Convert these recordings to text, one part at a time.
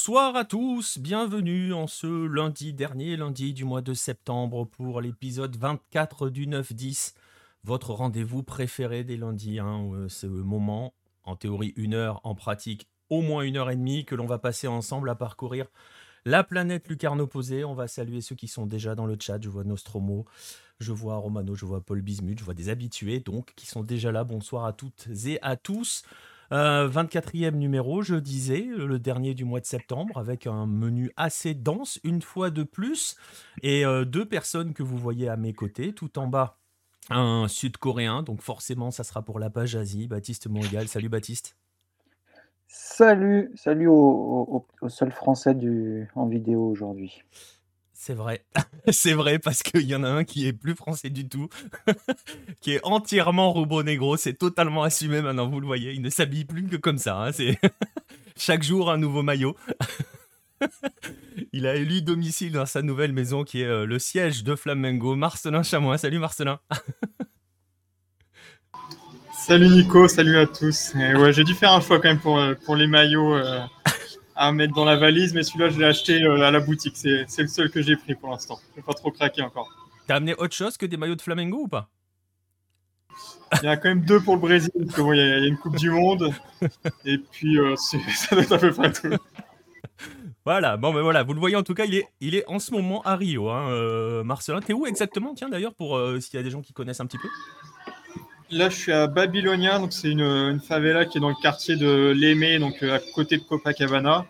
Bonsoir à tous, bienvenue en ce lundi dernier, lundi du mois de septembre pour l'épisode 24 du 9-10, votre rendez-vous préféré des lundis. Hein, euh, ce moment, en théorie une heure, en pratique au moins une heure et demie, que l'on va passer ensemble à parcourir la planète lucarne opposée. On va saluer ceux qui sont déjà dans le chat, je vois Nostromo, je vois Romano, je vois Paul Bismuth, je vois des habitués donc qui sont déjà là. Bonsoir à toutes et à tous. 24e euh, numéro, je disais, le dernier du mois de septembre, avec un menu assez dense, une fois de plus, et euh, deux personnes que vous voyez à mes côtés, tout en bas. Un sud-coréen, donc forcément, ça sera pour la page Asie, Baptiste Mongal. Salut Baptiste. Salut, salut au, seul français du, en vidéo aujourd'hui. C'est vrai, c'est vrai parce qu'il y en a un qui est plus français du tout, qui est entièrement robot négro, c'est totalement assumé maintenant, vous le voyez, il ne s'habille plus que comme ça, hein. c'est chaque jour un nouveau maillot. il a élu domicile dans sa nouvelle maison qui est euh, le siège de Flamengo, Marcelin Chamois. Salut Marcelin. salut Nico, salut à tous. ouais, j'ai dû faire un choix quand même pour, euh, les maillots. Euh, à mettre dans la valise, mais celui-là, je l'ai acheté euh, à la boutique. C'est le seul que j'ai pris pour l'instant. Je pas trop craqué encore. T'as amené autre chose que des maillots de Flamengo ou pas? Il y a quand même deux pour le Brésil, parce qu'il y, a une Coupe du Monde. Et puis, euh, ça doit être à peu près tout. Voilà, bon ben voilà, vous le voyez en tout cas, il est, il est en ce moment à Rio. Hein, euh, Marcelin, t'es où exactement? Tiens d'ailleurs, pour s'il y a des gens qui connaissent un petit peu. Là, je suis à Babylonia, donc c'est une, favela qui est dans le quartier de Lémé, donc euh, à côté de Copacabana.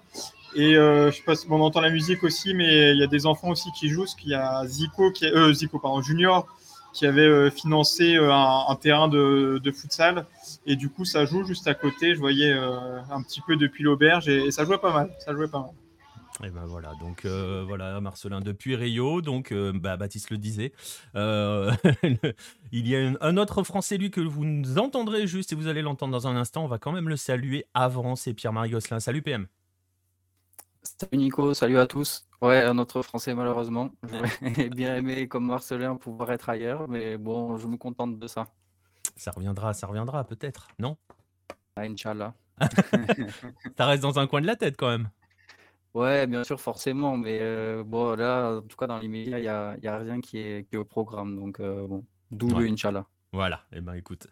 Et euh, je passe, on entend la musique aussi, mais il y a des enfants aussi qui jouent. Parce qu'il y a Zico, qui, euh, Zico pardon, Junior, qui avait financé un, terrain de, futsal. Et du coup, ça joue juste à côté. Je voyais un petit peu depuis l'auberge et, ça jouait pas mal. Ça jouait pas mal. Et ben voilà, donc euh, voilà, Marcelin depuis Rio, donc euh, bah, Baptiste le disait. Euh, il y a un, autre Français, lui, que vous entendrez juste et vous allez l'entendre dans un instant. On va quand même le saluer avant, c'est Pierre-Marie Gosselin. Salut PM. Salut Nico, salut à tous. Ouais, un autre Français malheureusement. J'aurais bien aimé comme Marcelin pouvoir être ailleurs, mais bon, je me contente de ça. Ça reviendra, ça reviendra peut-être, non? Ah, Inch'Allah. ça reste dans un coin de la tête quand même. Ouais, bien sûr, forcément, mais bon, là, en tout cas, dans l'immédiat, il y a, y a rien qui est, qui est au programme, donc bon, d'où le Inch'Allah. Voilà, et eh ben écoute.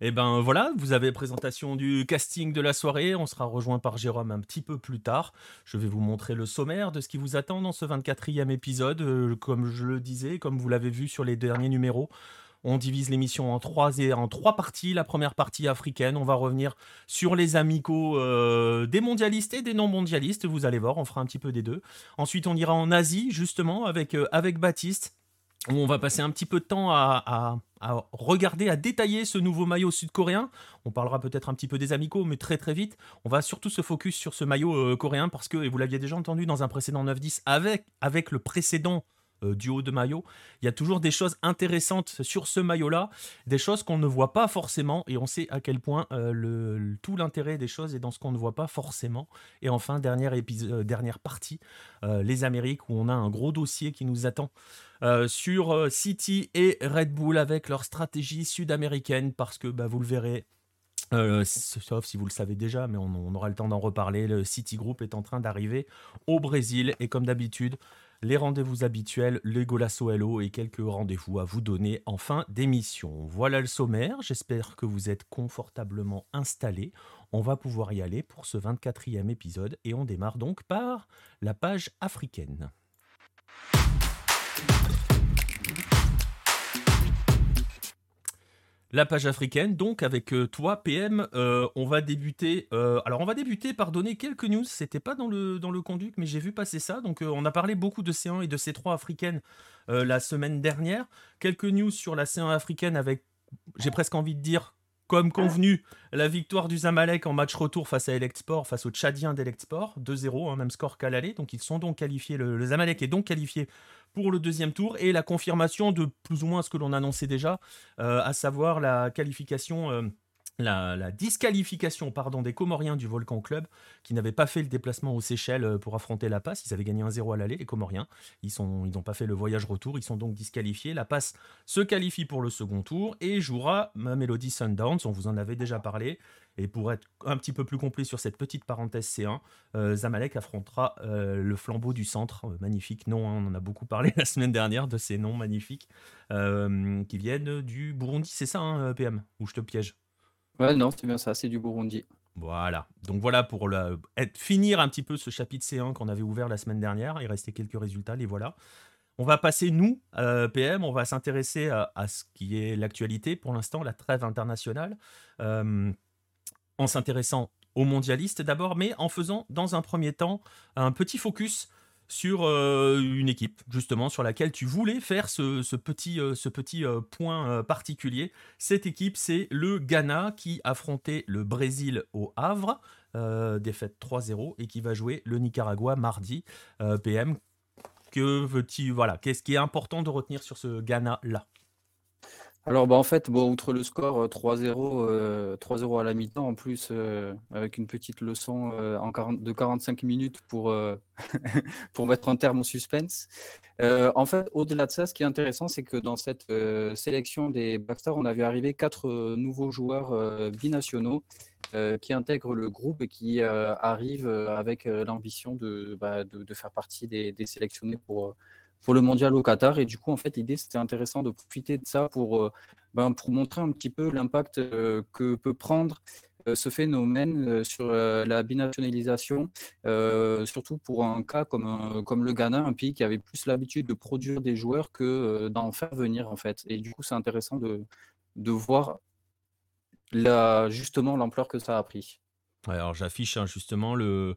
Et eh ben voilà, vous avez présentation du casting de la soirée. On sera rejoint par Jérôme un petit peu plus tard. Je vais vous montrer le sommaire de ce qui vous attend dans ce 24e épisode. comme je le disais, comme vous l'avez vu sur les derniers numéros, on divise l'émission en trois, et en trois parties. La première partie africaine, on va revenir sur les amicaux euh, des mondialistes et des non-mondialistes. Vous allez voir, on fera un petit peu des deux. Ensuite, on ira en Asie, justement, avec, euh, avec Baptiste. Où on va passer un petit peu de temps à, regarder, à détailler ce nouveau maillot sud-coréen. On parlera peut-être un petit peu des amicaux, mais très très vite. On va surtout se focus sur ce maillot euh, coréen parce que, et vous l'aviez déjà entendu dans un précédent 9-10, avec, avec le précédent euh, du haut de maillot. Il y a toujours des choses intéressantes sur ce maillot-là, des choses qu'on ne voit pas forcément, et on sait à quel point euh, le, tout l'intérêt des choses est dans ce qu'on ne voit pas forcément. Et enfin, dernière, épisode, euh, dernière partie, les Amériques, où on a un gros dossier qui nous attend. sur City et Red Bull avec leur stratégie sud-américaine parce que bah, vous le verrez sauf si vous le savez déjà, mais on, on aura le temps d'en reparler. Le City Group est en train d'arriver au Brésil et comme d'habitude, les rendez-vous habituels, les Golasso Hello et quelques rendez-vous à vous donner en fin d'émission. Voilà le sommaire, j'espère que vous êtes confortablement installés. On va pouvoir y aller pour ce 24e épisode et on démarre donc par la page africaine. La page africaine. Donc avec euh, toi, PM, euh, on va débuter. Euh, alors on va débuter par donner quelques news. C'était pas dans le dans le conduit, mais j'ai vu passer ça. Donc on a parlé beaucoup de C1 et de C3 africaines la semaine dernière. Quelques news sur la C1 africaine avec, j'ai presque envie de dire. Comme convenu, la victoire du Zamalek en match retour face à Electsport, face aux Tchadiens d'Electsport, 2-0, hein, même score qu'à l'aller. Donc ils sont donc qualifiés, le, le Zamalek est donc qualifié pour le deuxième tour et la confirmation de plus ou moins ce que l'on annonçait déjà, euh, à savoir la qualification. Euh, la, disqualification pardon, des Comoriens du Volcan Club qui n'avaient pas fait le déplacement aux Seychelles euh, pour affronter la passe. Ils avaient gagné 1-0 à l'aller, les Comoriens. Ils n'ont pas fait le voyage retour, ils sont donc disqualifiés. La passe se qualifie pour le second tour et jouera Melody Sundowns. On vous en avait déjà parlé. Et pour être un petit peu plus complet sur cette petite parenthèse C1, euh, Zamalek affrontera euh, le flambeau du centre. magnifique nom, hein. on en a beaucoup parlé la semaine dernière de ces noms magnifiques qui viennent du Burundi. C'est ça, hein, PM Ou je te piège? Ouais, non, c'est bien ça, c'est du Burundi. Voilà. Donc voilà pour finir un petit peu ce chapitre C1 qu'on avait ouvert la semaine dernière. Il restait quelques résultats, les voilà. On va passer, nous, euh, PM, on va s'intéresser à, ce qui est l'actualité pour l'instant, la trêve internationale, euh, en s'intéressant aux mondialistes d'abord, mais en faisant dans un premier temps un petit focus sur euh, une équipe, justement, sur laquelle tu voulais faire ce, petit, euh, euh, point particulier. Cette équipe, c'est le Ghana qui affrontait le Brésil au Havre, défaite 3-0, et qui va jouer le Nicaragua mardi. PM, que veux-tu, voilà, qu'est-ce qui est important de retenir sur ce Ghana-là? Alors, bah, en fait, bon, outre le score 3-0, euh, 3-0 euh, à la mi-temps, en plus, euh, avec une petite leçon de 45 minutes pour, pour mettre un terme au suspense. en fait, au-delà de ça, ce qui est intéressant, c'est que dans cette sélection des Blackstars, on a vu arriver quatre nouveaux joueurs binationaux qui intègrent le groupe et qui arrivent avec l'ambition bah, de, de, faire partie des sélectionnés pour pour le mondial au Qatar. Et du coup, en fait, l'idée, c'était intéressant de profiter de ça pour, euh, ben, pour montrer un petit peu l'impact euh, que peut prendre euh, ce phénomène sur la binationalisation, surtout pour un cas comme, comme le Ghana, un pays qui avait plus l'habitude de produire des joueurs que d'en faire venir, en fait. Et du coup, c'est intéressant de, de voir la, justement l'ampleur que ça a pris. alors j'affiche hein, justement le,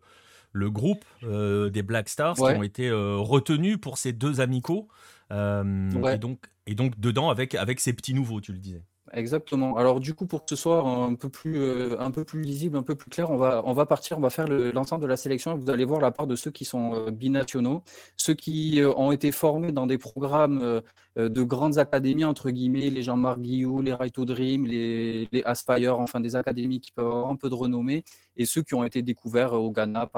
le groupe euh, des Black Stars qui ont été euh, retenus pour ces deux amicaux. Euh, et, donc, et donc dedans avec, avec ces petits nouveaux, tu le disais. Exactement. Alors du coup, pour que ce soit un peu plus, euh, lisible, un peu plus clair, on va, partir, on va faire l'ensemble de la sélection et vous allez voir la part de ceux qui sont euh, binationaux, ceux qui euh, ont été formés dans des programmes de grandes académies, entre guillemets, les Jean-Marc Guillou, les Right to Dream, les, les, Aspire, enfin des académies qui peuvent avoir un peu de renommée, et ceux qui ont été découverts au Ghana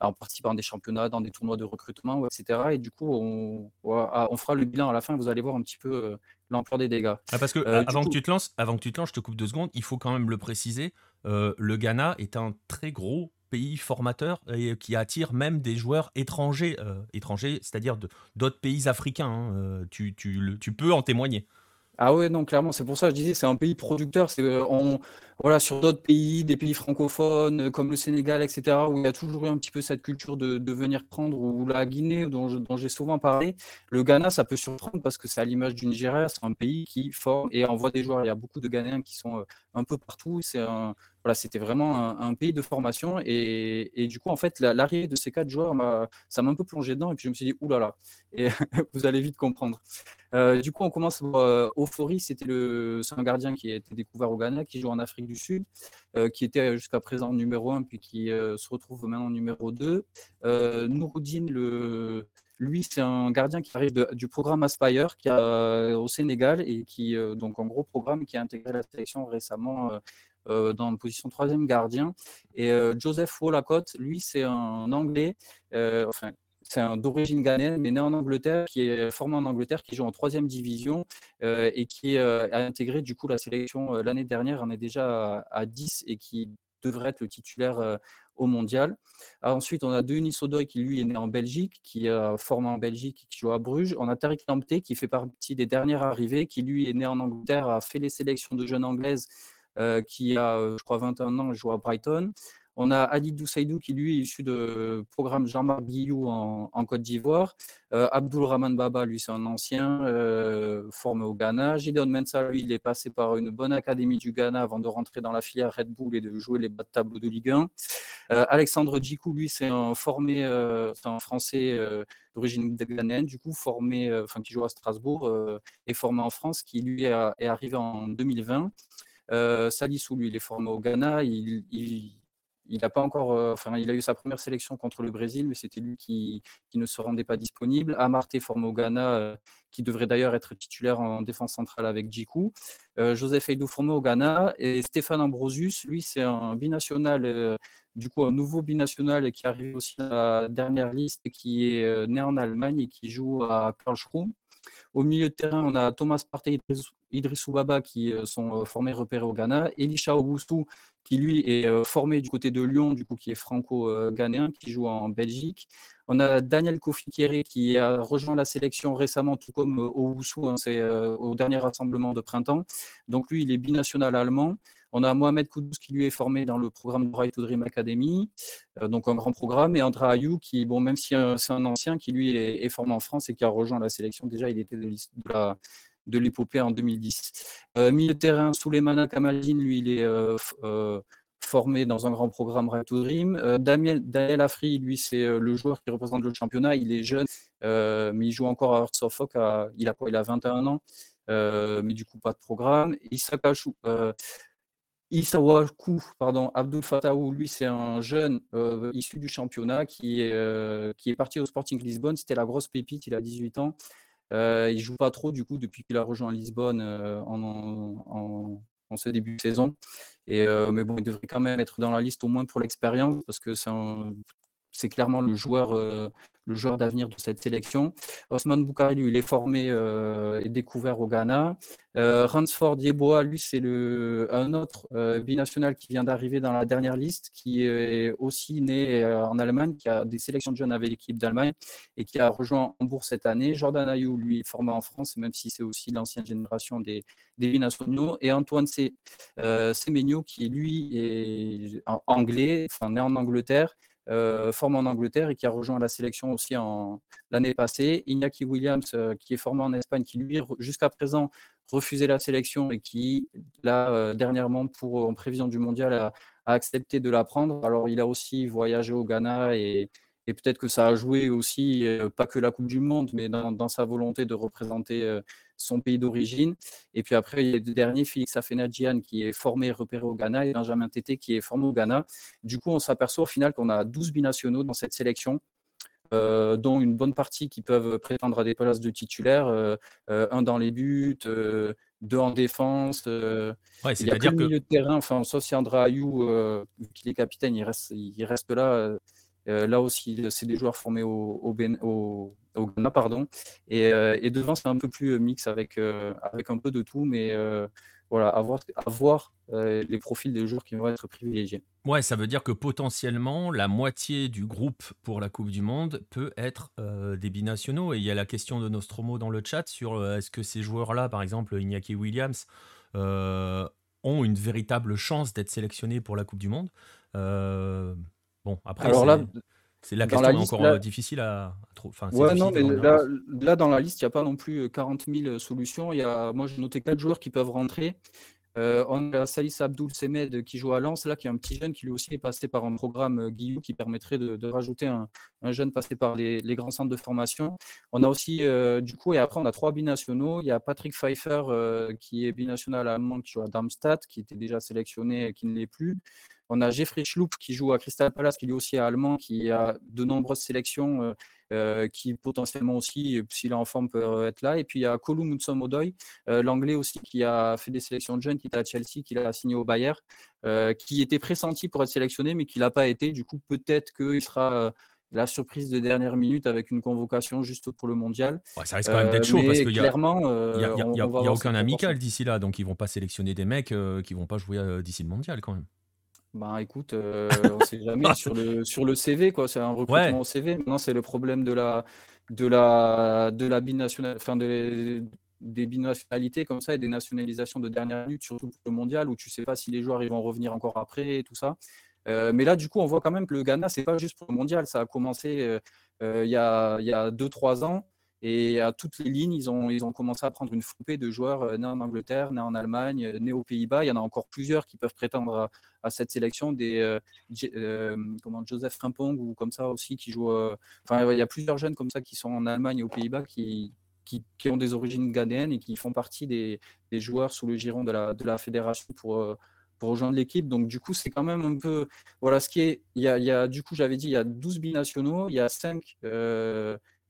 en participant à des championnats, dans des tournois de recrutement, etc. Et du coup, on, on fera le bilan à la fin, vous allez voir un petit peu l'ampleur des dégâts. Ah, parce que euh, avant, que tu te lances, avant que tu te lances, je te coupe deux secondes, il faut quand même le préciser, euh, le Ghana est un très gros pays formateur et qui attire même des joueurs étrangers, euh, étrangers c'est-à-dire d'autres pays africains. Hein, tu, tu, tu peux en témoigner. Ah ouais, non, clairement, c'est pour ça que je disais, c'est un pays producteur. C'est, euh, on, voilà, sur d'autres pays, des pays francophones euh, comme le Sénégal, etc., où il y a toujours eu un petit peu cette culture de, de venir prendre, ou la Guinée, dont, j'ai souvent parlé. Le Ghana, ça peut surprendre parce que c'est à l'image du Nigeria, c'est un pays qui forme et envoie des joueurs. Il y a beaucoup de Ghanéens qui sont euh, un peu partout. C'est un, voilà, c'était vraiment un, pays de formation. Et, et, du coup, en fait, l'arrivée de ces quatre joueurs, ça m'a un peu plongé dedans. Et puis, je me suis dit, oulala, et vous allez vite comprendre. Euh, du coup, on commence par euh. C'était le, c'est un gardien qui a été découvert au Ghana, qui joue en Afrique du Sud, euh, qui était jusqu'à présent numéro 1, puis qui se retrouve maintenant numéro 2. Nouroudine, le, lui, c'est un gardien qui arrive du programme Aspire qui a, au Sénégal et qui, donc, un gros programme qui a intégré la sélection récemment euh, dans une position troisième gardien. Et euh, Joseph Wolacotte, lui, c'est un Anglais, euh, enfin, c'est un d'origine ghanéenne, mais né en Angleterre, qui est formé en Angleterre, qui joue en troisième division et qui a intégré du coup la sélection l'année dernière, on est déjà à, 10 et qui devrait être le titulaire au mondial. ensuite, on a Denis Sodoy qui lui est né en Belgique, qui est formé en Belgique, qui joue à Bruges. On a Tariq Lamptey qui fait partie des dernières arrivées, qui lui est né en Angleterre, a fait les sélections de jeunes anglaises euh, qui a, euh, je crois, 21 ans, joue à Brighton. On a Ali Doussaïdou qui, lui, est issu de programme Jean-Marc Guillou en, Côte d'Ivoire. Euh, Abdul Rahman Baba, lui, c'est un ancien formé au Ghana. Gideon Mensah, lui, il est passé par une bonne académie du Ghana avant de rentrer dans la filière Red Bull et de jouer les bas de tableau de Ligue 1. Alexandre Djikou, lui, c'est un formé, un Français d'origine ghanéenne, du coup, formé, enfin, qui joue à Strasbourg et formé en France, qui, lui, est arrivé en 2020. Euh, Salissou, lui, il est formé au Ghana. Il, il a pas encore, enfin, il a eu sa première sélection contre le Brésil, mais c'était lui qui, qui, ne se rendait pas disponible. Amarté formé au Ghana, qui devrait d'ailleurs être titulaire en défense centrale avec Djikou. Joseph Eidou formé au Ghana et Stéphane Ambrosius, lui, c'est un binational du coup un nouveau binational qui arrive aussi à la dernière liste, qui est né en Allemagne et qui joue à Karlsruhe. Au milieu de terrain, on a Thomas Partey et Idrissou Baba qui sont formés repérés au Ghana. Elisha Ogustu qui lui est formé du côté de Lyon, du coup qui est franco-ghanéen, qui joue en Belgique. On a Daniel Kofi qui a rejoint la sélection récemment, tout comme Owusu, hein, c'est au dernier rassemblement de printemps. Donc lui, il est binational allemand. On a Mohamed Koudous qui lui est formé dans le programme de Right to Dream Academy, donc un grand programme, et Andra Ayou qui, bon, même si c'est un ancien, qui lui est, formé en France et qui a rejoint la sélection. Déjà, il était de, la, de l'épopée en 2010. Euh, milieu de terrain, Souleymana lui, il est euh, euh, formé dans un grand programme to Dream. Daniel, Daniel Afri, lui, c'est le joueur qui représente le championnat. Il est jeune, mais il joue encore à Hearts of il, a il a 21 ans, mais du coup, pas de programme. Issa Kachou, Isawaku, pardon, Abdul Fataou, lui, c'est un jeune issu du championnat qui qui est parti au Sporting Lisbonne. C'était la grosse pépite, il a 18 ans. Euh, il joue pas trop du coup depuis qu'il a rejoint Lisbonne euh, en, en, ce début de saison. Et, euh, mais bon, il devrait quand même être dans la liste au moins pour l'expérience parce que c'est clairement le joueur, le joueur d'avenir de cette sélection. Osman Boukari, il est formé et découvert au Ghana. Euh, Ransford Yeboah, lui, c'est un autre binational qui vient d'arriver dans la dernière liste, qui est aussi né en Allemagne, qui a des sélections de jeunes avec l'équipe d'Allemagne et qui a rejoint Hambourg cette année. Jordan Ayou, lui, est formé en France, même si c'est aussi l'ancienne génération des, des binationaux. Et Antoine Semenyo, qui lui est anglais, enfin né en Angleterre, euh, formé en Angleterre et qui a rejoint la sélection aussi l'année passée. Iñaki Williams, euh, qui est formé en Espagne, qui lui, jusqu'à présent, refusait la sélection et qui, là, euh, dernièrement, pour, en prévision du mondial, a, accepté de la prendre. Alors, il a aussi voyagé au Ghana et, peut-être que ça a joué aussi, pas que la Coupe du Monde, mais dans, sa volonté de représenter son pays d'origine. Et puis après, il y a le dernier, Félix Afenadjian, qui est formé et repéré au Ghana, et Benjamin Tété, qui est formé au Ghana. Du coup, on s'aperçoit au final qu'on a 12 binationaux dans cette sélection. Euh, dont une bonne partie qui peuvent prétendre à des places de titulaires, euh, euh, un dans les buts, deux en défense. Ouais, il y a que milieu de terrain, enfin, sauf si Andra Ayou, qui est capitaine, il reste, il reste là. Là aussi, c'est des joueurs formés au, au Ghana, pardon. Et, euh, et devant, c'est un peu plus euh, mix avec, euh, un peu de tout, mais voilà, avoir, voir les profils des joueurs qui vont être privilégiés. Ouais, ça veut dire que potentiellement, la moitié du groupe pour la Coupe du Monde peut être des binationaux. Et il y a la question de Nostromo dans le chat sur est-ce que ces joueurs-là, par exemple Iñaki Williams, ont une véritable chance d'être sélectionnés pour la Coupe du Monde. Bon, après, Alors là, c'est la question encore euh, difficile à, trouver. ouais, non, mais là, dans la liste, il n'y a pas non plus 40 euh, 000 euh, solutions. Y a, moi, j'ai noté quatre joueurs qui peuvent rentrer. on a Salis Abdoul Semed qui joue à Lens, là, qui est un petit jeune qui lui aussi est passé par un programme Guillou qui permettrait de, rajouter un, jeune passé par les, grands centres de formation. On a aussi, du coup, et après, on a trois binationaux. Il y a Patrick Pfeiffer qui est binational allemand qui joue à Darmstadt, qui était déjà sélectionné et qui ne l'est plus. On a Jeffrey Schlupp qui joue à Crystal Palace, qui lui aussi est allemand, qui a de nombreuses sélections, euh, euh, qui potentiellement aussi, s'il est en forme, peut être là. Et puis il y a Kolu Mutsum Odoy, euh, l'anglais aussi, qui a fait des sélections de jeunes, qui était à Chelsea, qui a signé au Bayern, qui était pressenti pour être sélectionné, mais qui l'a pas été. Du coup, peut-être qu'il sera la surprise de dernière minute avec une convocation juste pour le mondial. ça risque quand même d'être chaud parce qu'il n'y a, aucun amical d'ici là, donc ils vont pas sélectionner des mecs qui vont pas jouer d'ici le mondial quand même. Ben écoute, euh, on ne sait jamais sur le, sur le CV, quoi. C'est un recrutement au CV. Maintenant, c'est le problème de la, de la, de la binational, enfin des binationalités comme ça et des nationalisations de dernière minute, surtout pour le mondial, où tu sais pas si les joueurs ils vont revenir encore après et tout ça. Euh, mais là, du coup, on voit quand même que le Ghana, c'est pas juste pour le mondial. Ça a commencé euh, il y a 2-3 ans. Et à toutes les lignes, ils ont, ils ont commencé à prendre une flopée de joueurs euh, nés en Angleterre, nés en Allemagne, euh, nés aux Pays-Bas. Il y en a encore plusieurs qui peuvent prétendre à, cette sélection. Des, euh, comment, Joseph Frimpong ou comme ça aussi qui jouent. enfin, il y a plusieurs jeunes comme ça qui sont en Allemagne et aux Pays-Bas qui, qui, ont des origines ghanéennes et qui font partie des, des, joueurs sous le giron de la, de la fédération pour, pour rejoindre l'équipe. Donc, du coup, c'est quand même un peu. Voilà, ce qui est. Il y a, il y a du coup, j'avais dit, il y a 12 binationaux, il y a 5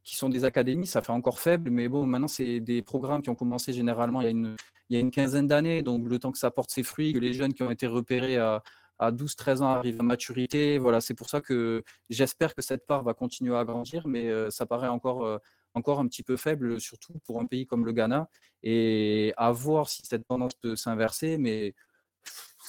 qui sont des académies, ça fait encore faible, mais bon, maintenant, c'est des programmes qui ont commencé généralement il y a une, quinzaine d'années, donc le temps que ça porte ses fruits, que les jeunes qui ont été repérés à, à 12-13 ans arrivent à maturité, voilà, c'est pour ça que j'espère que cette part va continuer à grandir, mais euh, ça paraît encore, euh, encore un petit peu faible, surtout pour un pays comme le Ghana, et à voir si cette tendance peut s'inverser, mais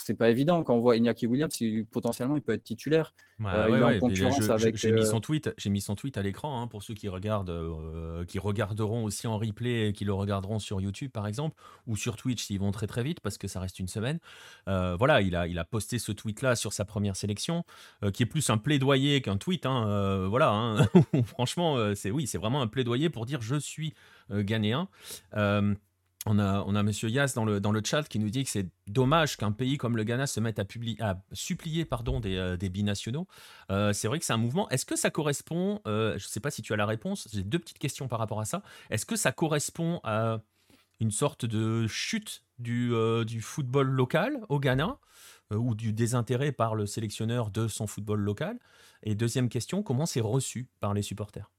c'est pas évident quand on voit Iñaki Williams, potentiellement il peut être titulaire. Euh, concurrence avec. J'ai mis son tweet, j'ai mis son tweet à l'écran hein, pour ceux qui regardent, euh, qui regarderont aussi en replay et qui le regarderont sur YouTube par exemple ou sur Twitch s'ils vont très très vite parce que ça reste une semaine. Euh, voilà, il a il a posté ce tweet là sur sa première sélection qui est plus un plaidoyer qu'un tweet. Hein, voilà, hein. franchement c'est oui c'est vraiment un plaidoyer pour dire je suis ghanéen. On a, on a Monsieur Yas dans le, dans le chat qui nous dit que c'est dommage qu'un pays comme le Ghana se mette à, à supplier pardon, des, euh, binationaux. Euh, c'est vrai que c'est un mouvement. Est-ce que ça correspond, euh, je ne sais pas si tu as la réponse, j'ai deux petites questions par rapport à ça. Est-ce que ça correspond à une sorte de chute du, du football local au Ghana ou du désintérêt par le sélectionneur de son football local? Et deuxième question, comment c'est reçu par les supporters?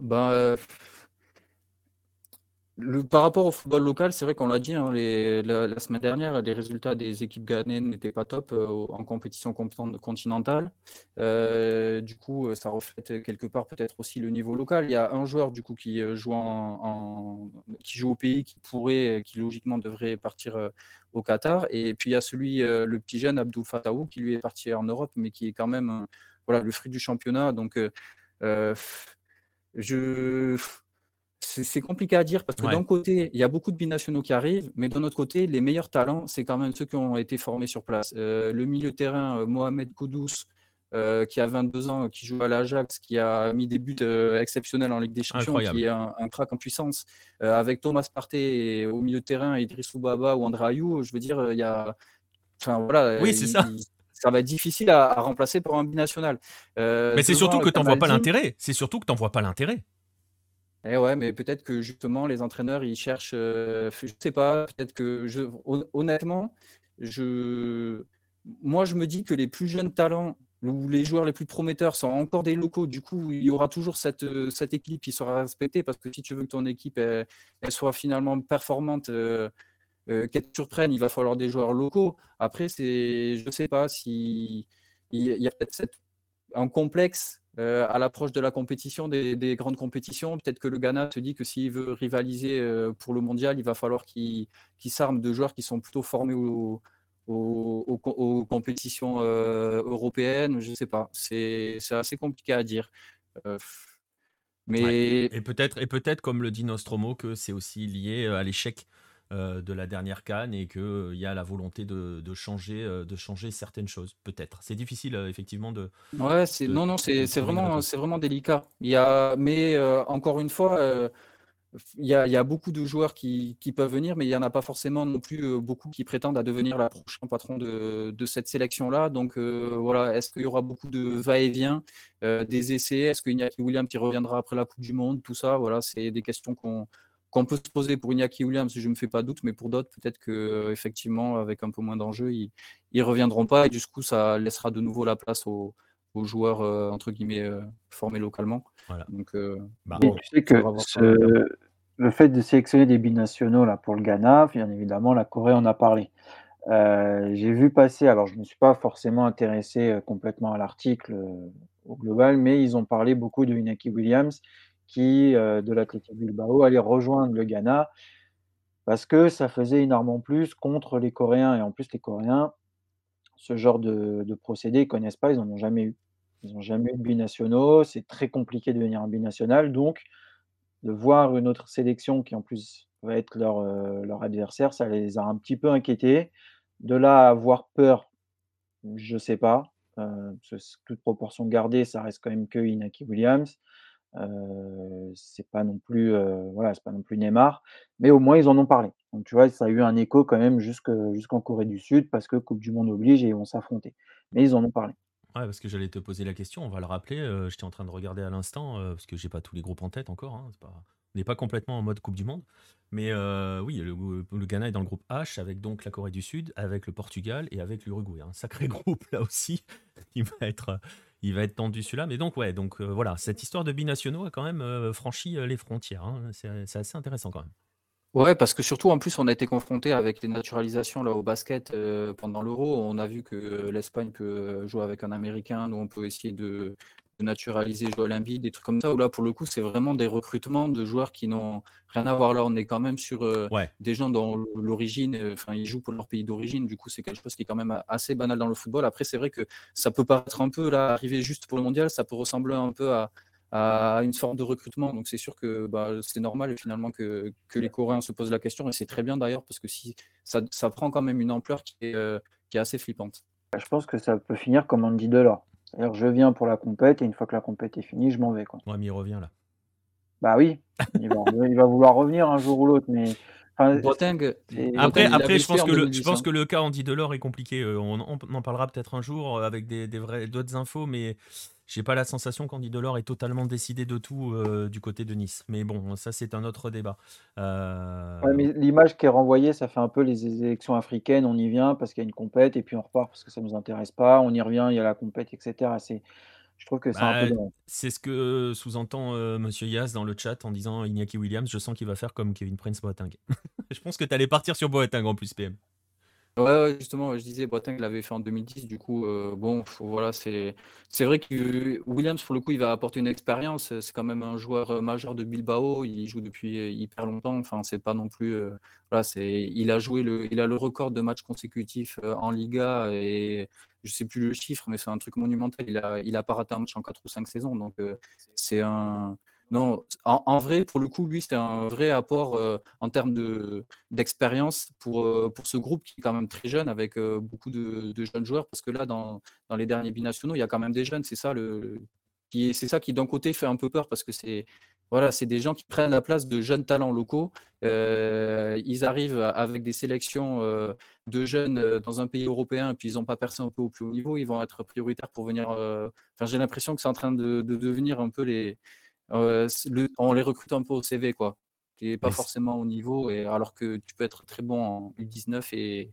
Ben, par rapport au football local, c'est vrai qu'on l'a dit hein, la, semaine dernière, les résultats des équipes ghanéennes n'étaient pas top euh, en compétition continentale. Euh, du coup, ça reflète quelque part peut-être aussi le niveau local. Il y a un joueur du coup qui euh, joue, en, qui joue au pays, qui pourrait, qui logiquement devrait partir au Qatar. Et puis il y a celui, le petit jeune Abdou Fataou, qui lui est parti en Europe, mais qui est quand même voilà, le fruit du championnat. Donc, je c'est compliqué à dire parce que d'un côté, il y a beaucoup de binationaux qui arrivent, mais d'un autre côté, les meilleurs talents, c'est quand même ceux qui ont été formés sur place. Euh, le milieu terrain, euh, Mohamed Koudous, euh, qui a 22 ans, qui joue à l'Ajax, qui a mis des buts exceptionnels en Ligue des Champions, qui est un, crack en puissance. avec Thomas Partey au milieu terrain, Idriss Baba ou André Ayou, je veux dire, il y a. Enfin, voilà. Oui, c'est ça. ça va être difficile à, remplacer pour un binational. mais c'est surtout que tu n'en vois pas l'intérêt. C'est surtout que tu n'en vois pas l'intérêt. Eh ouais, mais peut-être que justement les entraîneurs ils cherchent, euh, je sais pas, peut-être que honnêtement, je, moi je me dis que les plus jeunes talents ou les joueurs les plus prometteurs sont encore des locaux. Du coup, il y aura toujours cette, euh, cette équipe qui sera respectée parce que si tu veux que ton équipe elle, soit finalement performante, euh, euh, qu'elle te surprenne, il va falloir des joueurs locaux. Après, c'est, je sais pas si il y a peut-être un complexe euh, à l'approche de la compétition, des, grandes compétitions. Peut-être que le Ghana se dit que s'il veut rivaliser euh, pour le mondial, il va falloir qu'il s'arme de joueurs qui sont plutôt formés aux, compétitions euh, européennes. Je ne sais pas. C'est assez compliqué à dire. mais... Et peut-être, peut-être, comme le dit Nostromo, que c'est aussi lié à l'échec de la dernière canne et qu'il euh, y a la volonté de, changer, euh, de changer certaines choses, peut-être. C'est difficile, effectivement, de. Ouais, c'est non, non, c'est vraiment, c'est vraiment délicat. Il y a, mais encore une fois. Il y, a, beaucoup de joueurs qui, peuvent venir, mais il n'y en a pas forcément non plus beaucoup qui prétendent à devenir la prochaine patron de, cette sélection-là. Donc voilà, est-ce qu'il y aura beaucoup de va-et-vient, des essais? Est-ce qu'il y a William qui reviendra après la Coupe du Monde? Tout ça, voilà, c'est des questions qu'on qu'on peut se poser pour Iñaki Williams, je ne me fais pas doute, mais pour d'autres, peut-être que effectivement, avec un peu moins d'enjeux, ils ne reviendront pas et du coup, ça laissera de nouveau la place aux, joueurs euh, entre guillemets euh, formés localement. Donc, euh, bah, tu sais que le fait de sélectionner des binationaux là pour le Ghana, bien évidemment, la Corée en a parlé. J'ai vu passer, alors je ne me suis pas forcément intéressé complètement à l'article au global, mais ils ont parlé beaucoup de Inaki Williams qui, euh, de l'Athletic Bilbao, allait rejoindre le Ghana parce que ça faisait en plus contre les Coréens. Et en plus, les Coréens, ce genre de, procédé, ils ne connaissent pas, ils n'en ont jamais eu. Ils n'ont jamais eu de binationaux, c'est très compliqué de devenir un binational. Donc, de voir une autre sélection qui en plus va être leur, euh, adversaire, ça les a un petit peu inquiétés. De là à avoir peur, je ne sais pas. Euh, toute proportion gardée, ça reste quand même que Inaki Williams. C'est pas non plus voilà, c'est pas non plus Neymar, mais au moins ils en ont parlé. Donc tu vois, ça a eu un écho quand même jusqu'en Corée du Sud parce que Coupe du Monde oblige et ils vont s'affronter. Mais ils en ont parlé. Ouais, parce que j'allais te poser la question, on va le rappeler. Euh, j'étais en train de regarder à l'instant parce que j'ai pas tous les groupes en tête encore. Hein, pas... n'est pas complètement en mode Coupe du Monde. Mais oui, le, Ghana est dans le groupe H avec donc la Corée du Sud, avec le Portugal et avec l'Uruguay. Un sacré groupe là aussi. il va être, il va être tendu celui-là. Mais donc ouais, donc euh, voilà, cette histoire de binationaux a quand même euh, franchi les frontières. Hein. C'est assez intéressant quand même. Ouais, parce que surtout en plus on a été confronté avec les naturalisations là au basket pendant l'Euro. On a vu que l'Espagne peut jouer avec un Américain, nous on peut essayer de de naturaliser Joel Embiid, des trucs comme ça, où là, pour le coup, c'est vraiment des recrutements de joueurs qui n'ont rien à voir. Là, on est quand même sur euh, des gens dont l'origine, euh, enfin, ils jouent pour leur pays d'origine. Du coup, c'est quelque chose qui est quand même assez banal dans le football. Après, c'est vrai que ça peut paraître un peu, là, arriver juste pour le mondial, ça peut ressembler un peu à, une forme de recrutement. Donc, c'est sûr que bah, c'est normal finalement que, que, les Coréens se posent la question. Et c'est très bien d'ailleurs, parce que si ça, ça, prend quand même une ampleur qui est, euh, qui est assez flippante. Je pense que ça peut finir comme on dit cest je viens pour la compète et une fois que la compète est finie, je m'en vais. Quoi. Ouais, mais il revient là. Bah oui, il va, vouloir revenir un jour ou l'autre, mais. Après, après je, pense que le, je pense que le cas Andy Delors est compliqué. Euh, on, en parlera peut-être un jour euh, avec des, des d'autres infos, mais j'ai pas la sensation qu'Andy Delors est totalement décidé de tout euh, du côté de Nice. Mais bon, ça c'est un autre débat. Euh, l'image qui est renvoyée, ça fait un peu les élections africaines. On y vient parce qu'il y a une compète et puis on repart parce que ça nous intéresse pas. On y revient, il y a la compète, etc. C'est, je trouve que c'est un peu. Bah, c'est ce que sous-entend euh, Monsieur Yas dans le chat en disant Iñaki Williams. Je sens qu'il va faire comme Kevin Prince Boateng. je pense que tu allais partir sur Boateng en plus, PM. Ouais, justement, je disais, Boateng l'avait fait en 2010, du coup, euh, bon, voilà, c'est c'est vrai que Williams, pour le coup, il va apporter une expérience. C'est quand même un joueur euh, majeur de Bilbao. Il joue depuis euh, hyper longtemps. Enfin, c'est pas non plus, voilà, c'est, il a joué le, il a le record de matchs consécutifs en Liga et je sais plus le chiffre, mais c'est un truc monumental. Il a, il a pas raté un match en 4 ou 5 saisons, donc c'est un non, en, vrai, pour le coup, lui, c'était un vrai apport euh, en termes de, d'expérience pour, euh, pour ce groupe qui est quand même très jeune, avec euh, beaucoup de, jeunes joueurs, parce que là, dans, les derniers binationaux, il y a quand même des jeunes. C'est ça, le, qui, c'est ça qui, d'un côté, fait un peu peur, parce que c'est, voilà, c'est des gens qui prennent la place de jeunes talents locaux. ils arrivent avec des sélections de jeunes dans un pays européen, puis ils n'ont pas percé un peu au plus haut niveau. Ils vont être prioritaires pour venir. J'ai l'impression que c'est en train de devenir un peu les on les recrute un peu au CV, quoi. Tu n'es pas forcément au niveau, et, alors que tu peux être très bon en U19 et,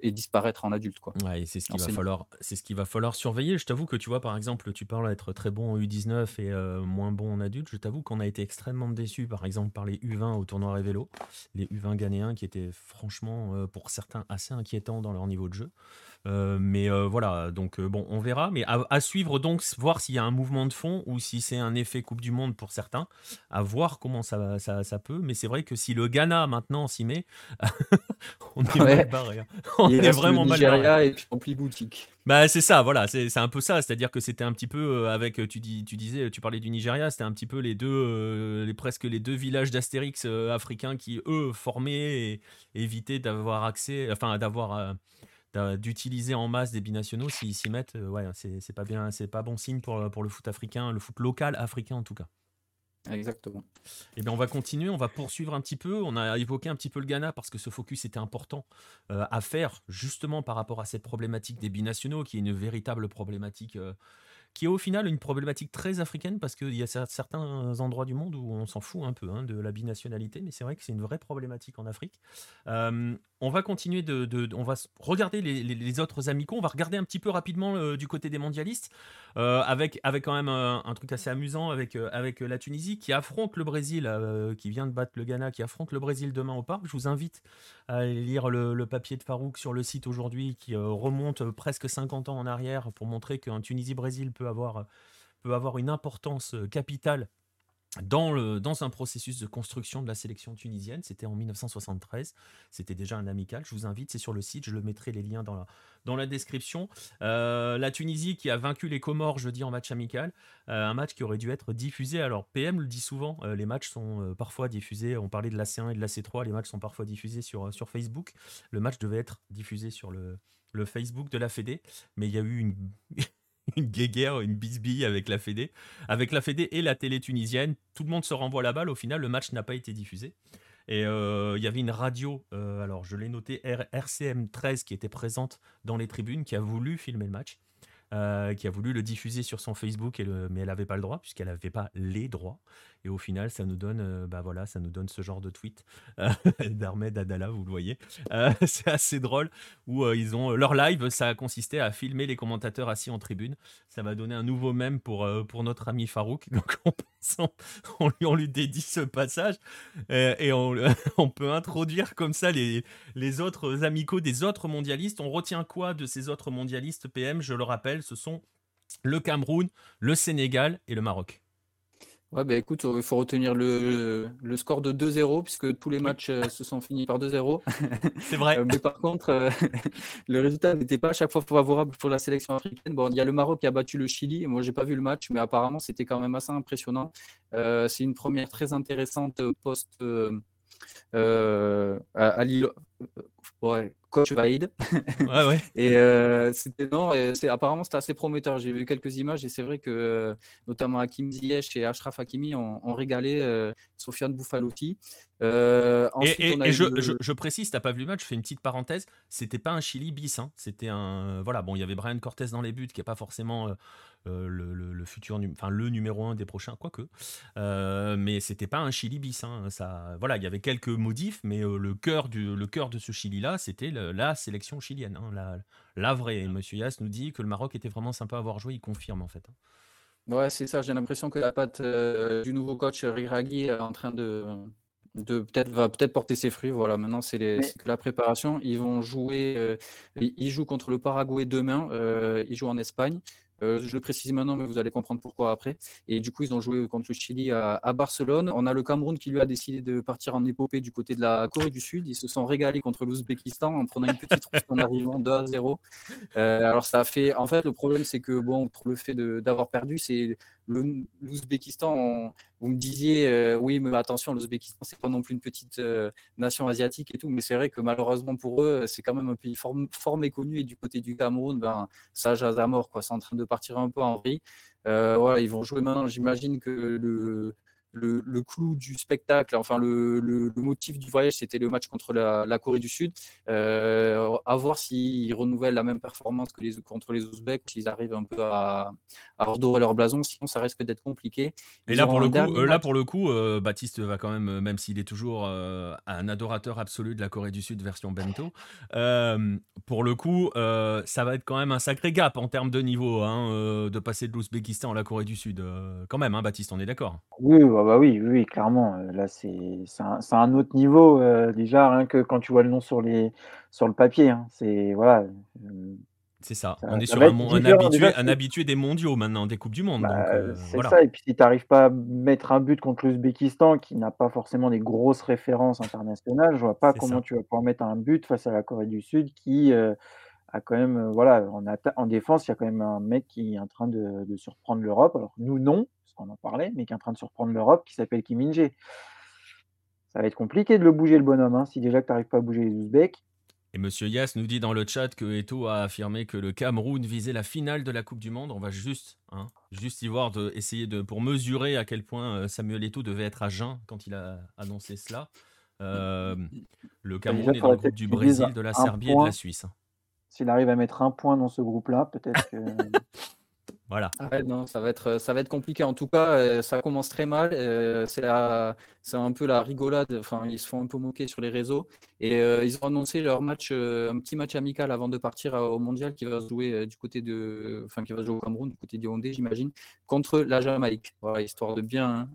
et, disparaître en adulte. Quoi. Ouais, c'est ce qu'il va falloir, c'est ce qu'il va falloir surveiller. Je t'avoue que tu vois, par exemple, tu parles d'être très bon en U19 et euh, moins bon en adulte. Je t'avoue qu'on a été extrêmement déçus, par exemple, par les U20 au tournoi Révélo, les U20 ghanéens qui étaient franchement, euh, pour certains, assez inquiétants dans leur niveau de jeu. Euh, mais voilà, donc bon, on verra. Mais à, suivre donc, voir s'il y a un mouvement de fond ou si c'est un effet Coupe du Monde pour certains, à voir comment ça, ça, ça peut. Mais c'est vrai que si le Ghana maintenant s'y met, on est mal barré. Hein. On est vraiment mal barré. et puis rempli boutique. Bah c'est ça, voilà, c'est un peu ça. C'est-à-dire que c'était un petit peu avec, tu, dis, tu disais, tu parlais du Nigeria, c'était un petit peu les deux, les, presque les deux villages d'Astérix africains qui eux formaient et évitaient d'avoir accès, enfin d'avoir d'utiliser en masse des binationaux s'ils s'y mettent, euh, ouais, c'est pas bien, c'est pas bon signe pour, pour le foot africain, le foot local africain en tout cas. Exactement. Et eh bien on va continuer, on va poursuivre un petit peu. On a évoqué un petit peu le Ghana parce que ce focus était important euh, à faire justement par rapport à cette problématique des binationaux qui est une véritable problématique euh, qui est au final une problématique très africaine parce qu'il y a certains endroits du monde où on s'en fout un peu hein, de la binationalité, mais c'est vrai que c'est une vraie problématique en Afrique. Euh, on va continuer de, on va regarder les, autres amicaux, on va regarder un petit peu rapidement euh, du côté des mondialistes, euh, avec, avec quand même un, truc assez amusant avec, avec la Tunisie qui affronte le Brésil, qui vient de battre le Ghana, qui affronte le Brésil demain au parc. Je vous invite à lire le, le papier de Farouk sur le site aujourd'hui qui remonte presque 50 ans en arrière pour montrer qu'un Tunisie-Brésil peut avoir, peut avoir une importance capitale dans, un processus de construction de la sélection tunisienne. C'était en 1973. C'était déjà un amical. Je vous invite, c'est sur le site. Je le mettrai les liens dans la, description. Euh, la Tunisie qui a vaincu les Comores jeudi en match amical. Euh, un match qui aurait dû être diffusé. Alors, PM le dit souvent, euh, les matchs sont parfois diffusés. On parlait de la C1 et de la C3. Les matchs sont parfois diffusés sur, sur Facebook. Le match devait être diffusé sur le, le Facebook de la Fédé. Mais il y a eu une. Une guéguerre, une bisbille avec la Fédé, avec la Fédé et la télé tunisienne. Tout le monde se renvoie la balle. Au final, le match n'a pas été diffusé. Et euh, il y avait une radio, euh, alors je l'ai noté, RCM 13, qui était présente dans les tribunes, qui a voulu filmer le match. euh, qui a voulu le diffuser sur son Facebook, mais elle n'avait pas le droit, puisqu'elle n'avait pas les droits. Et au final, ça nous donne, euh, bah voilà, ce genre de tweet euh, d'Ahmed Adala, vous le voyez. c'est assez drôle, où ils ont leur live, ça a consisté à filmer les commentateurs assis en tribune. Ça va donner un nouveau mème pour, notre ami Farouk. Donc on, lui, on lui dédie ce passage et on, on, peut introduire comme ça les, les autres amicaux des autres mondialistes. On retient quoi de ces autres mondialistes PM Je le rappelle, ce sont le Cameroun, le Sénégal et le Maroc. Ouais, bah écoute, il faut retenir le, le score de 2-0, puisque tous les matchs euh, se sont finis par 2-0. C'est vrai. Euh, mais par contre, euh, le résultat n'était pas à chaque fois favorable pour la sélection africaine. Bon, il y a le Maroc qui a battu le Chili. Moi, j'ai pas vu le match, mais apparemment, c'était quand même assez impressionnant. c'est une première très intéressante post à, à Lille. Ouais, coach Vaïd. Ouais, ouais. et euh, c'était non, c'est apparemment c'était assez prometteur. J'ai vu quelques images et c'est vrai que euh, notamment Hakim Ziyech et Ashraf Hakimi ont, régalé euh, Sofiane Bouffalotti. Euh, et, je, je, je, précise, t'as pas vu le match, je fais une petite parenthèse. C'était pas un Chili bis, hein. c'était un voilà. Bon, il y avait Brian Cortés dans les buts, qui est pas forcément le, le, futur, enfin le numéro un des prochains, quoique. mais c'était pas un Chili bis. Hein. Ça, voilà, il y avait quelques modifs, mais le cœur du le cœur de ce Chili là, c'était la sélection chilienne, hein, la, la, vraie. Et Monsieur Yass nous dit que le Maroc était vraiment sympa à avoir joué, il confirme en fait. Hein. Ouais, c'est ça. J'ai l'impression que la patte euh, du nouveau coach Riraghi est en train de, de peut-être va peut-être porter ses fruits. Voilà, maintenant c'est la préparation. Ils vont jouer. Euh, ils jouent contre le Paraguay demain. Euh, ils jouent en Espagne. Euh, je le précise maintenant, mais vous allez comprendre pourquoi après. Et du coup, ils ont joué contre le Chili à, Barcelone. On a le Cameroun qui lui a décidé de partir en épopée du côté de la Corée du Sud. Ils se sont régalés contre l'Ouzbékistan en prenant une petite rousse en arrivant 2 à 0. Euh, alors ça a fait. En fait, le problème, c'est que bon, pour le fait d'avoir perdu, c'est l'Ouzbékistan, vous me disiez, euh, oui, mais attention, l'Ouzbékistan, c'est pas non plus une petite euh, nation asiatique et tout, mais c'est vrai que malheureusement pour eux, c'est quand même un pays fort, méconnu et du côté du Cameroun, ben, ça jase à mort, quoi. C'est en train de partir un peu en vrille. Euh, voilà, ils vont jouer maintenant. J'imagine que le, le, clou du spectacle, enfin le, le, motif du voyage, c'était le match contre la, Corée du Sud. Euh, à voir s'ils renouvellent la même performance que les, contre les Ouzbeks, s'ils arrivent un peu à, à redorer leur blason, sinon ça risque d'être compliqué. Et là pour, le coup, euh, là pour le coup, euh, Baptiste va quand même, même s'il est toujours un adorateur absolu de la Corée du Sud version bento, pour le coup, ça va être quand même un sacré gap en termes de niveau, hein, de passer de l'Ouzbékistan à la Corée du Sud. quand même, hein, Baptiste, on est d'accord? Oui, bah, bah oui, oui, clairement. Euh, là, c'est un, un autre niveau, euh, déjà, rien que quand tu vois le nom sur, les, sur le papier. Hein, c'est voilà. Euh, c'est ça. On est sur un, un, habitué, un, habitué, des mondiaux maintenant, des Coupes du Monde. Bah, c'est ça. Et puis si tu n'arrives pas à mettre un but contre l'Ouzbékistan, qui n'a pas forcément des grosses références internationales, je vois pas comment tu vas pouvoir mettre un but face à la Corée du Sud qui a quand même, voilà, en, en, défense, il y a quand même un mec qui est en train de, de surprendre l'Europe. Alors nous, non, on en parlait, mais qui est en train de surprendre l'Europe, qui s'appelle Kim Ça va être compliqué de le bouger, le bonhomme, hein, si déjà tu n'arrives pas à bouger les Ouzbeks. Et Monsieur Yass nous dit dans le chat que Eto a affirmé que le Cameroun visait la finale de la Coupe du Monde. On va juste, hein, juste y voir, de, essayer de, pour mesurer à quel point euh, Samuel Eto devait être à jeun quand il a annoncé cela. Euh, le Cameroun est dans le groupe du Brésil, de la Serbie et de la Suisse. S'il arrive à mettre un point dans ce groupe-là, peut-être que. Voilà. Ah non, ça va être, ça va être compliqué. En tout cas, euh, ça commence très mal. Euh, c'est c'est un peu la rigolade. Enfin, ils se font un peu moquer sur les réseaux. Et euh, ils ont annoncé leur match, un petit match amical avant de partir au mondial qui va se jouer du côté de, enfin, qui va jouer au Cameroun, du côté du Hondé, j'imagine, contre la Jamaïque. Voilà, histoire de bien,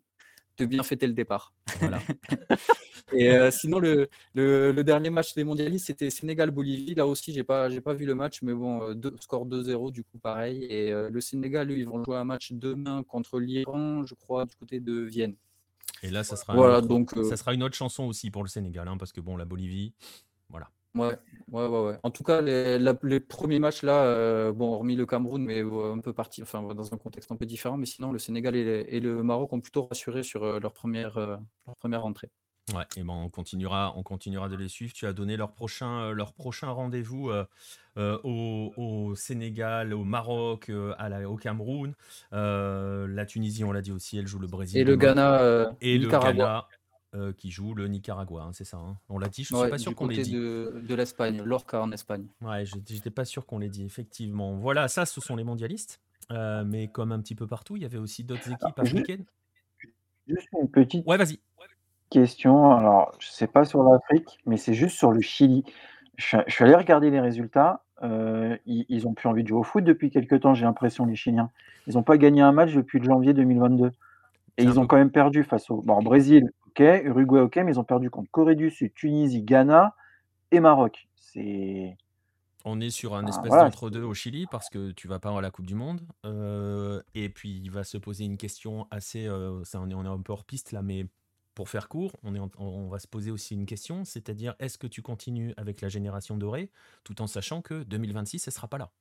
de bien fêter le départ. Voilà. et euh, sinon, le, le, dernier match des mondialistes, c'était Sénégal-Bolivie. Là aussi, je n'ai pas, pas vu le match, mais bon, euh, deux, score 2-0, du coup, pareil. Et euh, le Sénégal, lui, ils vont jouer un match demain contre l'Iran, je crois, du côté de Vienne. Et là, ça sera, voilà, donc, ça sera une autre chanson aussi pour le Sénégal, hein, parce que bon, la Bolivie, voilà. Ouais, ouais, ouais, En tout cas, les, premiers matchs là, euh, bon, hormis le Cameroun, mais un peu parti, enfin, dans un contexte un peu différent, mais sinon, le Sénégal et, le Maroc ont plutôt rassuré sur leur première, euh, leur première entrée. Ouais, et ben on continuera, on continuera de les suivre. Tu as donné leur prochain, leur prochain rendez-vous au, Sénégal, au Maroc, à au Cameroun. la Tunisie, on l'a dit aussi, elle joue le Brésil. Et le Ghana, et le Ghana qui joue le Nicaragua, hein, c'est ça. Hein. On l'a dit, je ne suis pas sûr qu'on l'ait dit. De, de l'Espagne, Lorca en Espagne. Ouais, je n'étais pas sûr qu'on l'ait dit, effectivement. Voilà, ça, ce sont les mondialistes. mais comme un petit peu partout, il y avait aussi d'autres ah, équipes africaines. Juste une petite ouais, vas-y. Question. Alors, je sais pas sur l'Afrique, mais c'est juste sur le Chili. Je, suis allé regarder les résultats. ils, ils, ont plus envie de jouer au foot depuis quelques temps, j'ai l'impression, les Chiliens. Ils n'ont pas gagné un match depuis janvier 2022. Et ils ont quand même perdu face au bon, Brésil, ok, Uruguay, ok, mais ils ont perdu contre Corée du Sud, Tunisie, Ghana et Maroc. C'est. On est sur un espèce d'entre-deux au Chili parce que tu vas pas à la Coupe du Monde. Euh, et puis il va se poser une question assez. Euh, ça, on, est, on est un peu hors piste là, mais pour faire court, on, va se poser aussi une question c'est-à-dire est-ce que tu continues avec la génération dorée tout en sachant que 2026, elle sera pas là?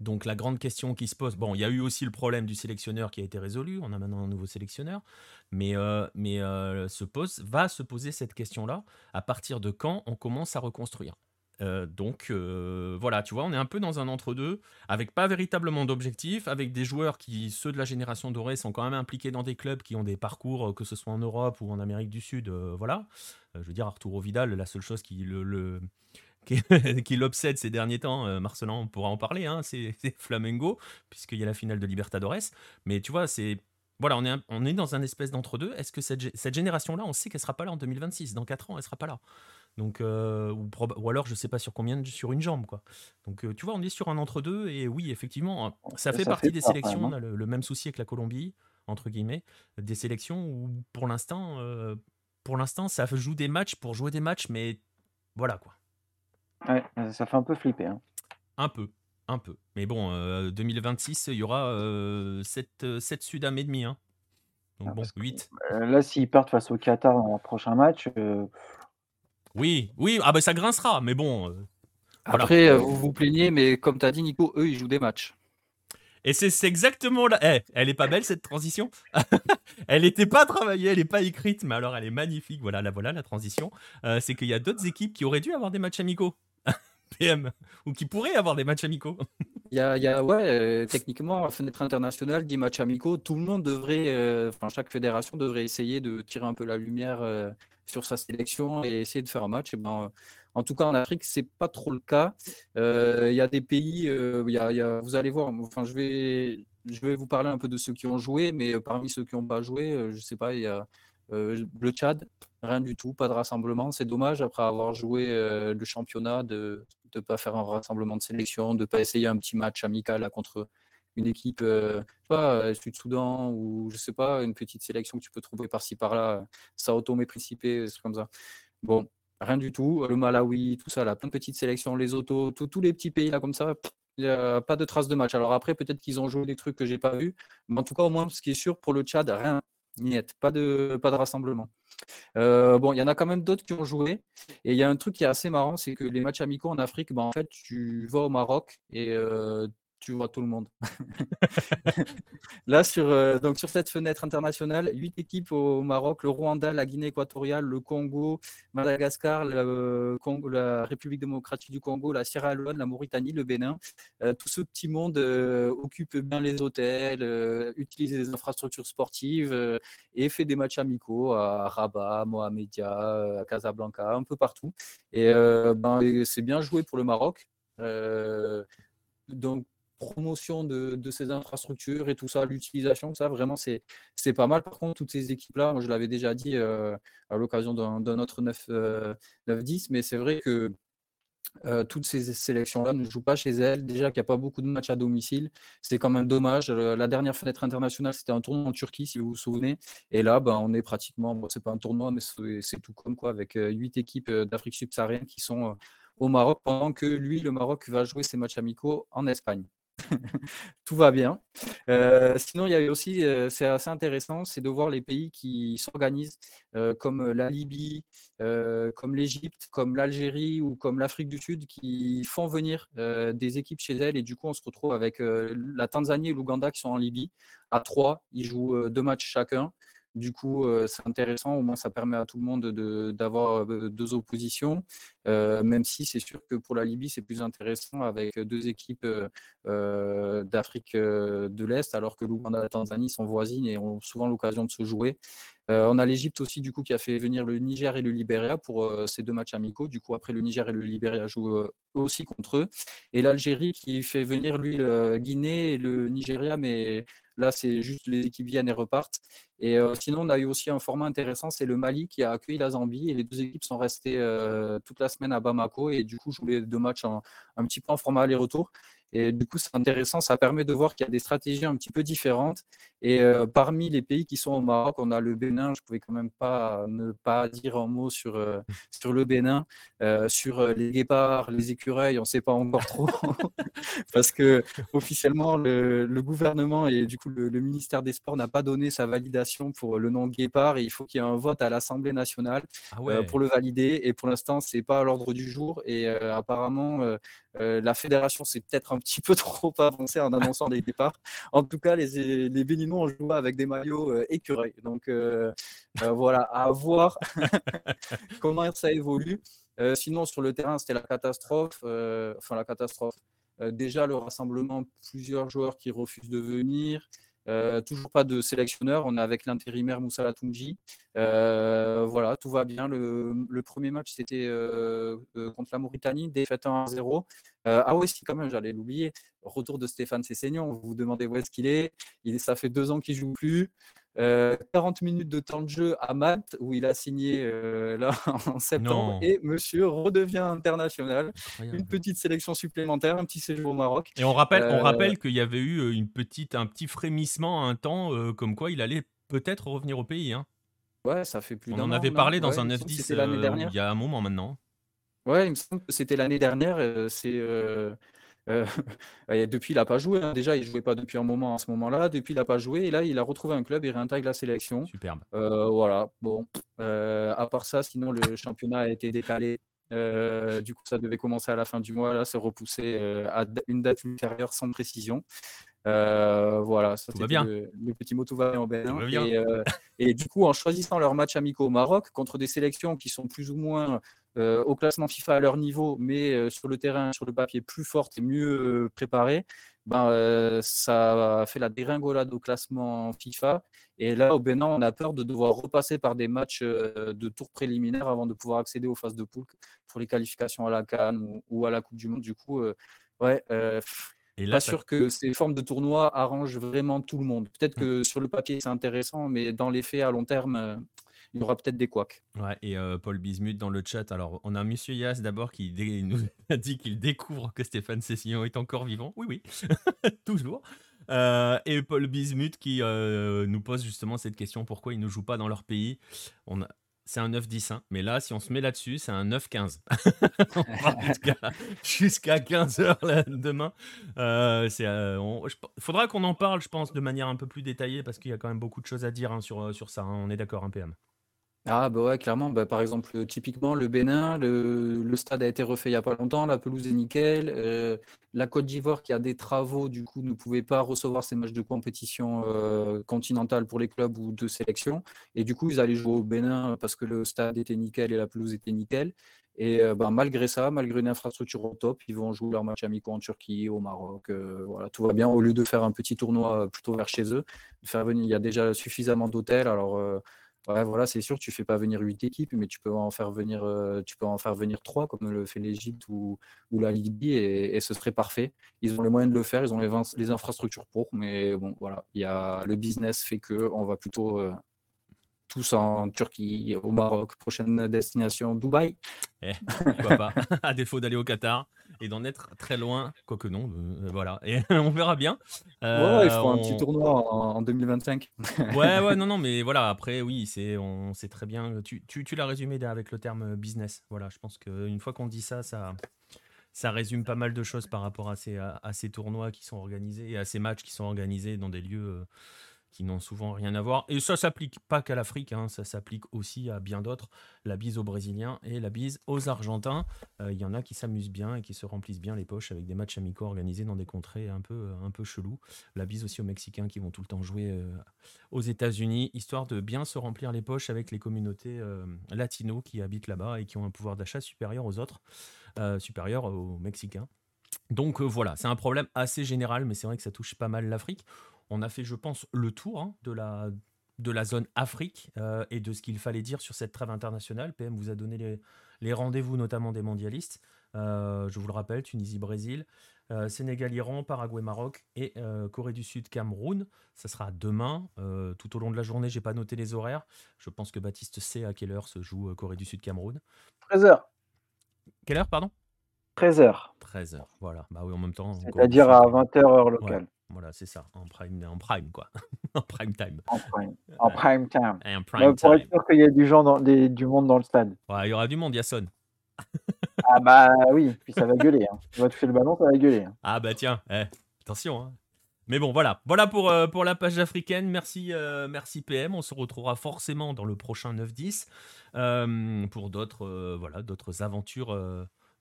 Donc la grande question qui se pose, bon, il y a eu aussi le problème du sélectionneur qui a été résolu, on a maintenant un nouveau sélectionneur, mais, euh, euh, se pose, va se poser cette question-là, à partir de quand on commence à reconstruire? Euh, donc voilà, tu vois, on est un peu dans un entre-deux, avec pas véritablement d'objectif, avec des joueurs qui, ceux de la génération dorée, sont quand même impliqués dans des clubs qui ont des parcours, que ce soit en Europe ou en Amérique du Sud, voilà. je veux dire, Arturo Vidal, la seule chose qui le qui, l'obsède ces derniers temps, euh, Marcelin, on pourra en parler, hein, c'est Flamengo, puisqu'il y a la finale de Libertadores. Mais tu vois, c'est. Voilà, on est, on est dans un espèce d'entre-deux. Est-ce que cette, cette génération-là, on sait qu'elle sera pas là en 2026 Dans 4 ans, elle sera pas là? Donc, euh, ou, alors, je sais pas sur combien, sur une jambe, quoi. Donc, euh, tu vois, on est sur un entre-deux. Et oui, effectivement, ça fait partie des sélections. On a le, même souci avec la Colombie, entre guillemets, des sélections où, pour l'instant, pour l'instant, ça joue des matchs pour jouer des matchs, mais voilà, quoi. Ouais, ça fait un peu flipper, hein. Un peu, un peu. Mais bon, 2026, il y aura 7, 7 Sudam et demi, hein. Donc ah, bon, 8. là, s'ils partent face au Qatar dans leur prochain match, Oui, oui, ah ben ça grincera, mais bon, Après, vous vous plaignez, mais comme tu as dit, Nico, eux, ils jouent des matchs. Et c'est exactement là. Eh, elle est pas belle cette transition? elle n'était pas travaillée, elle n'est pas écrite, mais alors elle est magnifique. Voilà, la voilà la transition. c'est qu'il y a d'autres équipes qui auraient dû avoir des matchs amicaux. PM, ou qui pourraient avoir des matchs amicaux. Il y a, il y a ouais, euh, techniquement, fenêtre internationale, 10 matchs amicaux, tout le monde devrait, euh, enfin, chaque fédération devrait essayer de tirer un peu la lumière euh, sur sa sélection et essayer de faire un match. Et ben, en tout cas, en Afrique, c'est pas trop le cas. Il y a des pays, il y a, vous allez voir, enfin, je vais, je vais vous parler un peu de ceux qui ont joué, mais parmi ceux qui n'ont pas joué, je sais pas, il y a le Tchad, rien du tout, pas de rassemblement. C'est dommage après avoir joué le championnat de ne pas faire un rassemblement de sélection, de ne pas essayer un petit match amical contre une équipe, euh, pas Sud-Soudan ou je sais pas, une petite sélection que tu peux trouver par-ci par-là, Sao Tomé Principe, c'est comme ça. Bon, rien du tout. Le Malawi, tout ça, là, plein de petites sélections, les autos, tous les petits pays là comme ça, pas de traces de match. Alors après, peut-être qu'ils ont joué des trucs que j'ai pas vus, mais en tout cas, au moins, ce qui est sûr pour le Tchad, rien, niet, pas de, pas de rassemblement. Euh, bon, il y en a quand même d'autres qui ont joué. Et il y a un truc qui est assez marrant, c'est que les matchs amicaux en Afrique, ben, en fait, tu vas au Maroc et euh, tu vois tout le monde. Là, sur, euh, donc sur cette fenêtre internationale, huit équipes au Maroc, le Rwanda, la Guinée équatoriale, le Congo, Madagascar, la République démocratique du Congo, la Sierra Leone, la Mauritanie, le Bénin. Euh, tout ce petit monde euh, occupe bien les hôtels, utilise les infrastructures sportives et fait des matchs amicaux à Rabat, Mohamedia, Casablanca, un peu partout. Et ben, c'est bien joué pour le Maroc. donc promotion de, ces infrastructures et tout ça, l'utilisation, ça vraiment c'est pas mal. Par contre, toutes ces équipes-là, moi je l'avais déjà dit euh, à l'occasion d'un autre 9-10, euh, mais c'est vrai que euh, toutes ces sélections-là ne jouent pas chez elles. Déjà qu'il n'y a pas beaucoup de matchs à domicile, c'est quand même dommage. La dernière fenêtre internationale, c'était un tournoi en Turquie, si vous vous souvenez. Et là, ben, on est pratiquement, bon, c'est pas un tournoi, mais c'est tout comme quoi, avec huit équipes d'Afrique subsaharienne qui sont au Maroc, pendant que lui, le Maroc, va jouer ses matchs amicaux en Espagne. tout va bien. Euh, sinon, il y avait aussi, euh, c'est assez intéressant, c'est de voir les pays qui s'organisent, euh, comme la Libye, comme l'Égypte, comme l'Algérie ou comme l'Afrique du Sud, qui font venir des équipes chez elles. Et du coup, on se retrouve avec la Tanzanie et l'Ouganda qui sont en Libye. À trois, ils jouent deux matchs chacun. Du coup, c'est intéressant. Au moins, ça permet à tout le monde d'avoir deux oppositions. même si c'est sûr que pour la Libye, c'est plus intéressant avec deux équipes d'Afrique de l'Est, alors que l'Ouganda et la Tanzanie sont voisines et ont souvent l'occasion de se jouer. on a l'Égypte aussi, du coup, qui a fait venir le Niger et le Libéria pour ces deux matchs amicaux. Du coup, après, le Niger et le Libéria jouent aussi contre eux. Et l'Algérie qui fait venir, lui, Guinée et le Nigeria, mais Là, c'est juste les équipes viennent et repartent. Et euh, sinon, on a eu aussi un format intéressant, c'est le Mali qui a accueilli la Zambie et les deux équipes sont restées euh, toute la semaine à Bamako et du coup, voulais deux matchs un petit peu en format aller-retour. Et du coup, c'est intéressant, ça permet de voir qu'il y a des stratégies un petit peu différentes. Et euh, parmi les pays qui sont au Maroc, on a le Bénin. Je ne pouvais quand même pas ne pas dire un mot sur, euh, sur le Bénin, euh, sur les guépards, les écureuils, on ne sait pas encore trop. Parce que officiellement, le, gouvernement et du coup le, ministère des Sports n'a pas donné sa validation pour le nom guépard. Et il faut qu'il y ait un vote à l'Assemblée nationale ah pour le valider. Et pour l'instant, ce n'est pas à l'ordre du jour. Et apparemment, la fédération s'est peut-être un petit peu trop avancé en annonçant les départs. En tout cas, les, les Béninois ont joué avec des maillots euh. Donc euh, euh, voilà, à voir comment ça évolue. sinon, sur le terrain, c'était la catastrophe. enfin, la catastrophe. déjà, le rassemblement, plusieurs joueurs qui refusent de venir. Euh, toujours pas de sélectionneur. On est avec l'intérimaire Moussa Latunji. Euh, voilà, tout va bien. Le, premier match, c'était euh, contre la Mauritanie, défaite 1-0. ah oui, si, quand même, j'allais l'oublier. Retour de Stéphane Cessignon. Vous vous demandez où est-ce qu'il est. Ça fait deux ans qu'il joue plus. 40 euh, minutes de temps de jeu à Malte, où il a signé euh, là en septembre, et monsieur redevient international. Une petite sélection supplémentaire, un petit séjour au Maroc. Et on rappelle, on euh, rappelle qu'il y avait eu une petite, un petit frémissement un temps, comme quoi il allait peut-être revenir au pays. Hein. Ouais, ça fait plus d'un an. On en avait parlé dans un F10 il y a un moment maintenant. Ouais, il me semble que c'était l'année dernière. C'est euh, depuis, il n'a pas joué. Hein. Déjà, il ne jouait pas depuis un moment à ce moment-là. Depuis, il n'a pas joué. Et là, il a retrouvé un club et réintègre la sélection. Superbe. Euh, voilà. Bon. Euh, à part ça, sinon, le championnat a été décalé. du coup, ça devait commencer à la fin du mois. Là, c'est repoussé à une date ultérieure sans précision. voilà, ça va bien. Le, petit mot tout va bien au Bénin. Et, et, du coup, en choisissant leurs matchs amicaux au Maroc contre des sélections qui sont plus ou moins euh, au classement FIFA à leur niveau, mais euh, sur le terrain, sur le papier, plus forte et mieux euh, préparée, ben, ça a fait la dégringolade au classement FIFA. Et là, au Bénin, on a peur de devoir repasser par des matchs de tour préliminaire avant de pouvoir accéder aux phases de poule pour les qualifications à la Cannes ou, à la Coupe du Monde. Du coup, ouais. Et là, pas sûr que ces formes de tournois arrangent vraiment tout le monde. Peut-être mmh. que sur le papier, c'est intéressant, mais dans les faits, à long terme, il y aura peut-être des couacs. Ouais, et Paul Bismuth dans le chat. Alors, on a Monsieur Yas d'abord qui nous a dit qu'il découvre que Stéphane Cessillon est encore vivant. Oui, oui, toujours. et Paul Bismuth qui nous pose justement cette question pourquoi ils ne jouent pas dans leur pays? On a... C'est un 9-10, hein. mais là, si on se met là-dessus, c'est un 9-15. jusqu'à 15h demain. Il faudra qu'on en parle, je pense, de manière un peu plus détaillée, parce qu'il y a quand même beaucoup de choses à dire hein, sur, sur ça. Hein. On est d'accord, un PM. Ah bah ouais, clairement. Bah, par exemple, typiquement, le Bénin, le, stade a été refait il n'y a pas longtemps, la pelouse est nickel. Euh, la Côte d'Ivoire, qui a des travaux, du coup, ne pouvait pas recevoir ces matchs de compétition euh, continentale pour les clubs ou de sélection. Et du coup, ils allaient jouer au Bénin parce que le stade était nickel et la pelouse était nickel. Et euh, bah, malgré ça, malgré une infrastructure au top, ils vont jouer leur match amicaux en Turquie, au Maroc. voilà, tout va bien. Au lieu de faire un petit tournoi plutôt vers chez eux, de faire venir, il y a déjà suffisamment d'hôtels. Alors voilà, c'est sûr, tu fais pas venir 8 équipes, mais tu peux en faire venir, euh, tu peux en faire venir 3 comme le fait l'Égypte ou, la Libye et, ce serait parfait. Ils ont les moyens de le faire, ils ont les, infrastructures pour, mais bon, voilà, le business fait que on va plutôt euh, tous en Turquie, au Maroc, prochaine destination Dubaï. Eh, pourquoi pas À défaut d'aller au Qatar et d'en être très loin, quoique non, euh, voilà. Et on verra bien. ouais, ils feront un petit tournoi en, 2025. ouais, ouais, non, non, mais voilà. Après, oui, c'est, on sait très bien. Tu, tu, tu l'as résumé avec le terme business. Voilà, je pense qu'une fois qu'on dit ça, ça ça résume pas mal de choses par rapport à ces, à, ces tournois qui sont organisés et à ces matchs qui sont organisés dans des lieux qui n'ont souvent rien à voir. Et ça s'applique pas qu'à l'Afrique, hein, ça s'applique aussi à bien d'autres. La bise aux Brésiliens et la bise aux Argentins. Euh, il y en a qui s'amusent bien et qui se remplissent bien les poches avec des matchs amicaux organisés dans des contrées un peu, un peu chelous. La bise aussi aux Mexicains qui vont tout le temps jouer euh, aux États-Unis, histoire de bien se remplir les poches avec les communautés euh, latinos qui habitent là-bas et qui ont un pouvoir d'achat supérieur aux autres, supérieur aux Mexicains. Donc voilà, c'est un problème assez général, mais c'est vrai que ça touche pas mal l'Afrique. On a fait, je pense, le tour hein, de, la, de la zone Afrique euh, et de ce qu'il fallait dire sur cette trêve internationale. PM vous a donné les, rendez-vous, notamment des mondialistes. Euh, je vous le rappelle, Tunisie, Brésil, euh, Sénégal, Iran, Paraguay, Maroc et Corée du Sud, Cameroun. Ça sera demain. tout au long de la journée, j'ai pas noté les horaires. Je pense que Baptiste sait à quelle heure se joue Corée du Sud, Cameroun. 13h. Quelle heure, pardon? 13h. 13h, voilà. Bah oui, en même temps. C'est-à-dire à 20h heure locale. Voilà, c'est ça, en prime, en prime quoi. en prime time. En prime, en prime time. Et en prime pour être sûr qu'il y ait du, gens dans, des, du monde dans le stade. Ouais, il y aura du monde, Yasson. ah bah oui, puis ça va gueuler. Hein. Tu vas toucher le ballon, ça va gueuler. Hein. Ah bah tiens, eh, attention. Hein. Mais bon, voilà. Voilà pour, euh, pour la page africaine. Merci, euh, merci PM. On se retrouvera forcément dans le prochain 9-10 euh, pour d'autres voilà, d'autres aventures,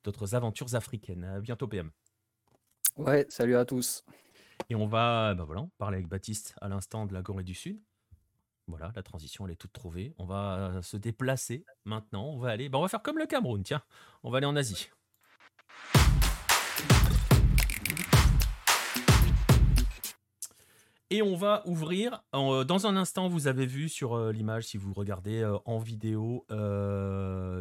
d'autres aventures africaines. À bientôt PM. Ouais, salut à tous. Et on va bah voilà, parler avec Baptiste à l'instant de la Corée du Sud. Voilà, la transition, elle est toute trouvée. On va se déplacer maintenant. On va aller, bah on va faire comme le Cameroun, tiens. On va aller en Asie. Et on va ouvrir, euh, dans un instant, vous avez vu sur euh, l'image, si vous regardez euh, en vidéo,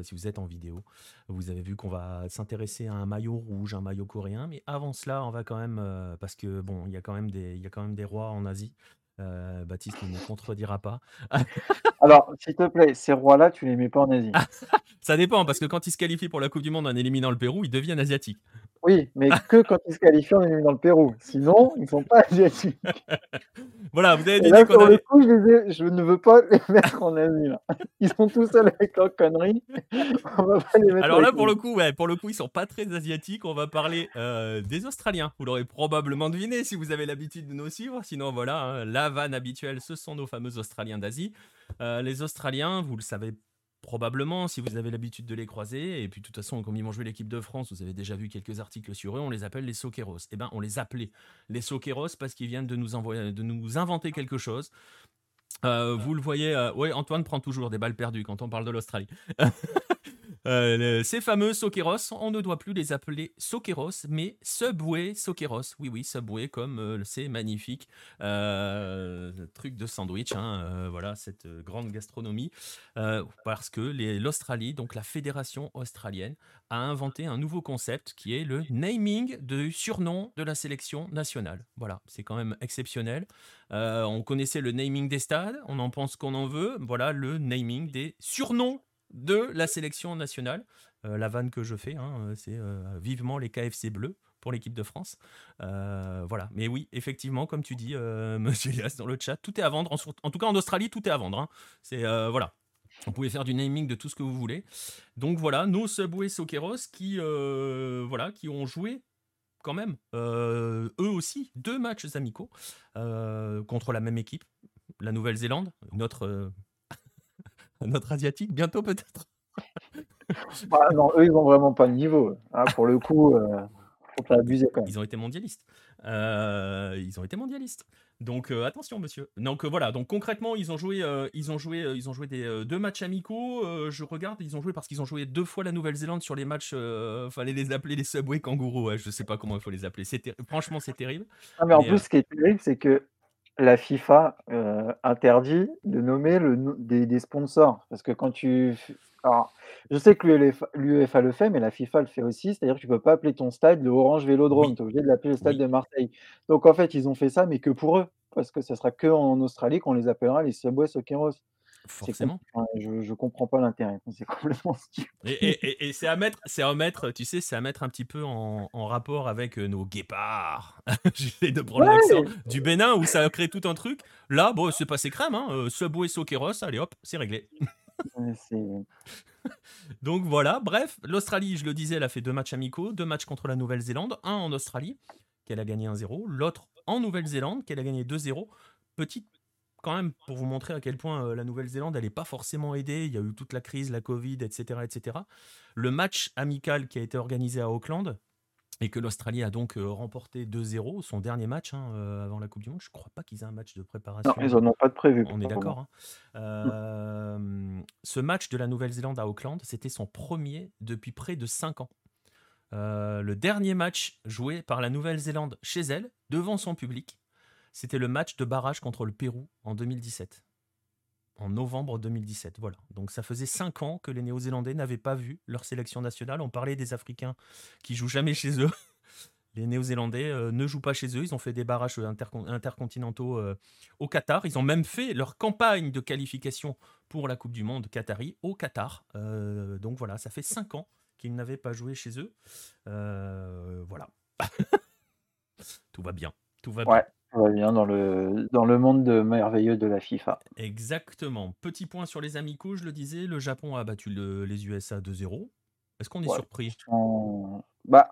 si vous êtes en vidéo, vous avez vu qu'on va s'intéresser à un maillot rouge, un maillot coréen. Mais avant cela, on va quand même, parce que bon, il y a quand même des, il y a quand même des rois en Asie. Baptiste ne me contredira pas. Alors, s'il te plaît, ces rois-là, tu les mets pas en Asie. Ça dépend, parce que quand ils se qualifient pour la Coupe du Monde en éliminant le Pérou, ils deviennent asiatiques. Oui, mais que quand ils se qualifient en éliminant le Pérou. Sinon, ils ne sont pas asiatiques. voilà, vous avez dit qu'on avait... le coup, je, je, ne veux pas les mettre en Asie. Ils sont tout seuls avec leurs conneries. Alors là, pour le coup, ouais, pour le coup, ils sont pas très asiatiques. On va parler euh, des Australiens. Vous l'aurez probablement deviné si vous avez l'habitude de nous suivre. Sinon, voilà, hein, vanne habituelle, ce sont nos fameux Australiens d'Asie. Euh, les Australiens, vous le savez Probablement, si vous avez l'habitude de les croiser, et puis de toute façon, comme ils vont jouer l'équipe de France, vous avez déjà vu quelques articles sur eux, on les appelle les Soqueros. Eh bien, on les appelait les Soqueros parce qu'ils viennent de nous, envoyer, de nous inventer quelque chose. Euh, vous le voyez, euh, oui, Antoine prend toujours des balles perdues quand on parle de l'Australie. Euh, ces fameux Soqueros, on ne doit plus les appeler Soqueros, mais Subway Soqueros. Oui, oui, Subway, comme euh, c'est magnifique euh, truc de sandwich. Hein, voilà, cette grande gastronomie. parce que l'Australie, donc la fédération australienne, a inventé un nouveau concept qui est le naming de surnom de la sélection nationale. Voilà, c'est quand même exceptionnel. on connaissait le naming des stades, on en pense qu'on en veut. Voilà le naming des surnoms de la sélection nationale. Euh, la vanne que je fais, hein, euh, c'est euh, vivement les KFC bleus pour l'équipe de France. voilà. Mais oui, effectivement, comme tu dis, Monsieur Elias, dans le chat, tout est à vendre. En, tout cas, en Australie, tout est à vendre. Hein. C'est voilà. Vous pouvez faire du naming de tout ce que vous voulez. Donc voilà, nos Subway Soqueros qui, voilà, qui ont joué quand même, eux aussi, deux matchs amicaux contre la même équipe, la Nouvelle-Zélande, notre notre asiatique bientôt peut-être? Bah, Non, eux, ils n'ont vraiment pas de niveau. Hein, pour le coup, euh, faut pas abuser quand même. Ils ont été mondialistes. Euh, ils ont été mondialistes. Donc euh, attention, monsieur. Donc euh, voilà. Donc concrètement, ils ont joué, ils ont joué, ils ont joué des deux matchs amicaux. je regarde, ils ont joué parce qu'ils ont joué deux fois la Nouvelle-Zélande sur les matchs. fallait les appeler les Subway Kangourous. Ouais, je sais pas comment il faut les appeler. Franchement, c'est terrible. mais en plus, ce qui est terrible, c'est que la FIFA euh, interdit de nommer le, des, sponsors. Parce que quand tu. Alors, je sais que l'UEFA le fait, mais la FIFA le fait aussi. C'est-à-dire que tu ne peux pas appeler ton stade le Orange Vélodrome. Tu es obligé de l'appeler le stade de Marseille. Donc, en fait, ils ont fait ça, mais que pour eux. Parce que ce sera que en Australie qu'on les appellera les Subway Socceros. Forcément. je, ne comprends pas l'intérêt. C'est complètement stupide. Et, c'est à mettre, c'est à mettre, tu sais, c'est à mettre un petit peu en, rapport avec euh, nos guépards. J'essaie de prendre l'accent du Bénin où ça a créé tout un truc. Là, bon, c'est passé crème, hein. Euh, Subway Soqueros, allez hop, c'est réglé. Donc voilà, bref, l'Australie, je le disais, elle a fait deux matchs amicaux, deux matchs contre la Nouvelle-Zélande, un en Australie, qu'elle a gagné 1-0, l'autre en Nouvelle-Zélande, qu'elle a gagné 2-0. Petite quand même, pour vous montrer à quel point la Nouvelle-Zélande, elle n'est pas forcément aidée. Il y a eu toute la crise, la Covid, etc., etc. Le match amical qui a été organisé à Auckland, et que l'Australie a donc remporté 2-0, son dernier match hein, avant la Coupe du Monde. Je ne crois pas qu'ils aient un match de préparation. Non, ils n'en ont pas de prévu. On est d'accord. Hein. Mmh. ce match de la Nouvelle-Zélande à Auckland, c'était son premier depuis près de 5 ans. le dernier match joué par la Nouvelle-Zélande chez elle, devant son public, c'était le match de barrage contre le Pérou en 2017 en novembre 2017. Voilà. Donc ça faisait cinq ans que les Néo-Zélandais n'avaient pas vu leur sélection nationale. On parlait des Africains qui jouent jamais chez eux. Les Néo-Zélandais euh, ne jouent pas chez eux. Ils ont fait des barrages intercontinentaux euh, au Qatar. Ils ont même fait leur campagne de qualification pour la Coupe du Monde Qatari au Qatar. Euh, donc voilà, ça fait cinq ans qu'ils n'avaient pas joué chez eux. voilà. Tout va bien. Tout va bien. On va bien dans le, dans le monde de merveilleux de la FIFA. Exactement. Petit point sur les amicaux, je le disais, le Japon a battu les USA 2-0. Est-ce qu'on est surpris? bah,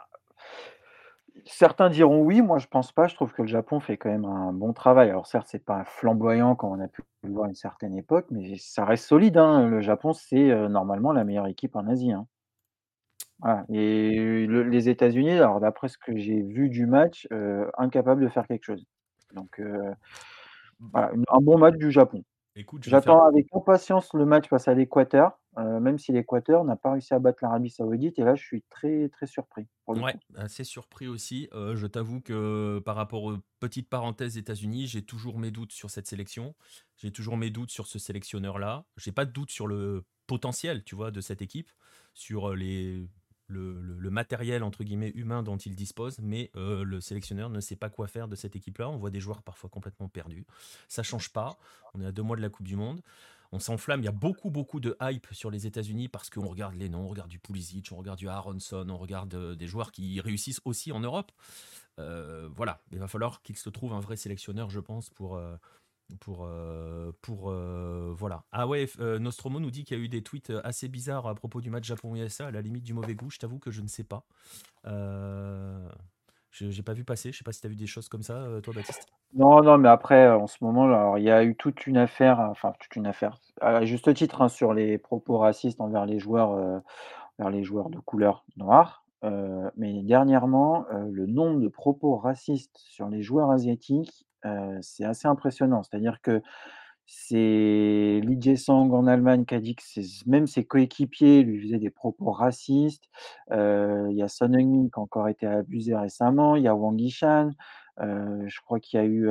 certains diront oui, moi je pense pas. Je trouve que le Japon fait quand même un bon travail. Alors certes, c'est pas flamboyant comme on a pu le voir à une certaine époque, mais ça reste solide. Hein. Le Japon, c'est euh, normalement la meilleure équipe en Asie. Hein. Et les États-Unis, alors d'après ce que j'ai vu du match, euh, incapable de faire quelque chose. Donc, euh, un bon match du Japon. J'attends avec impatience le match face à l'Équateur, euh, même si l'Équateur n'a pas réussi à battre l'Arabie Saoudite. Et là, je suis très très surpris. ouais, assez surpris aussi. Euh, je t'avoue que par rapport aux petites parenthèses États-Unis, j'ai toujours mes doutes sur cette sélection. J'ai toujours mes doutes sur ce sélectionneur-là. J'ai pas de doute sur le potentiel, tu vois, de cette équipe, sur les le, matériel entre guillemets humain dont il dispose, mais euh, le sélectionneur ne sait pas quoi faire de cette équipe-là. On voit des joueurs parfois complètement perdus. Ça change pas. On est à deux mois de la Coupe du Monde. On s'enflamme. Il y a beaucoup, beaucoup de hype sur les États-Unis parce qu'on regarde les noms, on regarde du Pulisic, on regarde du Aronson, on regarde euh, des joueurs qui réussissent aussi en Europe. Euh, voilà, il va falloir qu'il se trouve un vrai sélectionneur, je pense, pour pour euh, pour euh, voilà. Ah ouais euh, Nostromo nous dit qu'il y a eu des tweets assez bizarres à propos du match Japon USA à la limite du mauvais goût. Je t'avoue que je ne sais pas. Je j'ai pas vu passer. Je sais pas si tu as vu des choses comme ça toi Baptiste. Non non mais après en ce moment il y a eu toute une affaire enfin toute une affaire à juste titre hein, sur les propos racistes envers les joueurs envers les joueurs de couleur noire. Mais dernièrement le nombre de propos racistes sur les joueurs asiatiques c'est assez impressionnant. C'est-à-dire que c'est Lee Jae-sang en Allemagne qui a dit que même ses coéquipiers lui faisaient des propos racistes. il y a Son Heung-min qui a encore été abusé récemment. Il y a Wang Yishan. je crois qu'il y a eu,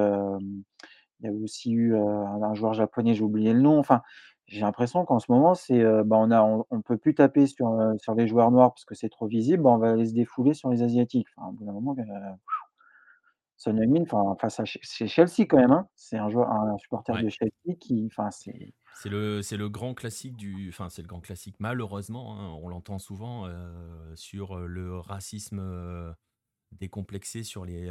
il y a aussi eu un joueur japonais, j'ai oublié le nom. Enfin, j'ai l'impression qu'en ce moment, c'est, bah, on a on peut plus taper sur, sur les joueurs noirs parce que c'est trop visible, bah, on va aller se défouler sur les asiatiques. Au bout d'un moment, son Heung-min, enfin, face à c'est Chelsea quand même, hein. C'est un joueur un supporter de Chelsea qui enfin, c'est C'est le c'est le grand classique du enfin, c'est le grand classique malheureusement, hein, on l'entend souvent, sur, le racisme, décomplexé sur les,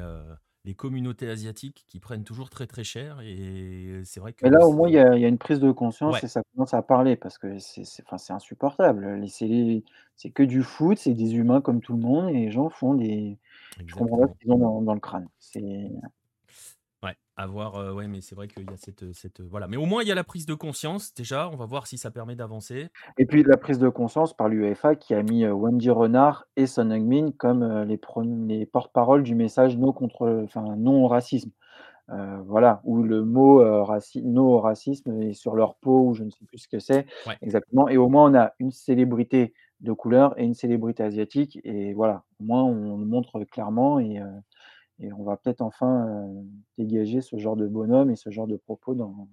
les communautés asiatiques qui prennent toujours très, très cher et c'est vrai que Mais là, au moins, il y a une prise de conscience et ça commence à parler parce que c'est enfin, c'est insupportable. c'est que du foot, c'est des humains comme tout le monde et les gens font des je comprends pas ce qu'ils ont dans, le crâne. C'est. Ouais, à voir. Euh, ouais, mais c'est vrai qu'il y a cette, cette, voilà. Mais au moins il y a la prise de conscience déjà. On va voir si ça permet d'avancer. Et puis la prise de conscience par l'UEFA qui a mis euh, Wendy Renard et Son Heung-min comme euh, les, les porte-parole du message non contre, enfin non au racisme. voilà, où le mot raci non au racisme est sur leur peau ou je ne sais plus ce que c'est exactement. Et au moins on a une célébrité de couleur et une célébrité asiatique. Et voilà, au moins on le montre clairement et, euh, et on va peut-être enfin euh, dégager ce genre de bonhomme et ce genre de propos dans,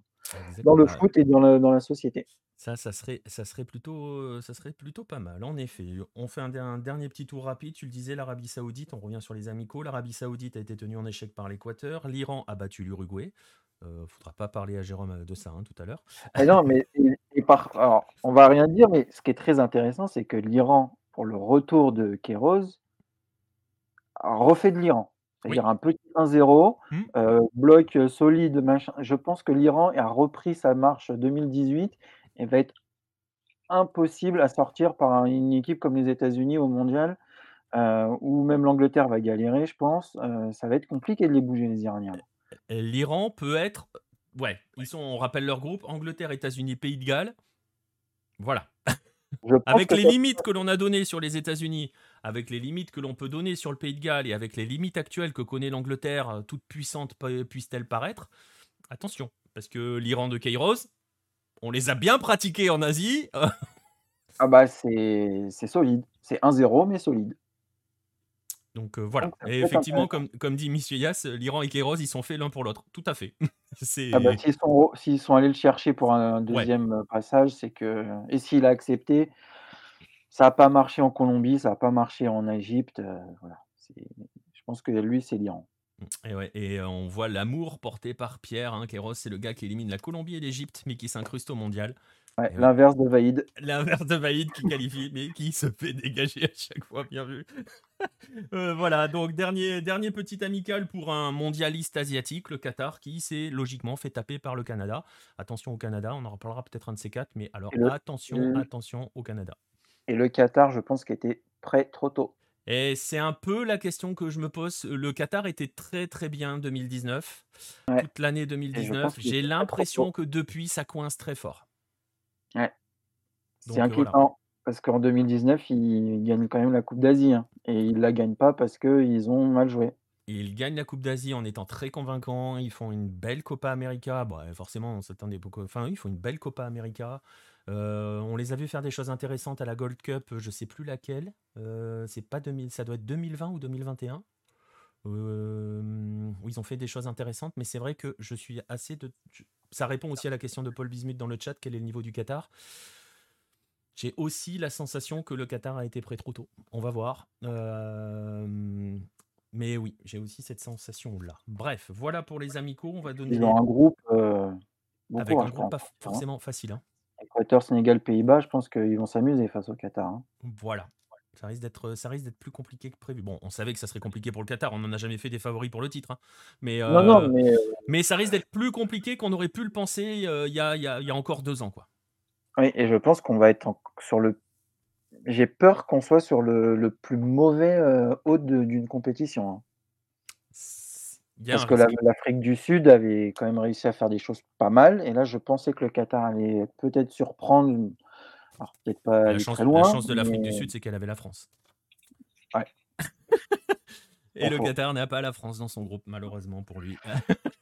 dans le foot et dans la, dans la société. Ça, ça serait, ça, serait plutôt, ça serait plutôt pas mal, en effet. On fait un, dernier petit tour rapide. Tu le disais, l'Arabie Saoudite, on revient sur les amicaux. L'Arabie Saoudite a été tenue en échec par l'Équateur. L'Iran a battu l'Uruguay. Il ne faudra pas parler à Jérôme de ça hein, tout à l'heure. Ah non, mais et, par, alors, on va rien dire, mais ce qui est très intéressant, c'est que l'Iran, pour le retour de Kéros, a refait de l'Iran. C'est-à-dire un petit 1-0, mmh. euh, bloc solide, machin. Je pense que l'Iran a repris sa marche 2018 et va être impossible à sortir par une équipe comme les États-Unis au mondial, euh, ou même l'Angleterre va galérer, je pense. Euh, ça va être compliqué de les bouger, les Iraniens. L'Iran peut être ouais, ils sont, on rappelle leur groupe Angleterre, États-Unis, Pays de Galles. Voilà. avec les limites que l'on a données sur les États-Unis, avec les limites que l'on peut donner sur le Pays de Galles et avec les limites actuelles que connaît l'Angleterre, euh, toute puissante puisse-t-elle paraître, attention, parce que l'Iran de Kairos, on les a bien pratiqués en Asie. ah bah c'est solide, c'est 1-0 mais solide. Donc euh, voilà. et effectivement, comme, comme dit Monsieur Yass, l'Iran et Kairos, ils sont faits l'un pour l'autre. Tout à fait. ah bah, s'ils, sont, sont, allés le chercher pour un deuxième passage, c'est que. Et s'il a accepté, ça n'a pas marché en Colombie, ça n'a pas marché en Égypte. Euh, voilà. Je pense que lui, c'est l'Iran. Et, ouais, et on voit l'amour porté par Pierre. Hein, Kéros, c'est le gars qui élimine la Colombie et l'Égypte, mais qui s'incruste au mondial. L'inverse de Vaïd. L'inverse de Vaïd qui qualifie, mais qui se fait dégager à chaque fois, bien vu. Euh, voilà, donc dernier, dernier petit amical pour un mondialiste asiatique, le Qatar, qui s'est logiquement fait taper par le Canada. Attention au Canada, on en reparlera peut-être un de ces quatre, mais alors attention, attention au Canada. Et le Qatar, je pense qu'il était prêt trop tôt. Et c'est un peu la question que je me pose. Le Qatar était très très bien 2019, toute l'année 2019. J'ai l'impression que depuis, ça coince très fort. Ouais. C'est inquiétant parce qu'en 2019, ils gagnent quand même la Coupe d'Asie hein, et ils la gagnent pas parce qu'ils ont mal joué. Ils gagnent la Coupe d'Asie en étant très convaincants. Ils font une belle Copa América. Bon, forcément, on s'attendait beaucoup. Enfin, ils font une belle Copa América. Euh, on les a vu faire des choses intéressantes à la Gold Cup, je sais plus laquelle. Euh, c'est pas 2000, ça doit être 2020 ou 2021. Euh, où ils ont fait des choses intéressantes, mais c'est vrai que je suis assez de. Ça répond aussi à la question de Paul Bismuth dans le chat quel est le niveau du Qatar? J'ai aussi la sensation que le Qatar a été prêt trop tôt. On va voir. mais oui, j'ai aussi cette sensation-là. Bref, voilà pour les amicaux. On va donner. Ils ont un groupe. avec un groupe pas hein. forcément facile. Hein. Équateur, Sénégal, Pays-Bas, je pense qu'ils vont s'amuser face au Qatar. Hein. Voilà. Ça risque d'être, ça risque d'être plus compliqué que prévu. Bon, on savait que ça serait compliqué pour le Qatar. On n'en a jamais fait des favoris pour le titre. Hein. Mais, non, non, euh, mais, euh, mais ça risque d'être plus compliqué qu'on aurait pu le penser euh, il y, a, y, a, y, a, encore deux ans, quoi. Oui, et je pense qu'on va être sur le. J'ai peur qu'on soit sur le, le plus mauvais haut d'une compétition. Hein. Parce que l'Afrique du Sud avait quand même réussi à faire des choses pas mal. Et là, je pensais que le Qatar allait peut-être surprendre. Alors, peut-être pas la chance, très loin. La chance de l'Afrique du Sud, c'est qu'elle avait la France. Ouais. et le Qatar n'a pas la France dans son groupe, malheureusement pour lui.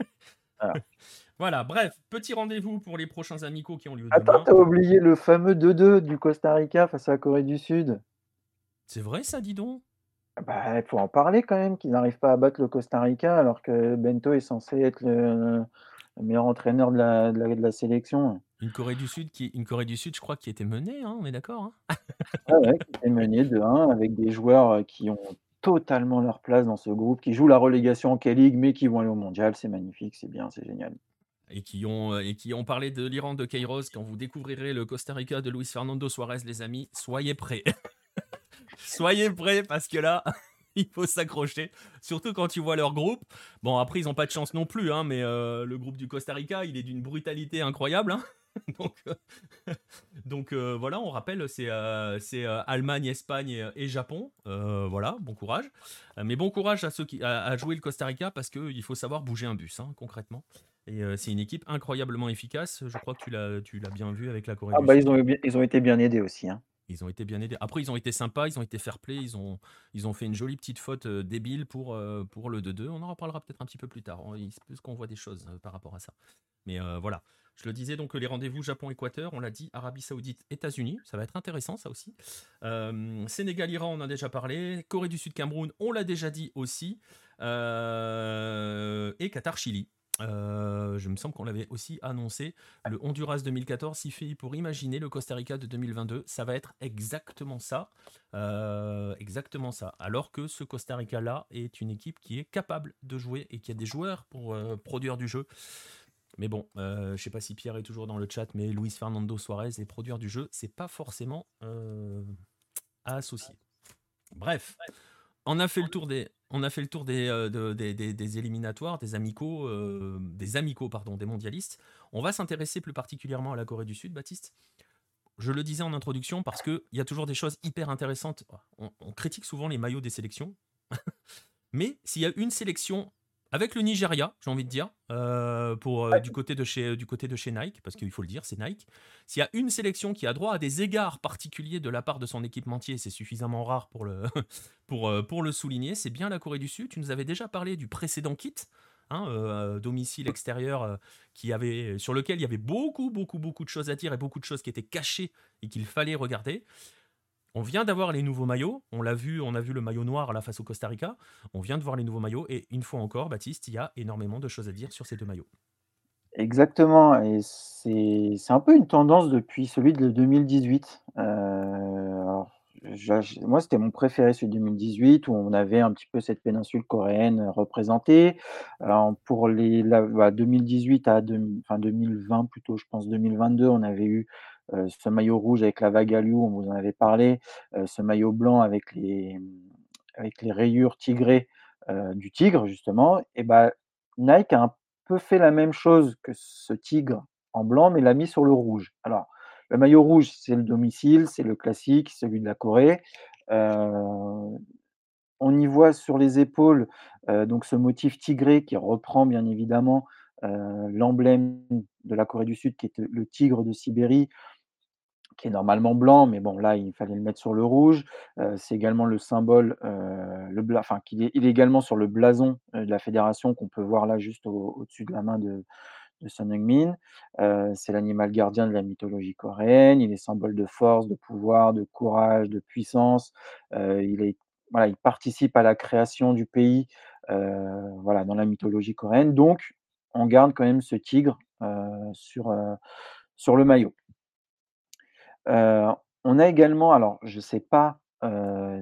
voilà. bref, petit rendez-vous pour les prochains amicaux qui ont lieu Attends, t'as oublié le fameux 2-2 du Costa Rica face à la Corée du Sud? C'est vrai ça, dis donc? Bah, il faut en parler quand même, qu'ils n'arrivent pas à battre le Costa Rica alors que Bento est censé être le, meilleur entraîneur de la, de, la, sélection. Une Corée du Sud, qui, une Corée du Sud, je crois, qui était menée, hein, on est d'accord hein? Ouais, qui était menée de 1 avec des joueurs euh, qui ont totalement leur place dans ce groupe, qui jouent la relégation en K-League, mais qui vont aller au mondial. C'est magnifique, c'est bien, c'est génial. Et qui, ont, euh, et qui ont parlé de l'Iran de Kairos. Quand vous découvrirez le Costa Rica de Luis Fernando Suarez, les amis, soyez prêts. Soyez prêts parce que là, il faut s'accrocher. Surtout quand tu vois leur groupe. Bon, après, ils n'ont pas de chance non plus, hein, mais euh, le groupe du Costa Rica, il est d'une brutalité incroyable. Hein. donc, euh, donc euh, voilà, on rappelle, c'est Allemagne, Espagne et, Japon. voilà, bon courage. mais bon courage à ceux qui à, jouer le Costa Rica parce qu'il faut savoir bouger un bus, hein, concrètement. Et c'est une équipe incroyablement efficace. Je crois que tu l'as, tu l'as bien vu avec la Corée ah, bah, Ils ont, ils ont été bien aidés aussi. Hein. Ils ont été bien aidés. Après, ils ont été sympas, ils ont été fair play, ils ont, ils ont fait une jolie petite faute euh, débile pour, euh, pour le 2-2. On en reparlera peut-être un petit peu plus tard. Il se peut qu'on voit des choses euh, par rapport à ça. Mais voilà. Je le disais donc les rendez-vous Japon-Équateur, on l'a dit, Arabie Saoudite, États-Unis, ça va être intéressant ça aussi. Sénégal-Iran, on en a déjà parlé. Corée du Sud-Cameroun, on l'a déjà dit aussi. et Qatar-Chili. Euh, je me semble qu'on l'avait aussi annoncé. Le Honduras 2014, s'il fait pour imaginer le Costa Rica de 2022, ça va être exactement ça. Euh, exactement ça. Alors que ce Costa Rica-là est une équipe qui est capable de jouer et qui a des joueurs pour euh, produire du jeu. Mais bon, je ne sais pas si Pierre est toujours dans le chat, mais Luis Fernando Suarez et produire du jeu, c'est pas forcément à associer. Bref, on a fait le tour des, on a fait le tour des, euh, des, éliminatoires, des amicaux, euh, des amicaux pardon, des mondialistes. On va s'intéresser plus particulièrement à la Corée du Sud, Baptiste. Je le disais en introduction parce qu'il y a toujours des choses hyper intéressantes. On, critique souvent les maillots des sélections, mais s'il y a une sélection avec le Nigeria, j'ai envie de dire, euh, pour, euh, du, côté de chez, du côté de chez Nike, parce qu'il faut le dire, c'est Nike. S'il y a une sélection qui a droit à des égards particuliers de la part de son équipementier, c'est suffisamment rare pour le, pour, euh, pour le souligner, c'est bien la Corée du Sud. Tu nous avais déjà parlé du précédent kit, hein, domicile extérieur, qui avait, sur lequel il y avait beaucoup, beaucoup, beaucoup de choses à dire et beaucoup de choses qui étaient cachées et qu'il fallait regarder. On vient d'avoir les nouveaux maillots. On l'a vu, on a vu le maillot noir là face au Costa Rica. On vient de voir les nouveaux maillots. Et une fois encore, Baptiste, il y a énormément de choses à dire sur ces deux maillots. Exactement. Et c'est un peu une tendance depuis celui de 2018. Euh, moi, c'était mon préféré, celui de 2018, où on avait un petit peu cette péninsule coréenne représentée. pour les 2018 bah, à 2020 plutôt, je pense 2022, on avait eu ce maillot rouge avec la vague Aliou, on vous en avait parlé, euh, ce maillot blanc avec les, avec les rayures tigrées euh, du tigre, justement, et ben Nike a un peu fait la même chose que ce tigre en blanc, mais l'a mis sur le rouge. Alors, le maillot rouge, c'est le domicile, c'est le classique, celui de la Corée. on y voit sur les épaules donc ce motif tigré qui reprend bien évidemment l'emblème de la Corée du Sud, qui est le tigre de Sibérie, qui est normalement blanc, mais bon, là, il fallait le mettre sur le rouge. c'est également le symbole, le enfin, il est, également sur le blason de la fédération qu'on peut voir là juste au-dessus de la main de, Son Heung-min. c'est l'animal gardien de la mythologie coréenne. Il est symbole de force, de pouvoir, de courage, de puissance. il, est, voilà, il participe à la création du pays voilà, dans la mythologie coréenne. Donc, on garde quand même ce tigre sur, sur le maillot. On a également, alors je ne sais pas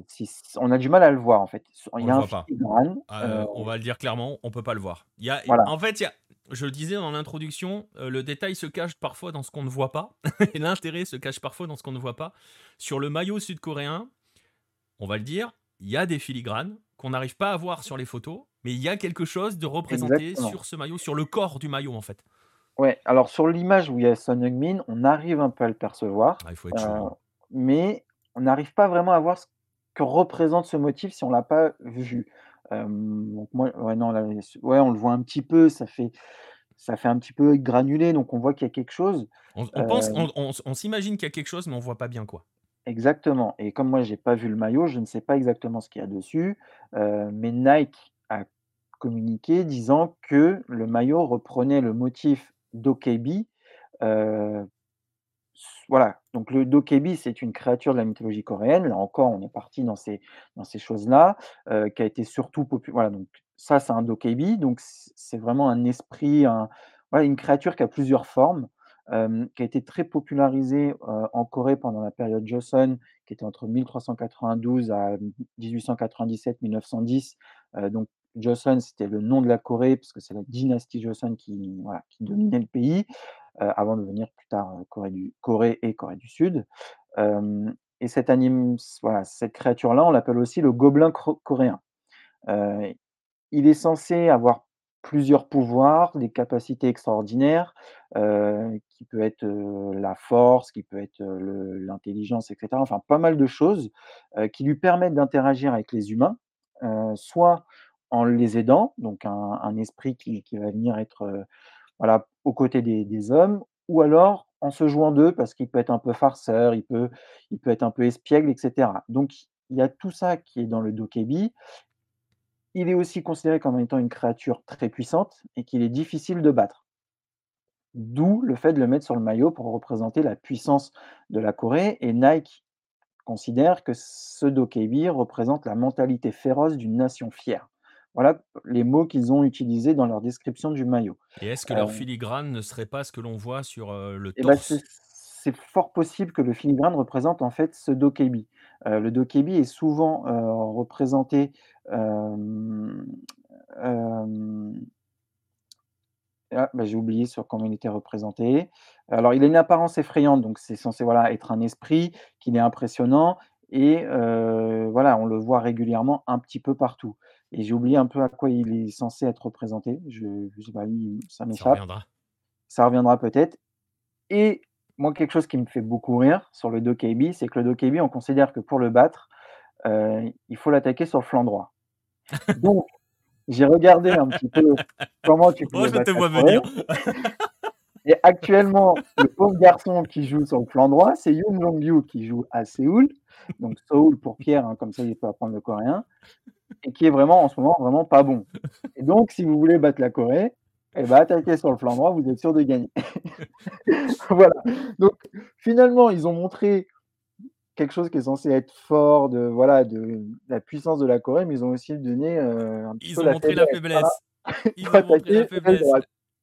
si on a du mal à le voir en fait. Il y a un filigrane. Ah, on va le dire clairement, on peut pas le voir. Il y a, En fait, il y a, je le disais dans l'introduction, le détail se cache parfois dans ce qu'on ne voit pas, et l'intérêt se cache parfois dans ce qu'on ne voit pas. Sur le maillot sud-coréen, on va le dire, il y a des filigranes qu'on n'arrive pas à voir sur les photos, mais il y a quelque chose de représenté sur ce maillot, sur le corps du maillot en fait. Ouais, alors sur l'image où il y a Son Heung-min, on arrive un peu à le percevoir, ah, il faut être euh, mais on n'arrive pas vraiment à voir ce que représente ce motif si on l'a pas vu. donc moi, ouais, non, ouais, on le voit un petit peu, ça fait, ça fait un petit peu granulé, donc on voit qu'il y a quelque chose. On, pense, on, s'imagine qu'il y a quelque chose, mais on voit pas bien quoi. Exactement. Et comme moi, j'ai pas vu le maillot, je ne sais pas exactement ce qu'il y a dessus, mais Nike a communiqué disant que le maillot reprenait le motif d'Okebi. voilà, donc le Dokebi, c'est une créature de la mythologie coréenne. Là encore, on est parti dans ces, dans ces choses-là, qui a été surtout populaire. Voilà, donc ça, c'est un Dokebi. Donc c'est vraiment un esprit, une créature qui a plusieurs formes, qui a été très popularisée en Corée pendant la période Joseon, qui était entre 1392 à 1897-1910. donc Joseon, c'était le nom de la Corée, parce que c'est la dynastie Joseon qui, dominait le pays, euh, avant de devenir plus tard euh, Corée, du, Corée et Corée du Sud. et voilà, cette créature-là, on l'appelle aussi le gobelin coréen. Euh, il est censé avoir plusieurs pouvoirs, des capacités extraordinaires, qui peut être la force, qui peut être l'intelligence, etc. Enfin, pas mal de choses qui lui permettent d'interagir avec les humains, soit en les aidant, donc un, esprit qui, va venir être euh, voilà, aux côtés des, hommes, ou alors en se jouant d'eux, parce qu'il peut être un peu farceur, il peut, il peut être un peu espiègle, etc. Donc il y a tout ça qui est dans le dokebi. Il est aussi considéré comme étant une créature très puissante et qu'il est difficile de battre. D'où le fait de le mettre sur le maillot pour représenter la puissance de la Corée. Et Nike considère que ce dokebi représente la mentalité féroce d'une nation fière. Voilà les mots qu'ils ont utilisés dans leur description du maillot. Et est-ce que leur euh, filigrane ne serait pas ce que l'on voit sur euh, le eh ben, torse? C'est fort possible que le filigrane représente en fait ce dokebi. Euh, le dokebi est souvent représenté ah, bah, j'ai oublié sur comment il était représenté. Alors, il a une apparence effrayante, donc c'est censé voilà, être un esprit, qu'il est impressionnant, et voilà, on le voit régulièrement un petit peu partout. Et j'ai oublié un peu à quoi il est censé être représenté. Je, je sais pas, ça m'échappe. Ça reviendra. Ça reviendra peut-être. Et moi, quelque chose qui me fait beaucoup rire sur le Dokebi, c'est que le Dokebi, on considère que pour le battre, euh, il faut l'attaquer sur le flanc droit. Donc, j'ai regardé un petit peu comment tu Oh, pouvais je te vois venir. Et actuellement, le pauvre garçon qui joue sur le flanc droit, c'est Yoon Jong-yu qui joue à Séoul, donc Seoul pour Pierre, hein, comme ça il peut apprendre le coréen, et qui est vraiment en ce moment vraiment pas bon. Et donc, si vous voulez battre la Corée, eh ben, attaquez sur le flanc droit, vous êtes sûr de gagner. voilà. Donc, finalement, ils ont montré quelque chose qui est censé être fort de voilà de la puissance de la Corée, mais ils ont aussi donné euh, un petit Ils peu ont la montré la faiblesse. Ils ont montré attaquer la faiblesse.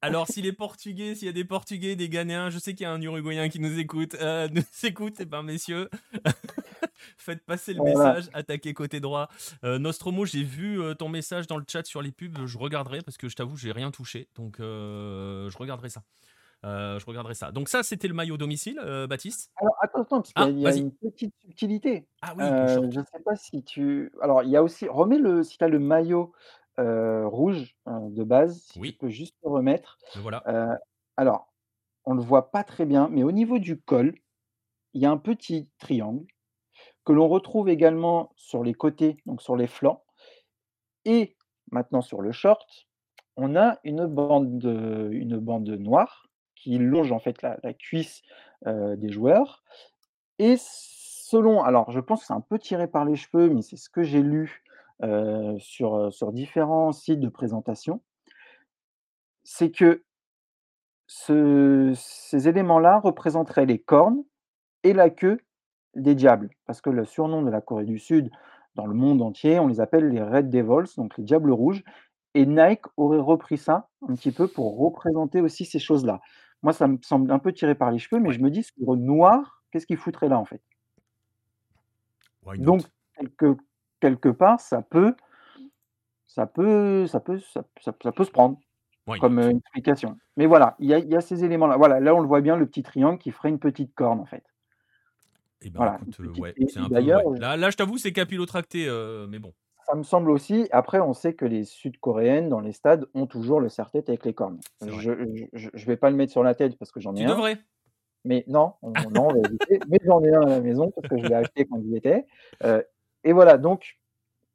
Alors, si les Portugais, s'il y a des Portugais, des Ghanéens, je sais qu'il y a un Uruguayen qui nous écoute, euh, nous écoute, eh ben messieurs, faites passer le Voilà. message, attaquez côté droit. Euh, Nostromo, j'ai vu euh, ton message dans le chat sur les pubs, je regarderai parce que je t'avoue, j'ai rien touché, donc euh, je regarderai ça. Je regarderai ça. Donc ça, c'était le maillot domicile, Baptiste? Alors attends, attends, parce Ah, qu'il y a, il y a vas-y. une petite subtilité. Ah oui, je ne sais pas si tu. Alors, il y a aussi. Remets le. Si tu as le maillot euh, rouge euh, de base, si tu Oui, peux juste le remettre. voilà. Euh, alors, on ne le voit pas très bien, mais au niveau du col, il y a un petit triangle que l'on retrouve également sur les côtés, donc sur les flancs. Et maintenant sur le short, on a une bande, de- une bande noire qui longe en fait la, la cuisse euh, des joueurs. Et selon, alors je pense que c'est un peu tiré par les cheveux, mais c'est ce que j'ai lu euh, sur, euh, sur différents sites de présentation, c'est que ce- ces éléments-là représenteraient les cornes et la queue des diables. Parce que le surnom de la Corée du Sud, dans le monde entier, on les appelle les Red Devils, donc les diables rouges. Et Nike aurait repris ça un petit peu pour représenter aussi ces choses-là. Moi, ça me semble un peu tiré par les cheveux, mais je me dis, ce noir, qu'est-ce qu'il foutrait là, en fait? Donc, quelque, quelque part, ça peut, ça peut, ça peut, ça, ça- ça peut se prendre comme euh, explication. Mais voilà, il y a, il y a ces éléments-là. Voilà, là, on le voit bien, le petit triangle qui ferait une petite corne, en fait. Eh ben, Voilà, écoute, une petite- ouais, et- c'est et un peu. d'ailleurs, ouais. Là, là, je t'avoue, c'est capillotracté, euh, mais bon. Ça me semble aussi. Après, on sait que les Sud-Coréennes, dans les stades, ont toujours le serre-tête avec les cornes. Je ne vais pas le mettre sur la tête parce que j'en ai Tu un. devrais. Mais non, on, non, on va éviter. Mais j'en ai un à la maison parce que je l'ai acheté quand il était. Euh, et voilà, donc,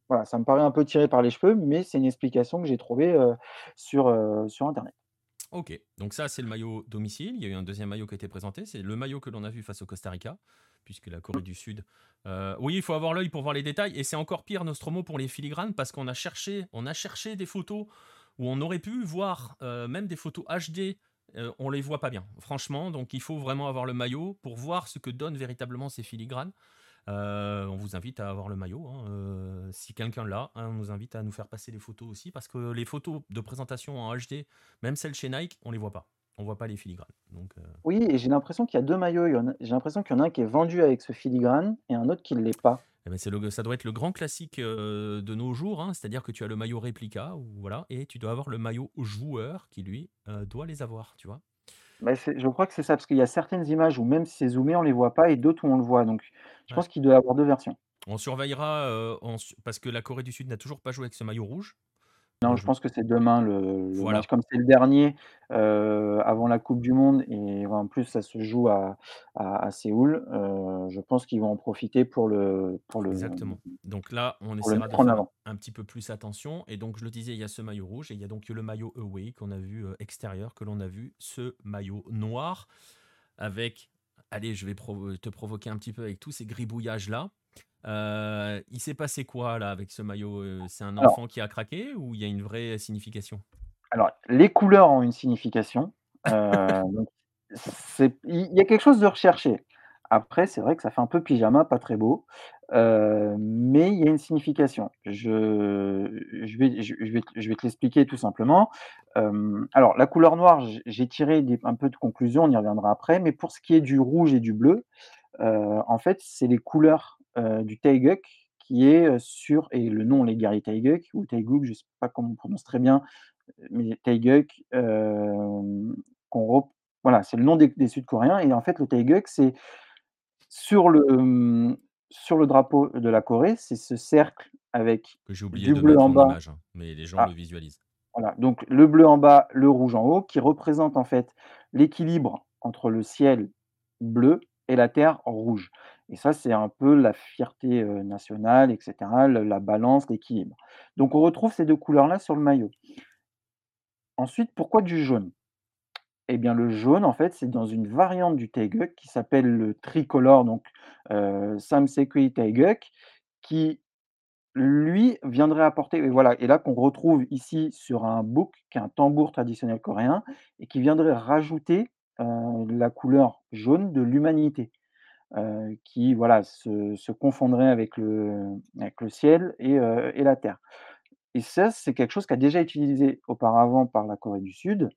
voilà, ça me paraît un peu tiré par les cheveux, mais c'est une explication que j'ai trouvée euh, sur, euh, sur Internet. Ok, donc ça c'est le maillot domicile. Il y a eu un deuxième maillot qui a été présenté. C'est le maillot que l'on a vu face au Costa Rica, puisque la Corée du Sud. euh, oui, il faut avoir l'œil pour voir les détails. Et c'est encore pire Nostromo pour les filigranes parce qu'on a cherché, on a cherché des photos où on aurait pu voir même des photos HD. on les voit pas bien, franchement. Donc il faut vraiment avoir le maillot pour voir ce que donnent véritablement ces filigranes. Euh, on vous invite à avoir le maillot. hein, euh, si quelqu'un l'a, hein, on nous invite à nous faire passer les photos aussi parce que les photos de présentation en HD, même celles chez Nike, on les voit pas. On voit pas les filigranes. Donc, euh, Oui, et j'ai l'impression qu'il y a deux maillots. J'ai l'impression qu'il y en a un qui est vendu avec ce filigrane et un autre qui ne l'est pas. eh ben, c'est le, ça doit être le grand classique de nos jours, hein, c'est-à-dire que tu as le maillot réplica, ou, voilà, et tu dois avoir le maillot joueur qui lui doit les avoir, tu vois. Bah, je crois que c'est ça, parce qu'il y a certaines images où même si c'est zoomé, on les voit pas et d'autres où on le voit. Donc, je Ouais. pense qu'il doit y avoir 2 versions. On surveillera euh, su- parce que la Corée du Sud n'a toujours pas joué avec ce maillot rouge. Non, Euh, je pense que c'est demain le le Voilà. match. Comme c'est le dernier, heu, avant la coupe du monde et en plus ça se joue à à à Séoul, heu, je pense qu'ils vont en profiter pour le pour le Exactement. Donc là, on essaiera de faire avant. un petit peu plus attention. Et donc, je le disais, il y a ce maillot rouge et il y a donc le maillot away qu'on a vu euh, extérieur, que l'on a vu ce maillot noir avec. Allez, je vais provo- te provoquer un petit peu avec tous ces gribouillages-là. Euh, il s'est passé quoi là avec ce maillot euh, C'est un Alors enfant qui a craqué ou il y a une vraie signification? Alors les couleurs ont une signification, c'est il y a quelque chose de recherché. Après, c'est vrai que ça fait un peu pyjama, pas très beau, mais il y a une signification. Je je vais je je vais te je vais te l'expliquer tout simplement. Alors la couleur noire, j'ai tiré des un peu de conclusions, on y reviendra après, mais pour ce qui est du rouge et du bleu, en fait, c'est les couleurs, heu, du Taeguk qui est, heu, sur et le nom, les guerriers Taeguk ou Taeguk, je sais pas comment on prononce très bien, mais Taeguk, hem, qu'on voilà, c'est le nom des des Sud-Coréens et en fait, le Taeguk, c'est sur le, mmh, sur le drapeau de la Corée, c'est ce cercle avec Que oublié du de bleu en bas image, hein, mais les gens ah, le visualisent. voilà, donc le bleu en bas, le rouge en haut, qui représente en fait l'équilibre entre le ciel bleu et la terre rouge Et ça, c'est un peu la fierté, nationale et cetera, le la balance, l'équilibre. Donc on retrouve ces 2 couleurs-là sur le maillot. Ensuite, pourquoi du jaune? Eh bien, le jaune, en fait, c'est dans une variante du Taegeuk qui s'appelle le tricolore, donc heu, Samsekui Taegeuk, qui lui viendrait apporter et voilà et là qu'on retrouve ici sur un bouk, qui est un tambour traditionnel coréen et qui viendrait rajouter, la couleur jaune de l'humanité, heu, qui voilà se se confondrait avec le ciel et heu et la terre et ça, c'est quelque chose qui a déjà utilisé auparavant par la Corée du Sud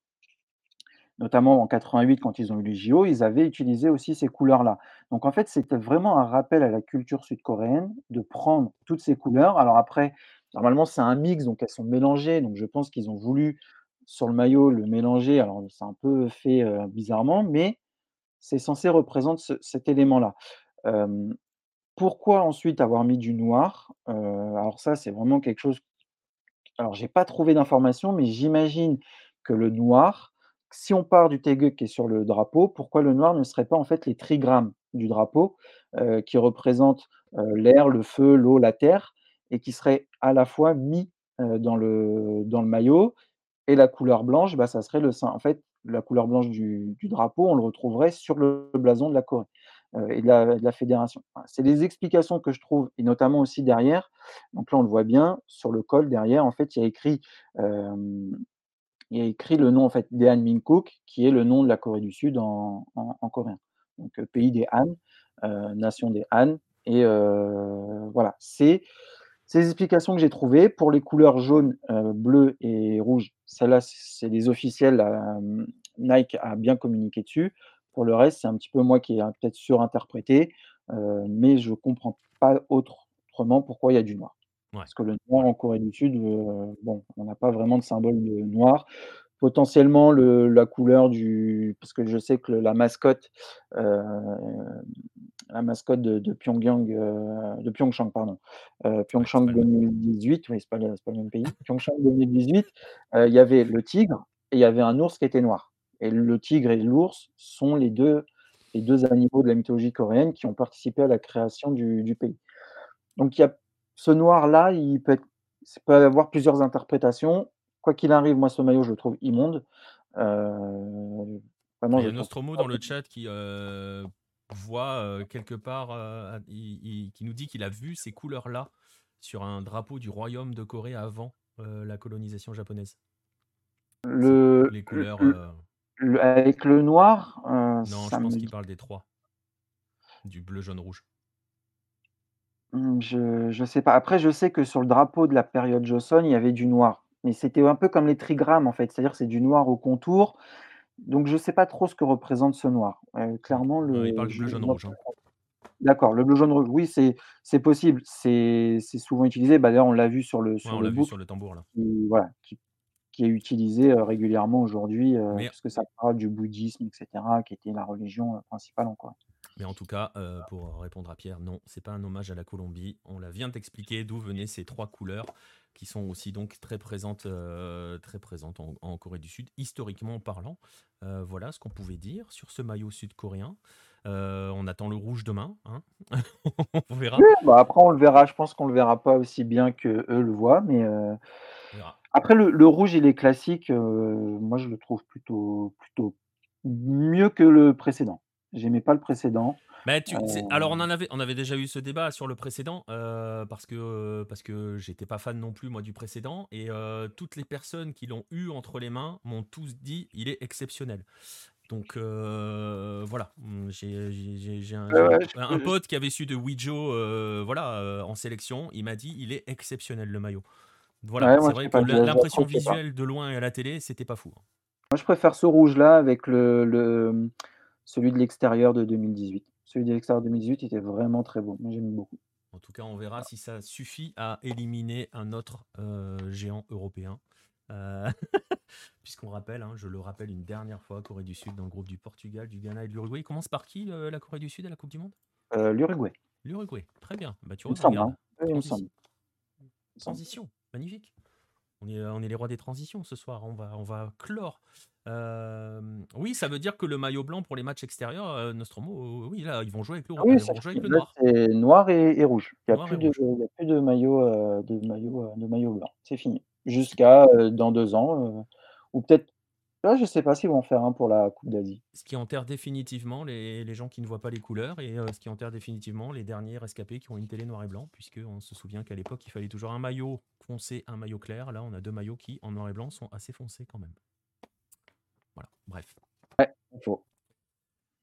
notamment en 88 quand ils ont eu les JO, ils avaient utilisé aussi ces couleurs-là. Donc en fait, c'était vraiment un rappel à la culture sud-coréenne de prendre toutes ces couleurs. Alors après, normalement, c'est un mix, donc elles sont mélangées, donc je pense qu'ils ont voulu sur le maillot le mélanger. Alors c'est un peu fait, heu, bizarrement, mais c'est censé représenter ce cet élément-là. Pourquoi ensuite avoir mis du noir? Alors ça, c'est vraiment quelque chose alors j'ai pas trouvé d'informations, mais j'imagine que le noir, si on part du Taegeuk qui est sur le drapeau, pourquoi le noir ne serait pas en fait les trigrammes du drapeau, qui représentent, l'air, le feu, l'eau, la terre et qui seraient à la fois mis, dans le dans le maillot et la couleur blanche, bah, ça serait le en fait, la couleur blanche du drapeau, on le retrouverait sur le blason de la Corée, heu et de la fédération. C'est des explications que je trouve et notamment aussi derrière, donc là, on le voit bien, sur le col derrière, en fait, il y a écrit, hem, il y a écrit le nom, en fait, Daehanminkook, qui est le nom de la Corée du Sud en en en coréen. Donc heu, pays des Han, nation des Han et voilà, c'est ces explications que j'ai trouvées. Pour les couleurs jaune, heu, bleu et rouge, celles-là, c'est les officielles, hem, Nike a bien communiqué dessus. Pour le reste, c'est un petit peu moi qui ai hein, peut-être surinterprété, heu, mais je comprends pas autrement pourquoi il y a du noir. Ouais, Parce que le noir en Corée du Sud, bon, on n'a pas vraiment de symbole de noir. Potentiellement le la couleur du parce que je sais que le la mascotte, la mascotte de de Pyongyang, heu, de Pyeongchang, pardon, Pyeongchang même. 2018, oui, c'est pas pas le même pays. Pyeongchang 2018, heu, il y avait le tigre et il y avait un ours qui était noir et le tigre et l'ours sont les 2 les 2 animaux de la mythologie coréenne qui ont participé à la création du du pays. Donc il y a ce noir-là, il peut être peut avoir plusieurs interprétations. Quoi qu'il arrive, moi, ce maillot, je le trouve immonde. Vraiment, il y a Nostromo dans le chat qui euh, voit euh, quelque part, euh, il- il- qui nous dit qu'il a vu ces couleurs-là sur un drapeau du royaume de Corée avant euh, la colonisation japonaise. Le les le couleurs. le le avec le noir, Non, je pense me qu'il parle des trois, du bleu, jaune, rouge. mmh, je je sais pas. Après, je sais que sur le drapeau de la période Joseon, il y avait du noir, mais c'était un peu comme les trigrammes, en fait, c'est-à-dire c'est du noir au contour, donc je sais pas trop ce que représente ce noir. Ok. clairement, Non, il le parle du bleu, jaune, rouge. hein. D'accord, le bleu, jaune, rouge, oui, c'est possible. C'est souvent utilisé. Bah, d'ailleurs, on l'a vu sur le Ouais, sur on le vu sur le tambour là. qui voilà, qui qui est utilisé, heu, régulièrement aujourd'hui, heu, Mais puisque ça parle du bouddhisme et cetera, qui était la religion, principale en Corée. Mais en tout cas, euh, pour répondre à Pierre, non, c'est pas un hommage à la Colombie. On la vient d'expliquer d'où venaient ces trois couleurs qui sont aussi donc très présentes, euh, très présentes en, en Corée du Sud, historiquement parlant. Euh, voilà ce qu'on pouvait dire sur ce maillot sud-coréen. Euh, on attend le rouge demain, hein. on verra. Oui, bah, après on le verra, je pense qu'on le verra pas aussi bien qu'eux le voient, mais après le le rouge, il est classique, moi je le trouve plutôt plutôt mieux que le précédent. J'aimais pas le précédent, Bah, tu, c'est- alors on en avait, on avait déjà eu ce débat sur le précédent euh, parce que parce que j'étais pas fan non plus moi du précédent et euh, toutes les personnes qui l'ont eu entre les mains m'ont tous dit il est exceptionnel. Donc euh, voilà, Hum, j'ai un, pote qui avait su de Ouijo euh, voilà, euh, en sélection, il m'a dit il est exceptionnel le maillot. Voilà, ouais, c'est vrai que l'impression visuelle de loin et à la télé, c'était pas fou. hein. Moi, je préfère ce rouge-là avec le le, celui de l'extérieur de 2018. Celui de l'extérieur de 2018 était vraiment très beau. Moi, j'aime beaucoup. En tout cas, on verra si ça suffit à éliminer un autre euh, géant européen. Euh, Puisqu'on rappelle, hein, je le rappelle une dernière fois, Corée du Sud dans le groupe du Portugal, du Ghana et de l'Uruguay. Il commence par qui euh, la Corée du Sud à la Coupe du Monde? Heu, l'Uruguay, L'Uruguay. Très bien. Bah, tu semble, hein. transition. Magnifique. On est, on est les rois des transitions ce soir. On va, on va clore. Oui, ça veut dire que le maillot blanc pour les matchs extérieurs, Nostromo, oui, là, ils vont jouer avec le, Ah oui, ils vont jouer avec le noir. c'est noir et, et rouge. Il n'y a, plus de, a plus maillot, euh, de maillot, euh, de maillot blanc. C'est fini. Jusqu'à euh, dans deux ans. euh, ou peut-être. Là, je sais pas s'ils vont en faire un pour la Coupe d'Asie. Ce qui enterre définitivement les, les gens qui ne voient pas les couleurs et euh, ce qui enterre définitivement les derniers rescapés qui ont une télé noir et blanc, puisqu'on se souvient qu'à l'époque, il fallait toujours un maillot foncé, un maillot clair. Là, on a deux maillots qui, en noir et blanc, sont assez foncés quand même. Voilà, bref. Faut.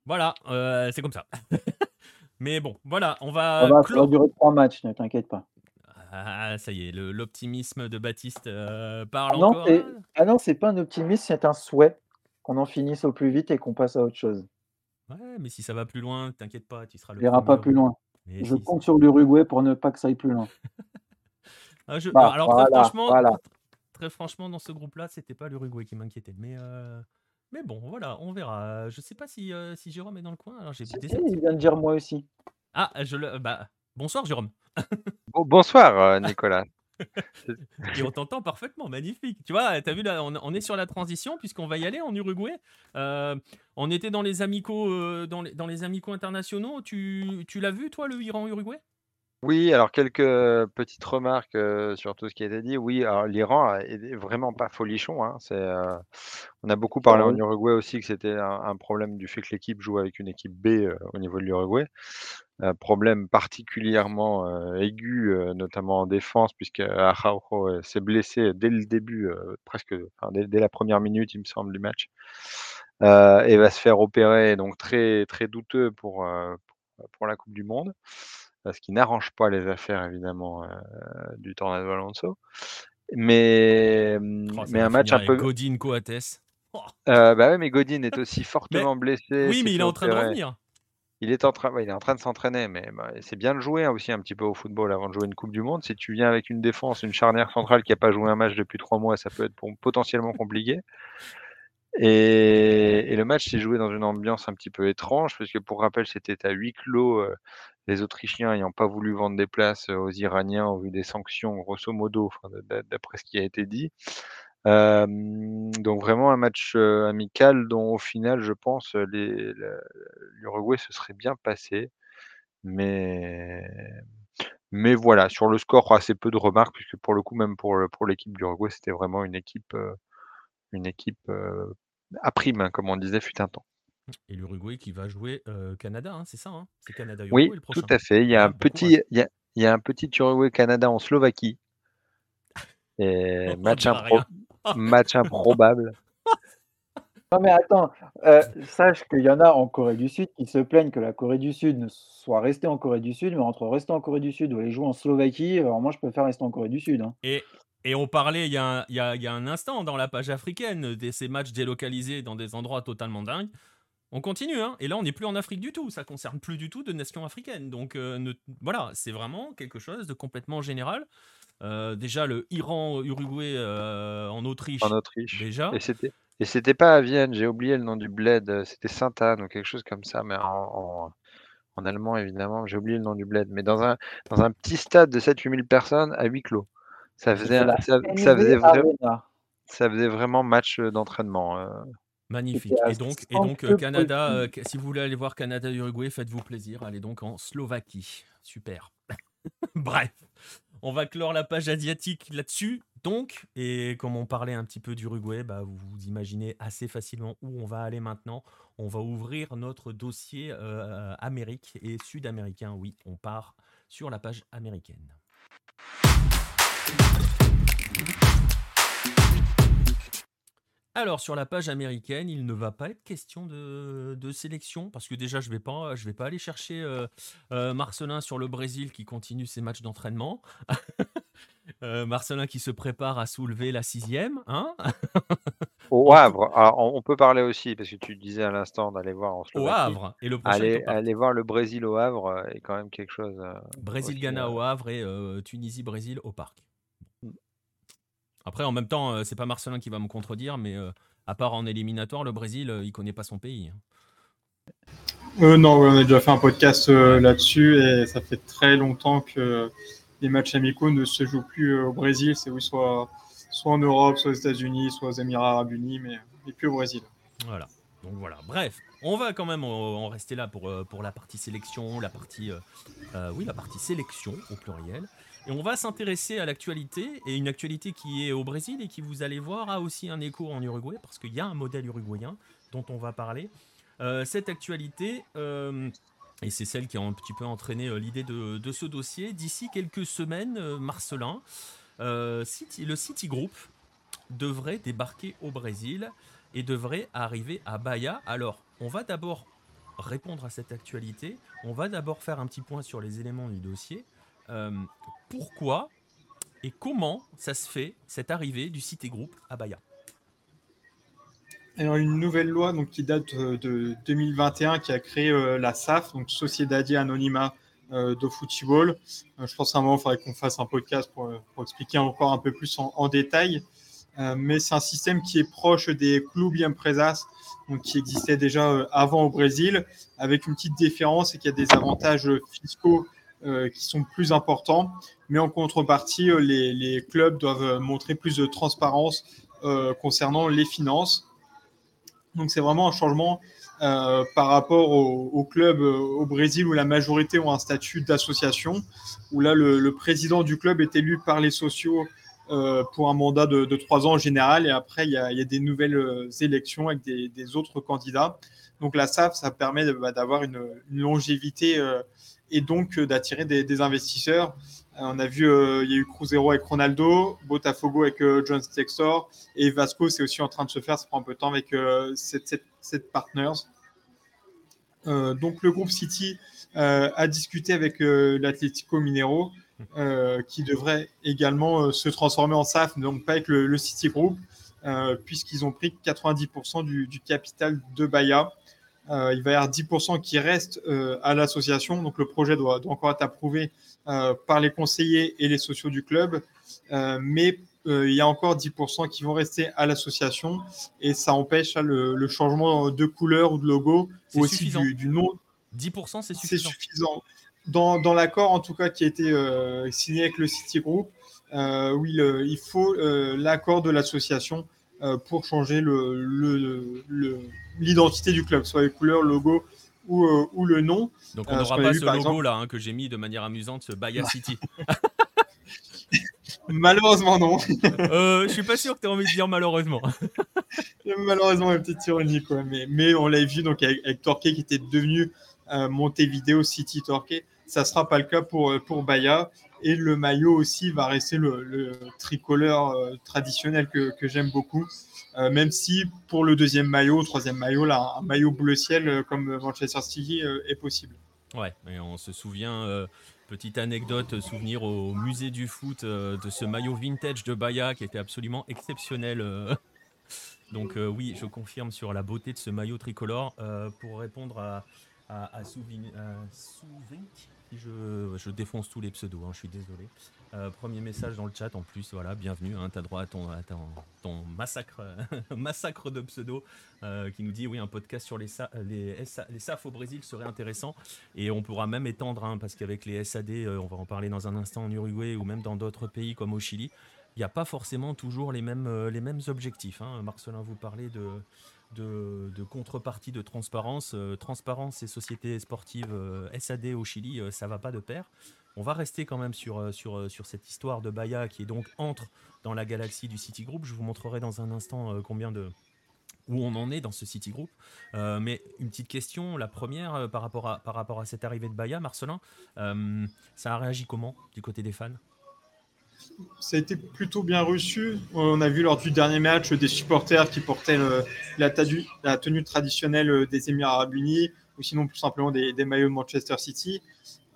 Voilà, euh, c'est comme ça. Mais bon, voilà, on va Ça va, ça va durer trois matchs, ne t'inquiète pas. Ah, ça y est, l'optimisme de Baptiste euh, parle Non, encore. Ah, Ah non, c'est pas un optimisme, c'est un souhait qu'on en finisse au plus vite et qu'on passe à autre chose. Ouais, mais si ça va plus loin, t'inquiète pas, tu seras le ira pas plus loin. Je si, compte sur l'Uruguay pour ne pas que ça aille plus loin. Ah, je- Bah, alors voilà, franchement, voilà. Très franchement, dans ce groupe-là, c'était pas l'Uruguay qui m'inquiétait. Mais, euh, mais bon, voilà, on verra. Je sais pas si, euh, si Jérôme est dans le coin. Alors j'ai Si, il vient de dire moi aussi. Ah, je le. Bah, bonsoir Jérôme. Bon- bonsoir, euh, Nicolas. Et on t'entend parfaitement, magnifique. Tu vois, t'as vu là, on, on est sur la transition puisqu'on va y aller en Uruguay. Euh, on était dans les amicaux, euh, dans, les, dans les amicaux internationaux. Tu, tu l'as vu toi le Iran-Uruguay? Oui, alors quelques petites remarques euh, sur tout ce qui a été dit. Oui, alors l'Iran est vraiment pas folichon. hein. C'est, euh, on a beaucoup parlé Ah en oui. Uruguay aussi que c'était un, un problème du fait que l'équipe joue avec une équipe B euh, au niveau de l'Uruguay. Un problème particulièrement euh, aigu, euh, notamment en défense, puisque Araujo euh, s'est blessé dès le début, euh, presque enfin, dès, dès la première minute, il me semble, du match, euh, et va se faire opérer, donc très très douteux euh, pour la Coupe du Monde ce qui n'arrange pas les affaires évidemment euh, du Tornado Alonso. Mais, Oh, mais un match un peu. Godin Coates. Oh, Euh, bah ouais, mais Godin est aussi fortement blessé. oui, mais il est en train de revenir. Il est en train, il est en train de s'entraîner, mais bah, c'est bien de jouer hein, aussi un petit peu au football avant de jouer une Coupe du Monde. Si tu viens avec une défense, une charnière centrale qui n'a pas joué un match depuis trois mois, ça peut être pour- potentiellement compliqué. Et, et le match s'est joué dans une ambiance un petit peu étrange, puisque pour rappel, c'était à huis clos, euh, les Autrichiens n'ayant pas voulu vendre des places aux Iraniens au vu des sanctions, grosso modo, d'après ce qui a été dit. Donc vraiment un match amical dont au final, je pense, l'Uruguay se serait bien passé. Mais, mais voilà, sur le score, assez peu de remarques, puisque pour le coup, même pour, pour l'équipe d'Uruguay, c'était vraiment une équipe, une équipe à prime, hein, comme on disait, fut un temps. Et l'Uruguay qui va jouer euh, Canada, hein, c'est ça hein C'est Canada-Uruguay Oui, le tout prochain. à fait. Il y a Ah, un bon petit, il y a, il y a un petit Uruguay-Canada en Slovaquie. Et On match, dira impro- match improbable. Non mais attends, euh, sache qu'il y en a en Corée du Sud qui se plaignent que la Corée du Sud ne soit restée en Corée du Sud, mais entre rester en Corée du Sud ou aller jouer en Slovaquie, alors moi je préfère rester en Corée du Sud. hein. Et, et on parlait il y, a un, il, y a, il y a un instant dans la page africaine de ces matchs délocalisés dans des endroits totalement dingues. On continue, hein. et là on n'est plus en Afrique du tout, ça concerne plus du tout de nations africaines. Donc euh, ne- voilà, c'est vraiment quelque chose de complètement général. Euh, déjà le Iran-Uruguay euh, en Autriche, en Autriche. déjà. Et c'était et c'était pas à Vienne, j'ai oublié le nom du bled, c'était Sainte-Anne ou quelque chose comme ça, mais en, en, en allemand évidemment, j'ai oublié le nom du bled, mais dans un, dans un petit stade de 7-8 000 personnes à huis clos. Ça faisait, la ça, faisait ça vraiment match euh, d'entraînement. Magnifique. Et donc, et donc euh, Canada, euh, si vous voulez aller voir Canada-Uruguay, faites-vous plaisir. Allez donc en Slovaquie. Super. Bref, on va clore la page asiatique là-dessus. Donc, et comme on parlait un petit peu d'Uruguay, bah, vous vous imaginez assez facilement où on va aller maintenant. On va ouvrir notre dossier euh, Amérique et sud-américain. Oui, on part sur la page américaine. Alors sur la page américaine, il ne va pas être question de, de sélection parce que déjà je vais pas, je vais pas aller chercher euh, euh, Marcelin sur le Brésil qui continue ses matchs d'entraînement. Euh, Marcelin qui se prépare à soulever la sixième, hein? Au Havre, alors on, peut parler aussi, parce que tu disais à l'instant d'aller voir en Au Slovaquie. Havre et le prochain est Aller, au voir le Brésil au Havre est quand même quelque chose. euh, Brésil aussi, Ghana euh, au Havre et euh, Tunisie Brésil au Parc. Après en même temps, euh, c'est pas Marcelin qui va me contredire, mais euh, à part en éliminatoire, le Brésil, euh, il connaît pas son pays. hein. Euh, non, on a déjà fait un podcast euh, là-dessus et ça fait très longtemps que les matchs amicaux ne se jouent plus au Brésil. C'est où soit soit en Europe, soit aux États-Unis, soit aux Émirats Arabes Unis, mais, mais plus au Brésil. Voilà. Donc voilà. Bref, on va quand même en rester là pour, pour la partie sélection, la partie, oui, la partie sélection au pluriel. Et on va s'intéresser à l'actualité, et une actualité qui est au Brésil et qui, vous allez voir, a aussi un écho en Uruguay, parce qu'il y a un modèle uruguayen dont on va parler. Euh, cette actualité, euh, et c'est celle qui a un petit peu entraîné euh, l'idée de, ce dossier, d'ici quelques semaines, Marcelin, City, le Citigroup devrait débarquer au Brésil et devrait arriver à Bahia. Alors, on va d'abord répondre à cette actualité, on va d'abord faire un petit point sur les éléments du dossier. Euh, pourquoi et comment ça se fait, cette arrivée du Citigroup à Bahia alors, une nouvelle loi donc, qui date euh, de 2021 qui a créé euh, la SAF, donc Sociedade Anonima de Football. je pense à un moment, il faudrait qu'on fasse un podcast pour, expliquer encore un peu plus en, détail. mais c'est un système qui est proche des clubs empresas, donc qui existait déjà avant au Brésil, avec une petite différence, et qu'il y a des avantages fiscaux euh, qui sont plus importants. Mais en contrepartie, euh, les, clubs doivent montrer plus de transparence euh, concernant les finances. Donc c'est vraiment un changement par rapport aux clubs au Brésil où la majorité ont un statut d'association, où là le, président du club est élu par les sociaux pour un mandat de, trois ans en général, et après il y a, des nouvelles élections avec des, autres candidats. Donc la SAF, ça permet bah, d'avoir une, longévité et donc euh, d'attirer des, investisseurs. Euh, on a vu, euh, il y a eu Cruzeiro avec Ronaldo, Botafogo avec John Textor et Vasco, c'est aussi en train de se faire, ça prend un peu de temps avec cette, partners. donc le groupe City a discuté avec l'Atlético Minero, qui devrait également se transformer en SAF, donc pas avec le, City Group, puisqu'ils ont pris 90% du, capital de Bahia. Euh, il va y avoir 10% qui restent euh, à l'association. Donc le projet doit, encore être approuvé euh, par les conseillers et les sociaux du club. mais il y a encore 10% qui vont rester à l'association et ça empêche le, changement de couleur ou de logo ou aussi du, nom. 10% c'est suffisant. suffisant. Dans, dans l'accord en tout cas qui a été signé avec le City Group, oui, il faut l'accord de l'association pour changer le, le l'identité du club, soit les couleurs, le logo ou, euh, ou le nom. Donc on euh, n'aura pas ce logo là hein, que j'ai mis de manière amusante, ce Bahia City. malheureusement non. euh, je suis pas sûr que tu aies envie de dire malheureusement. malheureusement, une petite ironie quoi. Mais, mais on l'a vu donc avec, avec Torquay qui était devenu euh, Montevideo City Torquay. Ça sera pas le cas pour, euh, pour Bahia. Et le maillot aussi va rester le, tricolore traditionnel que, j'aime beaucoup. Euh, même si pour le deuxième maillot, troisième maillot, là, un maillot bleu ciel euh, comme Manchester City euh, est possible. Ouais, et on se souvient, petite anecdote, souvenir au musée du foot de ce maillot vintage de Baya qui était absolument exceptionnel. Donc oui, je confirme sur la beauté de ce maillot tricolore pour répondre à, à, à, je, défonce tous les pseudos, hein, je suis désolé. Euh, premier message dans le chat en plus, voilà, bienvenue, hein, tu as droit à ton, massacre, massacre de pseudos euh, qui nous dit oui, un podcast sur les, SAF au Brésil serait intéressant et on pourra même étendre, hein, parce qu'avec les SAD, euh, on va en parler dans un instant en Uruguay ou même dans d'autres pays comme au Chili, il n'y a pas forcément toujours les mêmes, les mêmes objectifs. Marcelin, vous parlez de de, contrepartie de transparence. Euh, transparence et sociétés sportives euh, SAD au Chili, euh, ça va pas de pair. On va rester quand même sur, sur cette histoire de Bahia qui est donc entre dans la galaxie du Citigroup. Je vous montrerai dans un instant combien de, où on en est dans ce Citigroup. mais une petite question, la première par, rapport à, par rapport à cette arrivée de Bahia, Marcelin, ça a réagi comment du côté des fans? Ça a été plutôt bien reçu. On a vu lors du dernier match des supporters qui portaient la, tenue, traditionnelle des Émirats Arabes Unis, ou sinon plus simplement des, maillots de Manchester City,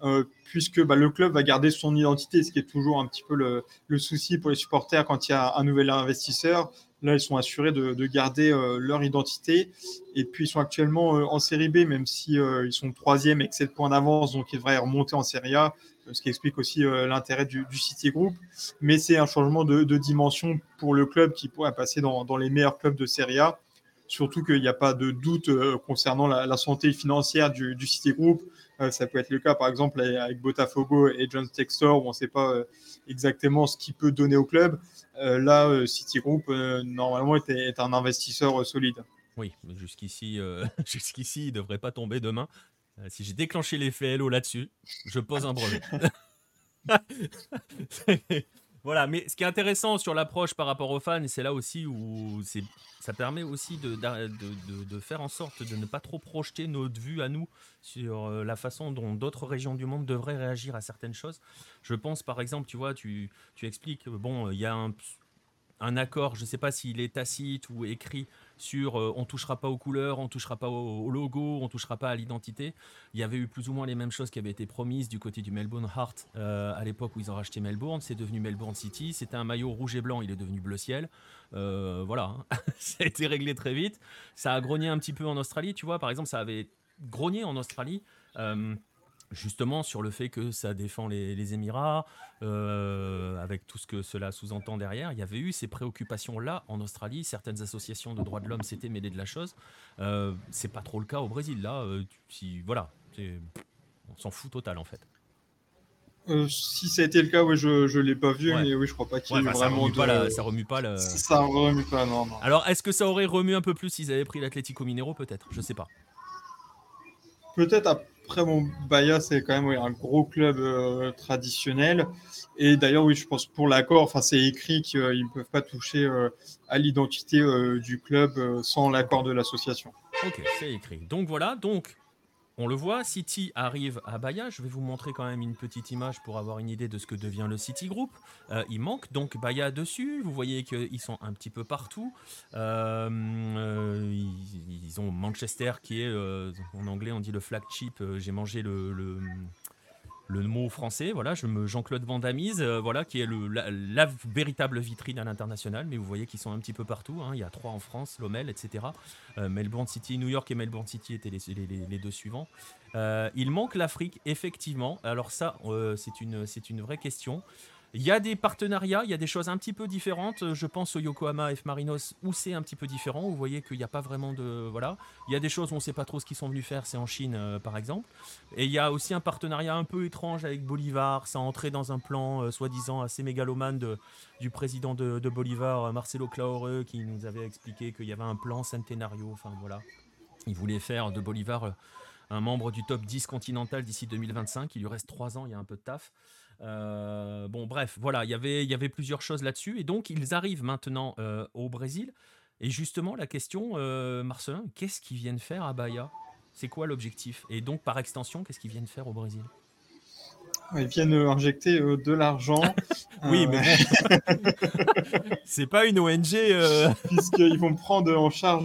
euh, puisque bah, le club va garder son identité, ce qui est toujours un petit peu le, souci pour les supporters quand il y a un nouvel investisseur. Là, ils sont assurés de, garder euh, leur identité. Et puis, ils sont actuellement euh, en série B, même si ils sont troisième avec 7 points d'avance, donc ils devraient remonter en série A ce qui explique aussi euh, l'intérêt du, City Group. Mais c'est un changement de, dimension pour le club qui pourrait passer dans, les meilleurs clubs de Serie A. surtout qu'il n'y a pas de doute concernant la, santé financière du, du Citigroup. ça peut être le cas, par exemple, avec Botafogo et John Textor, où on ne sait pas exactement ce qu'il peut donner au club. là, Citigroup, normalement, est, est, un investisseur solide. Oui, jusqu'ici, jusqu'ici, il ne devrait pas tomber demain. Si j'ai déclenché l'effet Hello là-dessus, je pose un brevet. voilà, mais ce qui est intéressant sur l'approche par rapport aux fans, c'est là aussi où ça permet aussi de, de, faire en sorte de ne pas trop projeter notre vue à nous sur euh, la façon dont d'autres régions du monde devraient réagir à certaines choses. Je pense par exemple, tu vois, tu, tu expliques, bon, il y a un, un accord, je ne sais pas s'il est tacite ou écrit, sur euh, on touchera pas aux couleurs, on touchera pas au, logo, on touchera pas à l'identité. Il y avait eu plus ou moins les mêmes choses qui avaient été promises du côté du Melbourne Heart euh, à l'époque où ils ont racheté Melbourne. C'est devenu Melbourne City. C'était un maillot rouge et blanc, il est devenu bleu ciel. Euh, voilà, hein. ça a été réglé très vite. Ça a grogné un petit peu en Australie, tu vois. Par exemple, ça avait grogné en Australie justement sur le fait que ça défend les, Émirats, euh, avec tout ce que cela sous-entend derrière. Il y avait eu ces préoccupations-là en Australie. Certaines associations de droits de l'homme s'étaient mêlées de la chose. Euh, c'est pas trop le cas au Brésil. Là, euh, si, voilà, on s'en fout total en fait. Euh, si ça a été le cas, je ne l'ai pas vu, mais oui, je crois pas qu'il vraiment. Ça remue, pas ça remue pas. Le... Ça remue pas, non. non. Alors, est-ce que ça aurait remué un peu plus s'ils avaient pris l'Atlético Minero Peut-être, je sais pas. Peut-être après, mon Bahia, c'est quand même un gros club euh, traditionnel. Et d'ailleurs, oui, je pense pour l'accord, enfin, c'est écrit qu'ils ne peuvent pas toucher euh, à l'identité euh, du club sans l'accord de l'association. Ok, c'est écrit. Donc voilà, donc on le voit, City arrive à Bahia. Je vais vous montrer quand même une petite image pour avoir une idée de ce que devient le City Group. Euh, il manque donc Bahia dessus. Vous voyez qu'ils sont un petit peu partout. Euh, euh, ils, ont Manchester qui est, en anglais on dit le flagship. J'ai mangé le mot français, voilà, je me Jean-Claude Van euh, voilà, qui est le, la, véritable vitrine à l'international, mais vous voyez qu'ils sont un petit peu partout. Hein. il y a trois en France, Lomel, etc. Euh, Melbourne City, New York et Melbourne City étaient les, deux suivants. Euh, il manque l'Afrique, effectivement. Alors ça, c'est une, c'est une vraie question. Il y a des partenariats, il y a des choses un petit peu différentes. Je pense au Yokohama F Marinos où c'est un petit peu différent. Vous voyez qu'il n'y a pas vraiment de. Voilà. Il y a des choses où on ne sait pas trop ce qu'ils sont venus faire, c'est en Chine euh, par exemple. Et il y a aussi un partenariat un peu étrange avec Bolivar. Ça a entré dans un plan euh, soi-disant assez mégalomane du président de, Bolivar, euh, Marcelo Claure, qui nous avait expliqué qu'il y avait un plan centenario. Enfin voilà. Il voulait faire de Bolivar un membre du top 10 continental d'ici 2025. Il lui reste 3 ans, il y a un peu de taf. Euh, bon, bref, voilà, y il y avait plusieurs choses là-dessus. Et donc, ils arrivent maintenant euh, au Brésil. Et justement, la question, euh, Marcelin, qu'est-ce qu'ils viennent faire à Bahia? C'est quoi l'objectif? Et donc, par extension, qu'est-ce qu'ils viennent faire au Brésil? Ils viennent injecter de l'argent. oui, mais c'est pas une ONG. Puisqu'ils vont prendre en charge.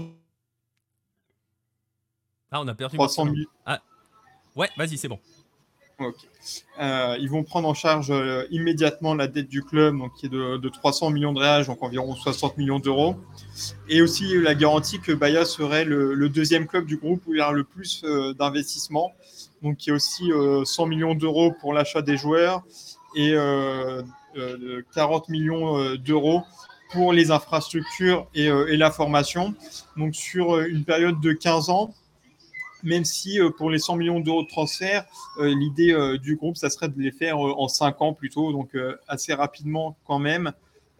Ah, on a perdu. 300 000. Ah. Ouais, vas-y, c'est bon. Euh, ils vont prendre en charge euh, immédiatement la dette du club, donc qui est de, 300 millions de réals, donc environ 60 millions d'euros. Et aussi la garantie que Bahia serait le, deuxième club du groupe où il y a le plus euh, d'investissement. Donc qui est aussi 100 millions d'euros pour l'achat des joueurs et 40 millions d'euros pour les infrastructures et, la formation. Donc sur une période de 15 ans, même si euh, pour les 100 millions d'euros de transfert, euh, l'idée euh, du groupe, ça serait de les faire en 5 ans plutôt, donc assez rapidement quand même,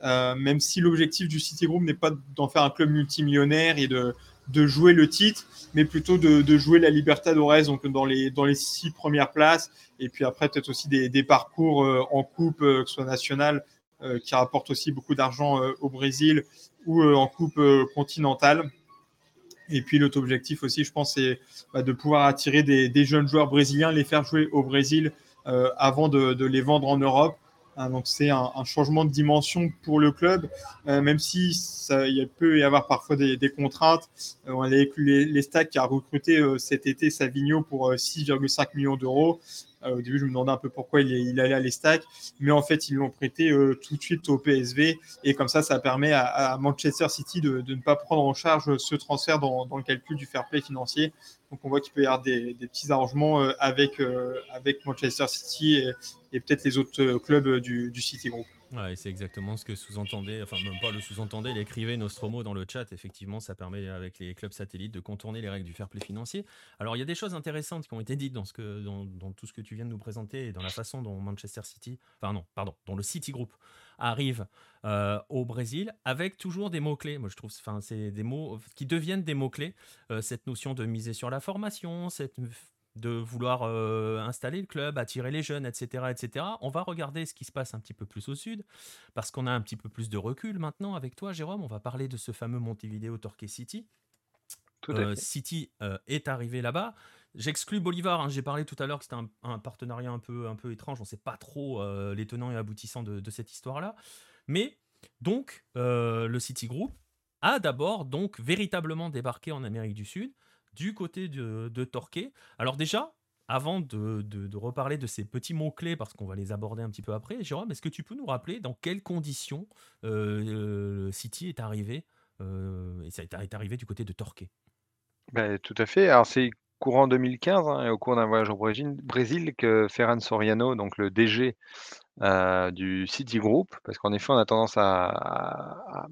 même si l'objectif du City Group n'est pas d'en faire un club multimillionnaire et de, de jouer le titre, mais plutôt de, de, jouer la Libertadores, donc dans les, dans les six premières places, et puis après peut-être aussi des, des parcours en coupe, que ce soit nationale, qui rapportent aussi beaucoup d'argent au Brésil, ou en coupe continentale. Et puis l'autre objectif aussi, je pense, c'est bah, de pouvoir attirer des, jeunes joueurs brésiliens, les faire jouer au Brésil euh, avant de, les vendre en Europe. Hein, donc c'est un, changement de dimension pour le club, euh, même si il peut y avoir parfois des, contraintes. Euh, on a les, les stacks qui a recruté cet été Savigno pour 6,5 millions d'euros. Euh, au début, je me demandais un peu pourquoi il, allait à l'Estac, mais en fait, ils l'ont prêté euh, tout de suite au PSV. Et comme ça, ça permet à, Manchester City de, ne pas prendre en charge ce transfert dans, le calcul du fair play financier. Donc, on voit qu'il peut y avoir des, petits arrangements euh, avec, avec Manchester City et, peut-être les autres clubs du, City Group. Ouais, c'est exactement ce que sous-entendait, enfin même pas le sous-entendait, il écrivait Nostromo dans le chat. Effectivement, ça permet avec les clubs satellites de contourner les règles du fair play financier. Alors il y a des choses intéressantes qui ont été dites dans tout ce que tu viens de nous présenter et dans la façon dont Manchester City, enfin non, pardon, dont le City Group arrive euh, au Brésil avec toujours des mots-clés. Moi je trouve, enfin c'est des mots qui deviennent des mots-clés. Euh, cette notion de miser sur la formation, cette de vouloir euh, installer le club, attirer les jeunes, etc., etc. On va regarder ce qui se passe un petit peu plus au sud, parce qu'on a un petit peu plus de recul maintenant avec toi, Jérôme. On va parler de ce fameux Montevideo Torquay City. Euh, City euh, est arrivé là-bas. J'exclus Bolivar. Hein. J'ai parlé tout à l'heure que c'était un, partenariat un peu, un peu étrange. On ne sait pas trop les tenants et aboutissants de, de cette histoire-là. Mais donc, le City Group a d'abord donc véritablement débarqué en Amérique du Sud du côté de, de Torquay. Alors déjà, avant de, reparler de ces petits mots-clés, parce qu'on va les aborder un petit peu après, Jérôme, est-ce que tu peux nous rappeler dans quelles conditions euh, City est arrivé, euh, et ça est arrivé du côté de Torquay? Bah, Tout à fait. Alors c'est courant 2015, hein, au cours d'un voyage au Brésil, que Ferran Soriano, donc le DG euh, du City Group, parce qu'en effet on a tendance à,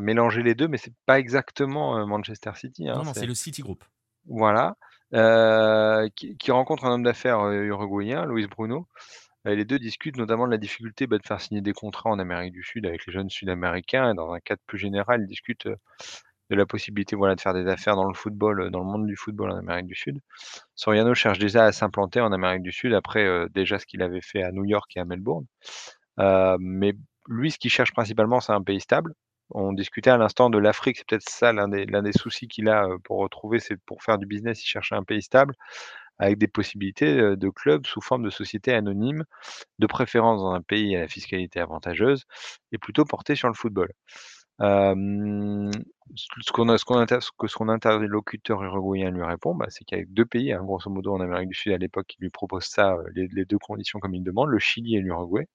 mélanger les deux, mais c'est pas exactement Manchester City. Hein, non, non, c'est le City Group. Voilà, qui rencontre un homme d'affaires, uruguayen, Luis Bruno. les deux discutent notamment de la difficulté, bah, de faire signer des contrats en Amérique du Sud avec les jeunes sud-américains et dans un cadre plus général, ils discutent, de la possibilité, voilà, de faire des affaires dans le football, dans le monde du football en Amérique du Sud. Soriano cherche déjà à s'implanter en Amérique du Sud après, déjà ce qu'il avait fait à New York et à Melbourne. mais lui, ce qu'il cherche principalement, c'est un pays stable. On discutait à l'instant de l'Afrique, c'est peut-être ça l'un des, soucis qu'il a pour retrouver, c'est pour faire du business, il cherche un pays stable, avec des possibilités de clubs sous forme de sociétés anonymes, de préférence dans un pays à la fiscalité avantageuse, et plutôt porté sur le football. ce a, que son interlocuteur uruguayen lui répond, bah, c'est qu'avec deux pays, hein, grosso modo en Amérique du Sud à l'époque, qui lui proposent ça, les, les, deux conditions comme il demande, le Chili et l'Uruguay.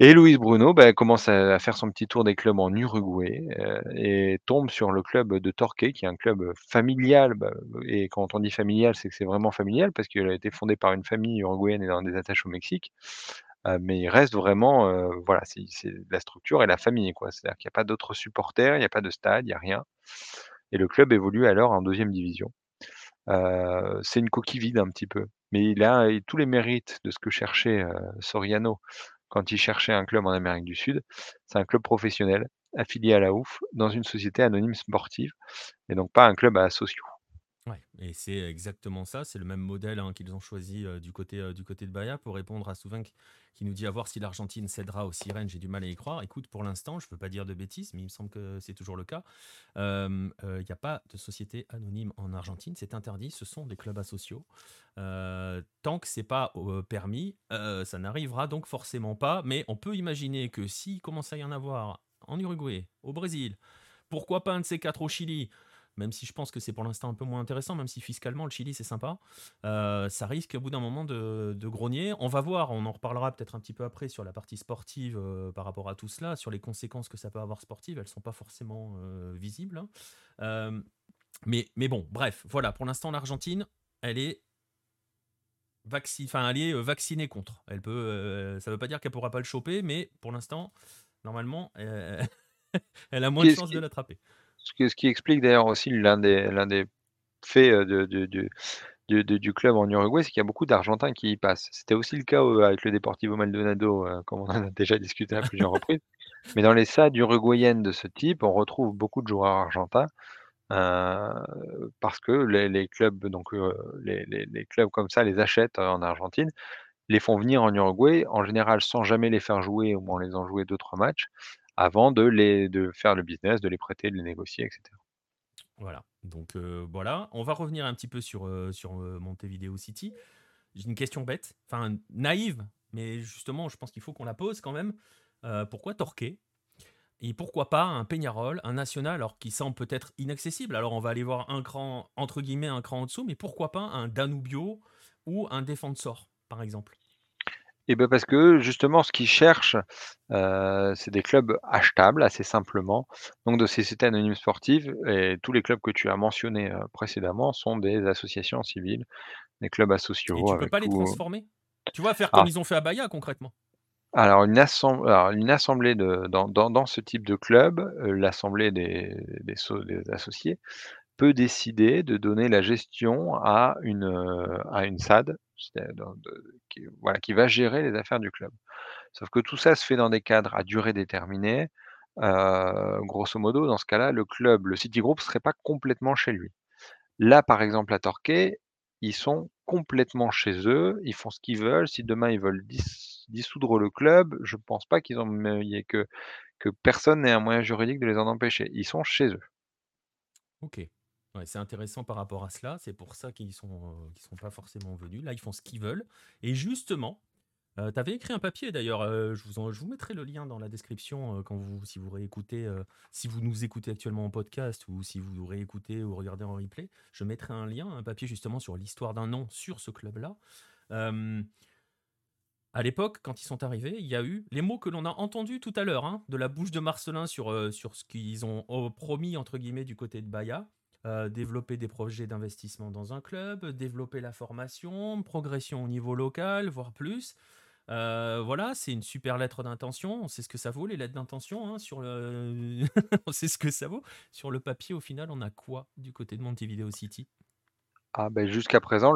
Et Luis Bruno bah, commence à, faire son petit tour des clubs en Uruguay euh, et tombe sur le club de Torquay, qui est un club familial. Bah, et quand on dit familial, c'est que c'est vraiment familial parce qu'il a été fondé par une famille uruguayenne et dans des attaches au Mexique. Euh, mais il reste vraiment, euh, voilà, c'est la structure et la famille. C'est-à-dire qu'il n'y a pas d'autres supporters, il n'y a pas de stade, il n'y a rien. Et le club évolue alors en deuxième division. c'est une coquille vide un petit peu, mais il a tous les mérites de ce que cherchait Soriano quand il cherchait un club en Amérique du Sud. C'est un club professionnel, affilié à la OUF, dans une société anonyme sportive, et donc pas un club à sociaux. Ouais, et c'est exactement ça. C'est le même modèle hein, qu'ils ont choisi euh, du, côté, euh, du côté de Bahia pour répondre à Souvent qui nous dit à voir si l'Argentine cédera aux sirènes. J'ai du mal à y croire. Écoute, pour l'instant, je ne veux pas dire de bêtises, mais il me semble que c'est toujours le cas. Il n'y a pas de société anonyme en Argentine. C'est interdit. Ce sont des clubs asociaux. tant que c'est pas permis, ça n'arrivera donc forcément pas. Mais on peut imaginer que s'il commence à y en avoir en Uruguay, au Brésil, pourquoi pas un de ces quatre au Chili même si je pense que c'est pour l'instant un peu moins intéressant, même si fiscalement le Chili c'est sympa, euh, ça risque au bout d'un moment de, grogner. On va voir, on en reparlera peut-être un petit peu après sur la partie sportive euh, par rapport à tout cela, sur les conséquences que ça peut avoir sportive, elles sont pas forcément euh, visibles. Hein. mais, mais bon, bref, voilà, pour l'instant l'Argentine, elle est enfin, elle est vaccinée contre. Elle peut, ça ne veut pas dire qu'elle pourra pas le choper, mais pour l'instant, normalement, elle a moins de chances de l'attraper. Ce, qui explique d'ailleurs aussi l'un des, faits de, du club en Uruguay, c'est qu'il y a beaucoup d'Argentins qui y passent. C'était aussi le cas avec le Deportivo Maldonado, comme on en a déjà discuté à plusieurs reprises. Mais dans les SAD uruguayennes de ce type, on retrouve beaucoup de joueurs argentins. parce que les, clubs, donc les, clubs comme ça les achètent en Argentine, les font venir en Uruguay, en général sans jamais les faire jouer, au moins les en jouer deux trois matchs, avant de, les, de faire le business, de les prêter, de les négocier, etc. Voilà, donc voilà, on va revenir un petit peu sur, sur Montevideo City. J'ai une question bête, enfin naïve, mais justement, je pense qu'il faut qu'on la pose quand même. pourquoi Torquay et pourquoi pas un Peñarol, un national, alors qui semble peut-être inaccessible? Alors on va aller voir un cran, entre guillemets, un cran en dessous, mais pourquoi pas un Danubio ou un Defensor, par exemple? Et ben parce que justement, ce qu'ils cherchent, euh, c'est des clubs achetables assez simplement, donc de sociétés anonymes sportives et tous les clubs que tu as mentionnés, euh, précédemment sont des associations civiles, des clubs Et associaux tu peux pas les transformer? Tu vois, faire comme ils ont fait à Bahia concrètement? Alors une assemblée de dans ce type de club, l'assemblée des des associés peut décider de donner la gestion à une, à une SAD, qui voilà, qui va gérer les affaires du club. Sauf que tout ça se fait dans des cadres à durée déterminée. grosso modo, dans ce cas-là, le club, le City Group serait pas complètement chez lui. Là, par exemple, à Torquay, ils sont complètement chez eux, ils font ce qu'ils veulent. Si demain ils veulent dissoudre le club, je pense pas qu'ils ont que que personne n'ait un moyen juridique de les en empêcher. Ils sont chez eux. OK. C'est intéressant par rapport à cela. C'est pour ça qu'ils sont, sont pas forcément venus. Là, ils font ce qu'ils veulent. Et justement, euh, tu avais écrit un papier d'ailleurs, euh, je, vous mettrai le lien dans la description euh, quand vous, si vous réécoutez, si vous nous écoutez actuellement en podcast ou si vous réécoutez ou regardez en replay, je mettrai un lien, un papier justement sur l'histoire d'un nom sur ce club-là. à l'époque, quand ils sont arrivés, il y a eu les mots que l'on a entendus tout à l'heure, hein, de la bouche de Marcelin sur, ce qu'ils ont promis, entre guillemets, du côté de Baya. développer des projets d'investissement dans un club, développer la formation, progression au niveau local, voire plus. Euh, voilà, c'est une super lettre d'intention. On sait ce que ça vaut, les lettres d'intention. Hein, sur le... on sait ce que ça vaut. Sur le papier, au final, on a quoi du côté de Montevideo City? Ah ben jusqu'à présent,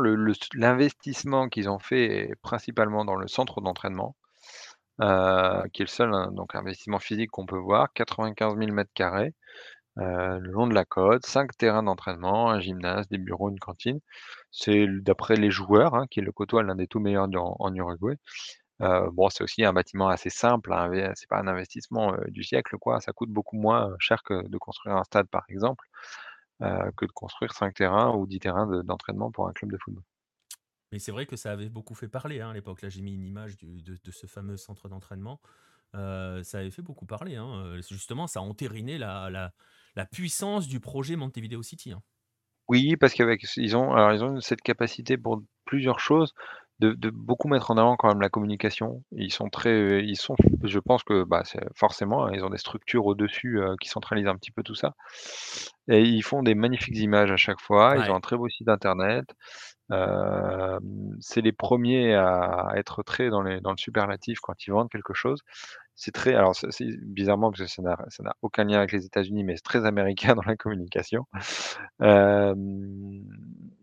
l'investissement qu'ils ont fait est principalement dans le centre d'entraînement, euh, qui est le seul hein, investissement physique qu'on peut voir, 95 000 mètres carrés, euh, le long de la côte, 5 terrains d'entraînement, un gymnase, des bureaux, une cantine. C'est d'après les joueurs, hein, qui le côtoient l'un des tout meilleurs en Uruguay. Euh, bon, c'est aussi un bâtiment assez simple, hein, c'est pas un investissement, euh, du siècle, quoi. Ça coûte beaucoup moins, cher que de construire un stade, par exemple, que de construire 5 terrains ou 10 terrains d'entraînement pour un club de football. Mais c'est vrai que ça avait beaucoup fait parler, hein, à l'époque. Là, j'ai mis une image de ce fameux centre d'entraînement. ça avait fait beaucoup parler, hein, justement, ça a entériné la puissance du projet Montevideo City, Oui, parce qu'avec ils ont alors ils ont cette capacité pour plusieurs choses de beaucoup mettre en avant quand même la communication. Ils sont très, ils sont je pense que, bah, forcément, hein, ils ont des structures au-dessus, euh, qui centralisent un petit peu tout ça et ils font des magnifiques images à chaque fois. Ils ont un très beau site internet. c'est les premiers à être très dans les dans le superlatif quand ils vendent quelque chose. C'est très alors c'est bizarrement parce que ça n'a aucun lien avec les États-Unis, mais c'est très américain dans la communication.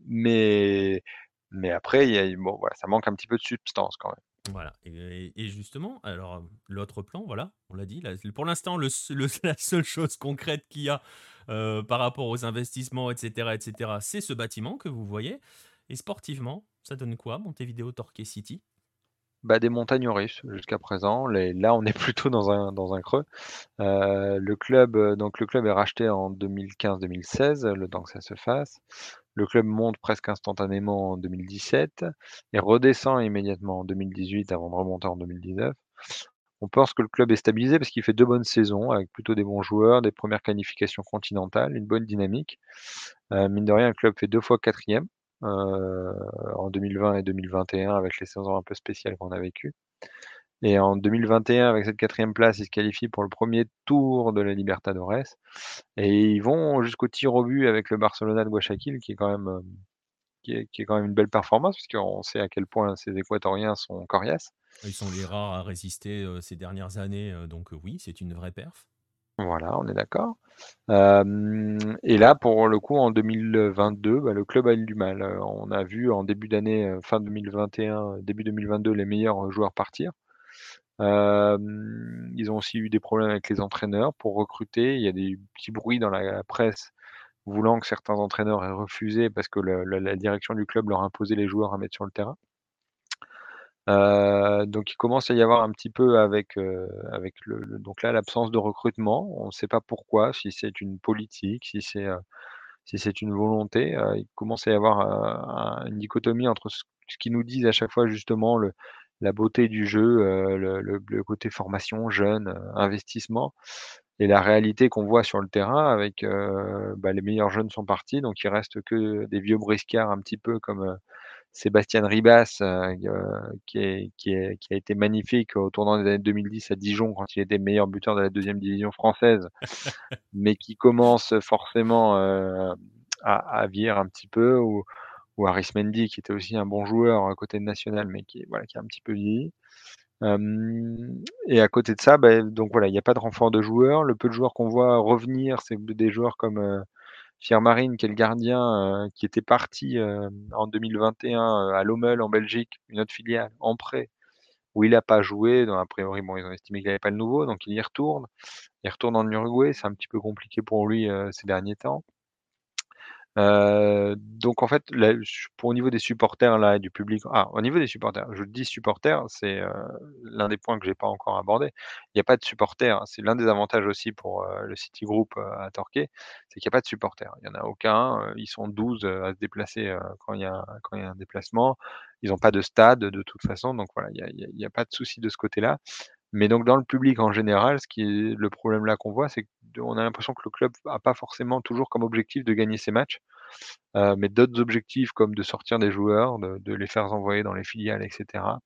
mais mais après, y a, voilà, ça manque un petit peu de substance quand même. Voilà. Et, justement, alors l'autre plan, voilà, on l'a dit. pour l'instant, la seule chose concrète qu'il y a par rapport aux investissements, etc., etc., c'est ce bâtiment que vous voyez. Et sportivement, ça donne quoi, Montevideo Torquay City? Bah, des montagnes russes jusqu'à présent. là, on est plutôt dans un, creux. Euh, le club, donc le club est racheté en 2015-2016, le temps que ça se fasse. Le club monte presque instantanément en 2017 et redescend immédiatement en 2018 avant de remonter en 2019. On pense que le club est stabilisé parce qu'il fait deux bonnes saisons avec plutôt des bons joueurs, des premières qualifications continentales, une bonne dynamique. Euh, mine de rien, le club fait deux fois quatrième euh, en 2020 et 2021 avec les saisons un peu spéciales qu'on a vécues. Et en 2021, avec cette quatrième place, ils se qualifient pour le premier tour de la Libertadores. Et ils vont jusqu'au tir au but avec le Barcelona de Guayaquil, qui est quand même, euh, qui est, quand même une belle performance, puisqu'on sait à quel point ces Équatoriens sont coriaces. Ils sont les rares à résister euh, ces dernières années, donc oui, c'est une vraie perf. Voilà, on est d'accord. et là, pour le coup, en 2022, bah, le club a eu du mal. on a vu en début d'année, fin 2021, début 2022, les meilleurs joueurs partir ils ont aussi eu des problèmes avec les entraîneurs pour recruter. Il y a des petits bruits dans la presse voulant que certains entraîneurs aient refusé parce que la direction du club leur imposait les joueurs à mettre sur le terrain. Donc il commence à y avoir un petit peu avec, avec le donc là, l'absence de recrutement. On ne sait pas pourquoi, si c'est une politique, si c'est, si c'est une volonté. il commence à y avoir, une dichotomie entre ce ce qu'ils nous disent à chaque fois justement le la beauté du jeu, le, le, côté formation, jeune, investissement, et la réalité qu'on voit sur le terrain avec bah, les meilleurs jeunes sont partis, donc il reste que des vieux briscards un petit peu comme Sébastien Ribas, qui, est, qui, a été magnifique au tournant des années 2010 à Dijon quand il était meilleur buteur de la deuxième division française, mais qui commence forcément à, à vieillir un petit peu, ou, ou Mendy qui était aussi un bon joueur à côté de National, mais qui, voilà, a un petit peu vieilli. et à côté de ça, bah, donc voilà, il n'y a pas de renfort de joueurs. Le peu de joueurs qu'on voit revenir, c'est des joueurs comme, euh, Pierre Marine, qui est le gardien, qui était parti, en 2021, à Lommel en Belgique, une autre filiale, en prêt, où il n'a pas joué. Donc a priori, bon, ils ont estimé qu'il n'avait pas le nouveau, donc il y retourne. Il retourne en Uruguay, c'est un petit peu compliqué pour lui, ces derniers temps. Euh, donc en fait, pour au niveau des supporters là, du public ah, au niveau des supporters, je dis supporters, c'est, euh, l'un des points que j'ai pas encore abordé. Il y a pas de supporters, c'est l'un des avantages aussi pour, euh, le City Group, à Torquay, c'est qu'il y a pas de supporters. Il y en a aucun, ils sont 12, à se déplacer, quand il y a quand il y a un déplacement. Ils ont pas de stade de toute façon, donc voilà, il y a pas de souci de ce côté-là. Mais donc dans le public en général, ce qui est le problème là qu'on voit, c'est qu'on a l'impression que le club a pas forcément toujours comme objectif de gagner ses matchs, euh, mais d'autres objectifs comme de sortir des joueurs, de les faire envoyer dans les filiales etc.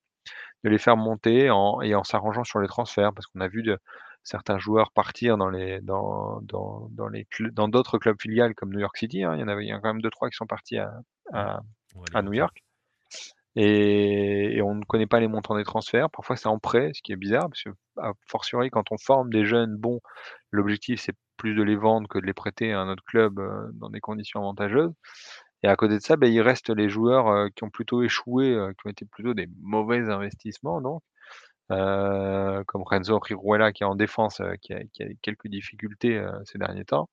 De les faire monter en et en s'arrangeant sur les transferts parce qu'on a vu de certains joueurs partir dans les dans dans dans les dans d'autres clubs filiales comme New York City, hein. Il y en avait il y a quand même 2-3 qui sont partis à à à New York. Et, on ne connaît pas les montants des transferts. Parfois, c'est en prêt, ce qui est bizarre, parce que, a fortiori, quand on forme des jeunes bons, l'objectif, c'est plus de les vendre que de les prêter à un autre club euh, dans des conditions avantageuses. Et à côté de ça, ben, il reste les joueurs euh, qui ont plutôt échoué, euh, qui ont été plutôt des mauvais investissements, donc, comme Renzo Riruela, qui est en défense, qui a, qui, a, quelques difficultés ces derniers temps.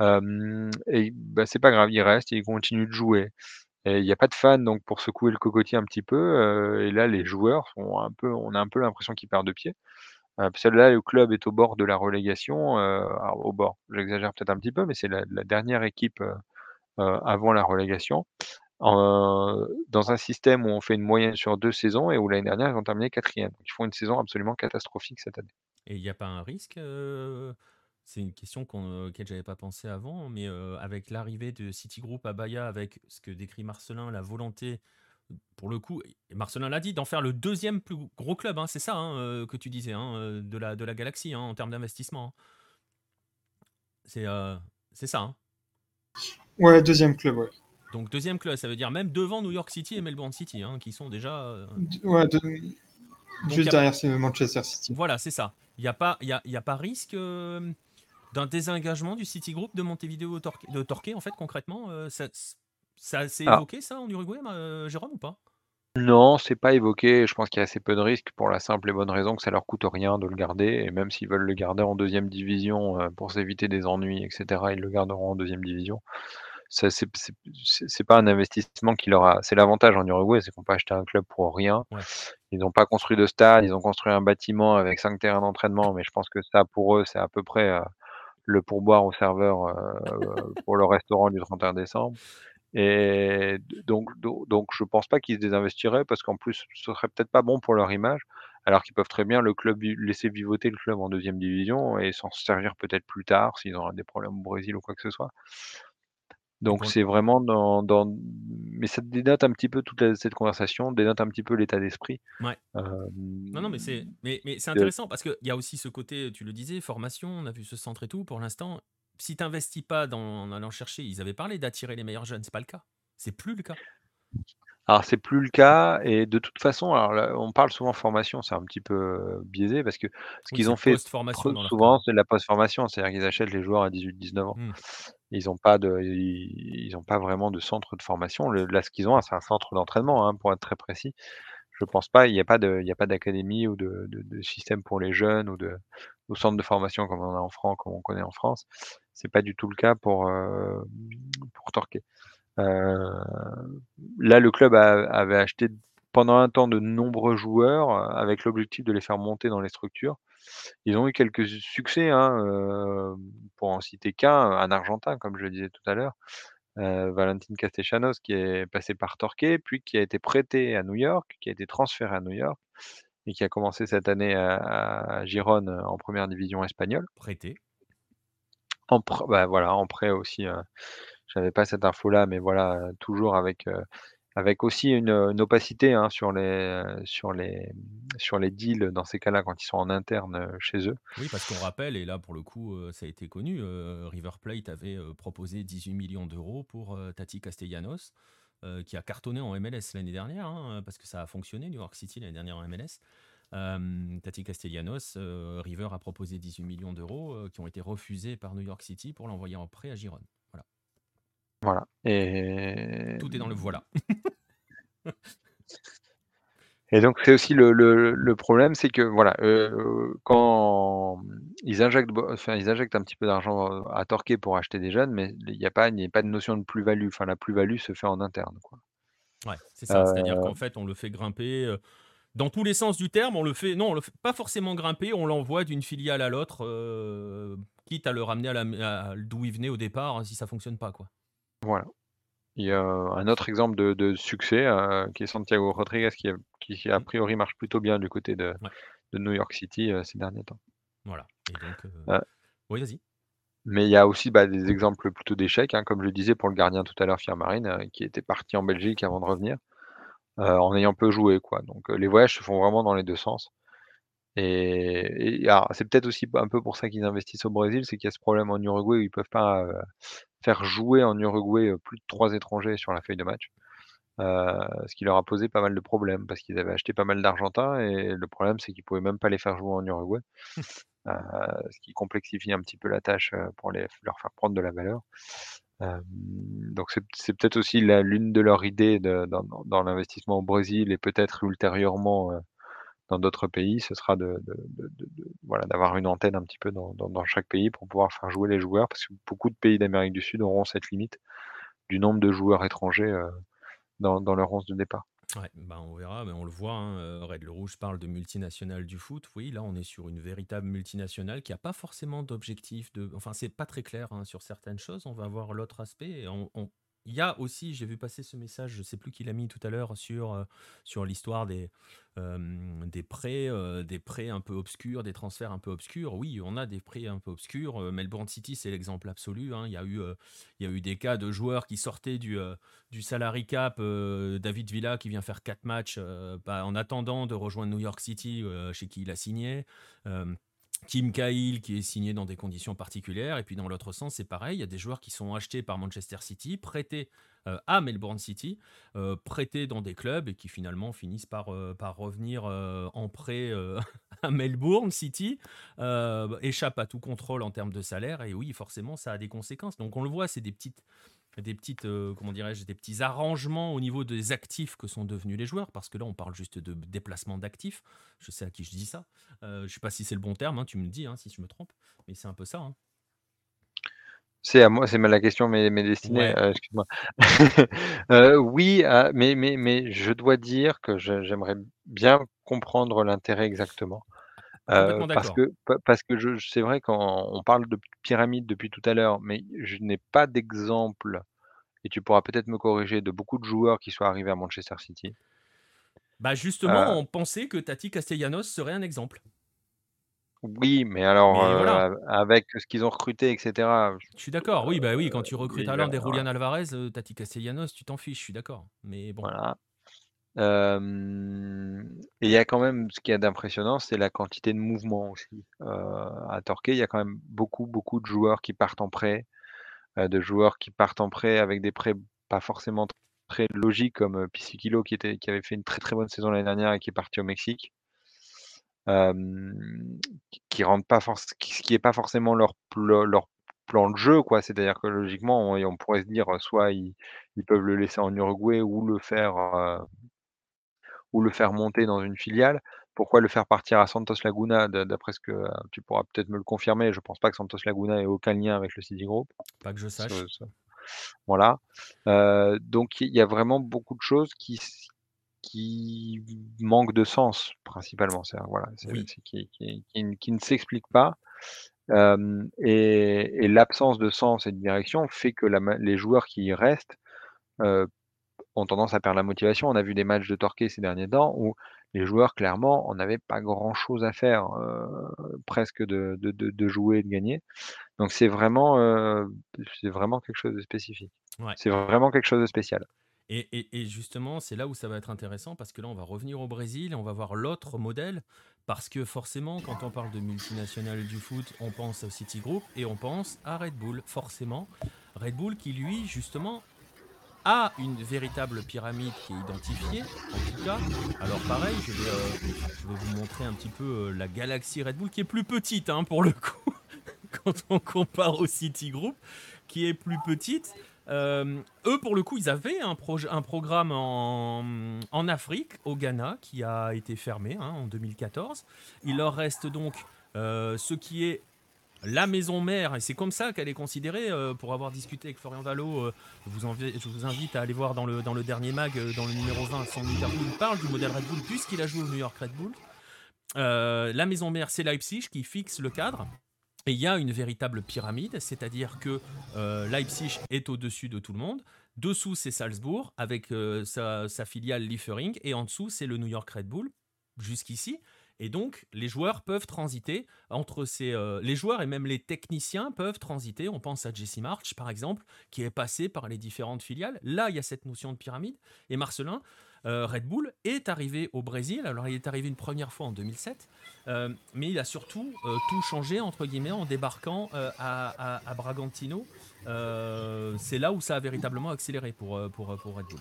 et ben, c'est pas grave, il reste et il continue de jouer. Il y a pas de fans, donc pour secouer le cocotier un petit peu, heu et là, les joueurs sont un peu on a un peu l'impression qu'ils perdent de pied. Que là, le club est au bord de la relégation, heu, alors au bord, j'exagère peut-être un petit peu, mais c'est la dernière équipe, avant la relégation. Dans un système où on fait une moyenne sur 2 saisons et où l'année dernière, ils ont terminé 4e. Donc ils font une saison absolument catastrophique cette année. Et il y a pas un risque, c'est une question qu'on, euh, auquel j'avais pas pensé avant, mais euh, avec l'arrivée de Citigroup à Bahia, avec ce que décrit Marcelin, la volonté, pour le coup, et Marcelin l'a dit, d'en faire le deuxième plus gros club, hein, c'est ça hein, que tu disais, hein, de, la, de la galaxie en termes d'investissement. C'est c'est ça. Ouais, deuxième club, ouais. Donc deuxième club, ça veut dire même devant New York City et Melbourne City, qui sont déjà. Ouais, juste derrière c'est Manchester City. Voilà, c'est ça. Il n'y a, pas, y a, y a pas risque d'un désengagement du Citigroup de Montevideo de Torquay, en fait, concrètement euh, Ça, ça s'est ah. évoqué, ça, en Uruguay, euh, Jérôme, ou pas? Non, c'est pas évoqué. Je pense qu'il y a assez peu de risques pour la simple et bonne raison que ça leur coûte rien de le garder. Et même s'ils veulent le garder en deuxième division euh, pour s'éviter des ennuis, etc., ils le garderont en deuxième division. Ça, c'est pas un investissement qui leur a. C'est l'avantage en Uruguay, c'est qu'on peut acheter un club pour rien. Ils n'ont pas construit de stade, ils ont construit un bâtiment avec cinq terrains d'entraînement, mais je pense que ça, pour eux, c'est à peu près le pourboire au serveur euh, pour le restaurant du 31 décembre. Et donc, donc, je pense pas qu'ils se désinvestiraient parce qu'en plus, ce serait peut-être pas bon pour leur image, alors qu'ils peuvent très bien le club laisser vivoter le club en deuxième division et s'en servir peut-être plus tard s'ils ont des problèmes au Brésil ou quoi que ce soit. Donc c'est vraiment dans, dans, mais ça dénote un petit peu toute cette conversation, dénote un petit peu l'état d'esprit. Ouais. non, non, mais c'est, mais, mais c'est intéressant parce qu'il y a aussi ce côté, tu le disais, formation, on a vu ce centre et tout. Pour l'instant, si tu n'investis pas dans, en allant chercher, ils avaient parlé d'attirer les meilleurs jeunes, c'est pas le cas. C'est plus le cas. Alors c'est plus le cas et de toute façon, alors on parle souvent formation, c'est un petit peu biaisé parce que ce qu'ils ont fait souvent, c'est la post-formation, c'est-à-dire qu'ils achètent les joueurs à 18-19 ans. Mmh. Ils n'ont pas de, ils, ont pas vraiment de centre de formation. là, ce qu'ils ont, c'est un centre d'entraînement, hein, pour être très précis. Je pense pas, il n'y a pas de, il y a pas d'académie ou de, de, système pour les jeunes ou de, ou centre de formation comme on a en France, comme on connaît en France. C'est pas du tout le cas pour, pour Torquay. Euh, là, le club avait acheté pendant un temps de nombreux joueurs euh, avec l'objectif de les faire monter dans les structures. Ils ont eu quelques succès, hein, euh, pour en citer qu'un, un Argentin, comme je le disais tout à l'heure, Valentin Castellanos, qui est passé par Torquay, puis qui a été prêté à New York, qui a été transféré à New York, et qui a commencé cette année à, à Gironne en première division espagnole. Prêté. En, bah, voilà, en prêt aussi. J'avais pas cette info-là, mais voilà, toujours avec, avec aussi une, opacité, hein, sur les, sur les, sur les deals dans ces cas-là quand ils sont en interne, chez eux. Oui, parce qu'on rappelle, et là pour le coup, ça a été connu, River Plate avait, proposé 18 millions d'euros pour, Tati Castellanos, qui a cartonné en MLS l'année dernière, hein, parce que ça a fonctionné, New York City l'année dernière en MLS. Tati Castellanos, River a proposé 18 millions d'euros qui ont été refusés par New York City pour l'envoyer en prêt à Giron. Voilà. Et Tout est dans le voilà. Et donc c'est aussi le, le, problème, c'est que voilà, euh, quand ils injectent, enfin, ils injectent un petit peu d'argent à Torquay pour acheter des jeunes, mais il n'y a pas, a pas de notion de plus-value. Enfin, la plus-value se fait en interne, quoi. Ouais, c'est ça. C'est-à-dire qu'en fait, on le fait grimper euh, dans tous les sens du terme. On le fait, non, on le fait pas forcément grimper. On l'envoie d'une filiale à l'autre, euh, quitte à le ramener à, d'où il venait au départ, hein, si ça fonctionne pas, quoi. Voilà. Il y a un autre exemple de, succès euh, qui est Santiago Rodriguez qui, qui, a mmh. priori marche plutôt bien du côté de, New York City euh, ces derniers temps. Voilà. Euh, oui, vas-y. Mais il y a aussi bah, des exemples plutôt d'échecs, hein, comme je le disais pour le gardien tout à l'heure, Pierre Marine, qui était parti en Belgique avant de revenir, en ayant peu joué. Quoi. Donc les voyages se font vraiment dans les deux sens. Et, c'est peut-être aussi un peu pour ça qu'ils investissent au Brésil, c'est qu'il y a ce problème en Uruguay où ils peuvent pas faire jouer en Uruguay plus de trois étrangers sur la feuille de match. ce qui leur a posé pas mal de problèmes parce qu'ils avaient acheté pas mal d'Argentins et le problème c'est qu'ils pouvaient même pas les faire jouer en Uruguay, ce qui complexifie un petit peu la tâche pour les, leur faire prendre de la valeur. donc c'est peut-être aussi l'une de leurs idées dans, l'investissement au Brésil et peut-être ultérieurement dans d'autres pays, ce sera de, voilà, d'avoir une antenne un petit peu dans, chaque pays pour pouvoir faire jouer les joueurs, parce que beaucoup de pays d'Amérique du Sud auront cette limite du nombre de joueurs étrangers euh, dans, leur 11 de départ. Ouais, bah on verra, mais on le voit. Hein, euh, Red le Rouge parle de multinationale du foot. Oui, là, on est sur une véritable multinationale qui n'a pas forcément d'objectif. De... Enfin, c'est pas très clair hein, sur certaines choses. On va voir l'autre aspect. Il y a aussi, j'ai vu passer ce message, je ne sais plus qui l'a mis tout à l'heure, sur, euh, sur l'histoire des, euh, des prêts, euh, des prêts un peu obscurs, des transferts un peu obscurs. Oui, on a des prêts un peu obscurs. Melbourne City, c'est l'exemple absolu. Hein. Il, y a eu, il y a eu des cas de joueurs qui sortaient du, du salary cap. David Villa qui vient faire 4 matchs bah, en attendant de rejoindre New York City, chez qui il a signé. Kim Cahill qui est signé dans des conditions particulières. Et puis dans l'autre sens, c'est pareil. Il y a des joueurs qui sont achetés par Manchester City, prêtés euh, à Melbourne City, euh, prêtés dans des clubs et qui finalement finissent par, euh, par revenir en prêt à Melbourne City, échappent à tout contrôle en termes de salaire. Et oui, forcément, ça a des conséquences. Donc on le voit, c'est des petites des petites euh, comment dirais-je des petits arrangements au niveau des actifs que sont devenus les joueurs parce que là on parle juste de déplacement d'actifs je sais à qui je dis ça euh, je sais pas si c'est le bon terme hein, tu me le dis hein, si je me trompe mais c'est un peu ça hein. C'est à moi, c'est mal la question, mais, mais destinée, euh, excuse-moi. oui, mais, mais, mais je dois dire que j'aimerais bien comprendre l'intérêt exactement. Parce que, parce que je, c'est vrai qu'on parle de pyramide depuis tout à l'heure, mais je n'ai pas d'exemple, et tu pourras peut-être me corriger, de beaucoup de joueurs qui soient arrivés à Manchester City. Bah justement, on pensait que Tati Castellanos serait un exemple. Oui, mais alors avec ce qu'ils ont recruté, etc. Je suis d'accord, oui, bah oui, quand tu recrutes alors des Julian Alvarez, Tati Castellanos, tu t'en fiches, je suis d'accord. Mais bon. Voilà et il y a quand même ce qu'il y a d'impressionnant, c'est la quantité de mouvement aussi. à Torquay, il y a quand même beaucoup, beaucoup de joueurs qui partent en prêt, de joueurs qui partent en prêt avec des prêts pas forcément très logiques comme, heu, qui était qui avait fait une très, très bonne saison l'année dernière et qui est parti au Mexique. qui rendent pas ce qui est pas forcément leur leur plan de jeu, quoi. C'est-à-dire que logiquement, on pourrait se dire, soit ils peuvent le laisser en Uruguay ou le faire, ou le faire monter dans une filiale. Pourquoi le faire partir à Santos Laguna D'après ce que tu pourras peut-être me le confirmer, je pense pas que Santos Laguna ait aucun lien avec le City Group. Pas que je sache. Voilà. donc il y a vraiment beaucoup de choses qui, qui manquent de sens, principalement. C'est voilà, qui, qui, ne s'expliquent pas. et, l'absence de sens et de direction fait que les joueurs qui y restent ont tendance à perdre la motivation. On a vu des matchs de Torquay ces derniers temps où les joueurs, clairement, on n'avait pas grand-chose à faire, euh, presque de, de, jouer et de gagner. Donc c'est vraiment, euh, c'est vraiment quelque chose de spécifique. C'est vraiment quelque chose de spécial. Et, et, justement, c'est là où ça va être intéressant parce que là, on va revenir au Brésil et on va voir l'autre modèle. Parce que forcément, quand on parle de multinationales du foot, on pense au City Group et on pense à Red Bull, forcément. Red Bull qui, lui, justement, a une véritable pyramide qui est identifiée, en tout cas. Alors pareil, je vais, vous montrer un petit peu la galaxie Red Bull, qui est plus petite hein, pour le coup, quand on compare au Citigroup, qui est plus petite. Euh, eux, pour le coup, ils avaient un, un programme en, en, Afrique, au Ghana, qui a été fermé hein, en 2014. Il leur reste donc euh, ce qui est la maison mère, et c'est comme ça qu'elle est considérée. Euh, pour avoir discuté avec Florian Vallot, je, vous je, vous invite à aller voir dans le, dernier mag, dans le numéro 20, son interview, il parle du modèle Red Bull, puisqu'il a joué au New York Red Bull. la maison mère, c'est Leipzig qui fixe le cadre. Et il y a une véritable pyramide, c'est-à-dire que euh, Leipzig est au-dessus de tout le monde. Dessous, c'est Salzbourg avec euh, sa, filiale Liefering. Et en dessous, c'est le New York Red Bull, jusqu'ici. Et donc, les joueurs peuvent transiter entre ces. Euh, les joueurs et même les techniciens peuvent transiter. On pense à Jesse March, par exemple, qui est passé par les différentes filiales. Là, il y a cette notion de pyramide. Et Marcelin, euh, Red Bull est arrivé au Brésil. Alors, il est arrivé une première fois en 2007, euh, mais il a surtout tout changé, entre guillemets, en débarquant à, Bragantino. c'est là où ça a véritablement accéléré pour, pour, Red Bull.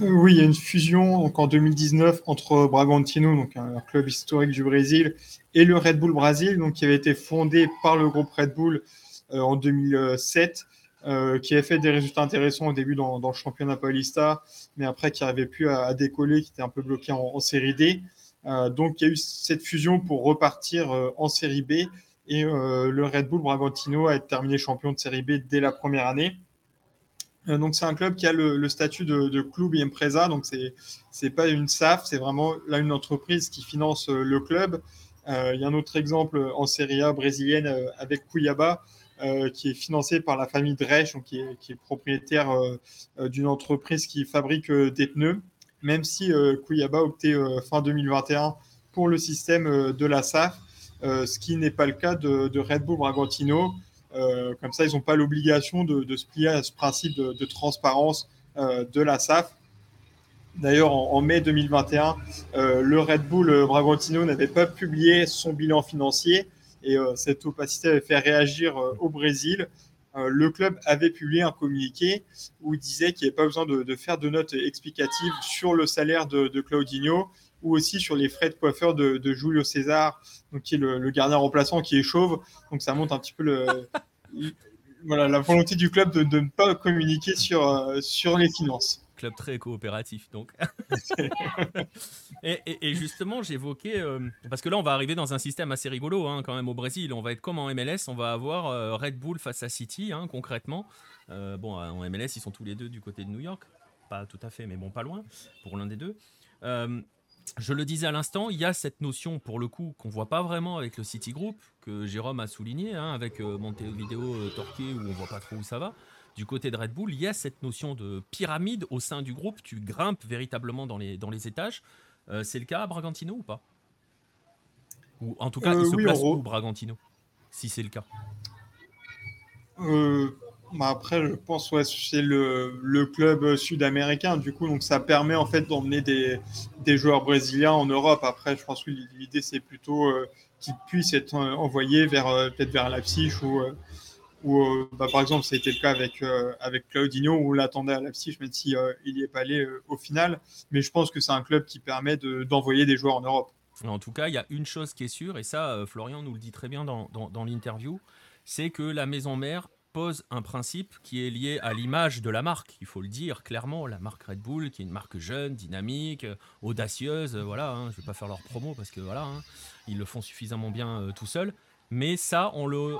Oui, il y a une fusion donc, en 2019 entre Bragantino, donc un club historique du Brésil, et le Red Bull Brésil, donc, qui avait été fondé par le groupe Red Bull en 2007 euh, qui avait fait des résultats intéressants au début dans, le championnat Paulista, mais après qui n'arrivait plus à, décoller, qui était un peu bloqué en, série D. Euh, donc il y a eu cette fusion pour repartir euh, en série B et le Red Bull Bragantino a terminé champion de série B dès la première année. Donc c'est un club qui a le, statut de, de, club et empresa, donc c'est c'est pas une SAF, c'est vraiment là une entreprise qui finance le club. il y a un autre exemple en Serie A brésilienne avec Cuiabá, euh, qui est financé par la famille Dresch, qui, est, propriétaire euh, euh, d'une entreprise qui fabrique des pneus, même si a opté fin 2021 pour le système de la SAF, ce qui n'est pas le cas de, Red Bull Bragantino. Comme ça, ils n'ont pas l'obligation de, se plier à ce principe de, transparence de la SAF. D'ailleurs, en, mai 2021, le Red Bull Bragantino n'avait pas publié son bilan financier, et euh, cette opacité avait fait réagir euh, au Brésil. Euh, le club avait publié un communiqué où il disait qu'il n'y avait pas besoin de, faire de notes explicatives sur le salaire de, Claudinho ou aussi sur les frais de coiffeur de, Julio César, donc qui est le, gardien remplaçant qui est chauve. Donc ça montre un petit peu le, voilà, la volonté du club de, ne pas communiquer sur, sur les finances club très coopératif donc. et, justement, j'évoquais, euh, parce que là on va arriver dans un système assez rigolo hein, quand même au Brésil, on va être comme en MLS, on va avoir euh, Red Bull face à City hein, concrètement. Euh, bon, en MLS ils sont tous les deux du côté de New York, pas tout à fait, mais bon, pas loin pour l'un des deux. Je le disais à l'instant, il y a cette notion pour le coup qu'on voit pas vraiment avec le City Group, que Jérôme a souligné, hein, avec Montevideo Torquay où on voit pas trop où ça va du côté de Red Bull, il y a cette notion de pyramide au sein du groupe. Tu grimpes véritablement dans les, dans les étages. Euh, c'est le cas à Bragantino ou pas? Ou en tout cas, il euh, se place où Bragantino? Si c'est le cas. Euh, bah après, je pense que c'est le, le, club sud-américain, du coup, donc ça permet en fait d'emmener des, des, joueurs brésiliens en Europe. Après, je pense que l'idée c'est plutôt qu'ils puissent être envoyés vers peut-être vers Leipzig ou euh, bah, par exemple, été le cas avec, euh, avec Claudinho, où on l'attendait à Leipzig, même si euh, n'y est pas allé au final. Mais je pense que c'est un club qui permet d'envoyer des joueurs en Europe. En tout cas, il y a une chose qui est sûre, et ça, Florian nous le dit très bien dans, dans, l'interview, c'est que la maison mère pose un principe qui est lié à l'image de la marque. Il faut le dire clairement, la marque Red Bull, qui est une marque jeune, dynamique, audacieuse. Voilà, hein, je vais pas faire leur promo parce que voilà, hein, ils le font suffisamment bien tout seuls. Mais ça, on le,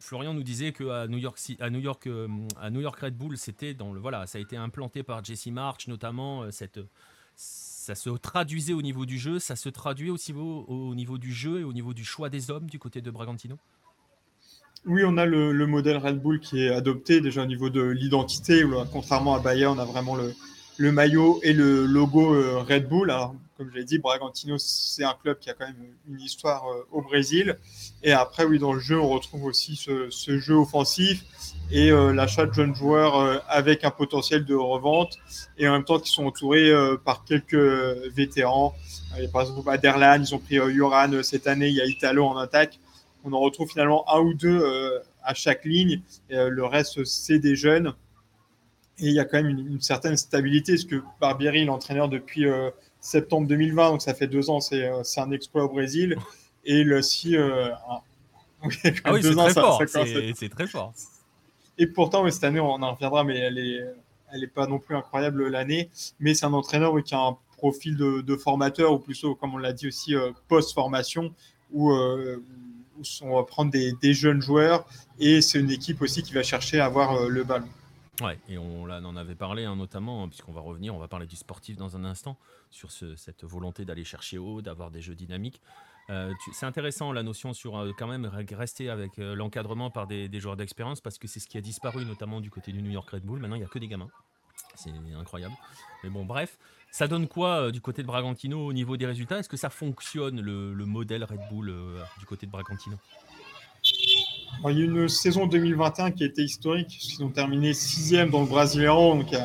Florian nous disait qu'à New York, à New York, euh, à New York Red Bull, c'était dans le voilà, ça a été implanté par Jesse March notamment. Euh, cette, ça se traduisait au niveau du jeu, ça se traduit aussi au, au, niveau du jeu et au niveau du choix des hommes du côté de Bragantino. Oui, on a le, le modèle Red Bull qui est adopté déjà au niveau de l'identité. Contrairement à Bayern, on a vraiment le, le maillot et le logo euh, Red Bull. Alors, comme je l'ai dit, Bragantino, c'est un club qui a quand même une histoire euh, au Brésil. Et après, oui, dans le jeu, on retrouve aussi ce, jeu offensif et euh, l'achat de jeunes joueurs avec un potentiel de revente et en même temps qui sont entourés par quelques vétérans. par exemple, à Derlan, ils ont pris Yoran cette année, il y a Italo en attaque. On en retrouve finalement un ou deux à chaque ligne. Et, le reste, c'est des jeunes. Et il y a quand même une, certaine stabilité, parce que Barbieri, l'entraîneur depuis septembre 2020, donc ça fait deux ans, c'est un exploit au Brésil. Et il aussi. ah oui, c'est très, fort. C'est très fort. Et pourtant, cette année, on en reviendra, mais elle est, elle n'est pas non plus incroyable l'année. Mais c'est un entraîneur qui a un profil de, formateur, ou plutôt, comme on l'a dit aussi, euh, post-formation, où, euh, on va prendre des, jeunes joueurs. Et c'est une équipe aussi qui va chercher à avoir euh, le ballon. Ouais, et on, en avait parlé hein, notamment, hein, puisqu'on va revenir, on va parler du sportif dans un instant, sur cette volonté d'aller chercher haut, d'avoir des jeux dynamiques. Euh, c'est intéressant la notion sur euh, quand même rester avec l'encadrement par des, joueurs d'expérience parce que c'est ce qui a disparu notamment du côté du New York Red Bull. Maintenant, il n'y a que des gamins. C'est incroyable. Mais bon, bref. Ça donne quoi du côté de Bragantino au niveau des résultats? Est-ce que ça fonctionne le, modèle Red Bull du côté de Bragantino? Il y a une saison 2021 qui a été historique. Ils ont terminé sixième dans le Brasileirão. Donc il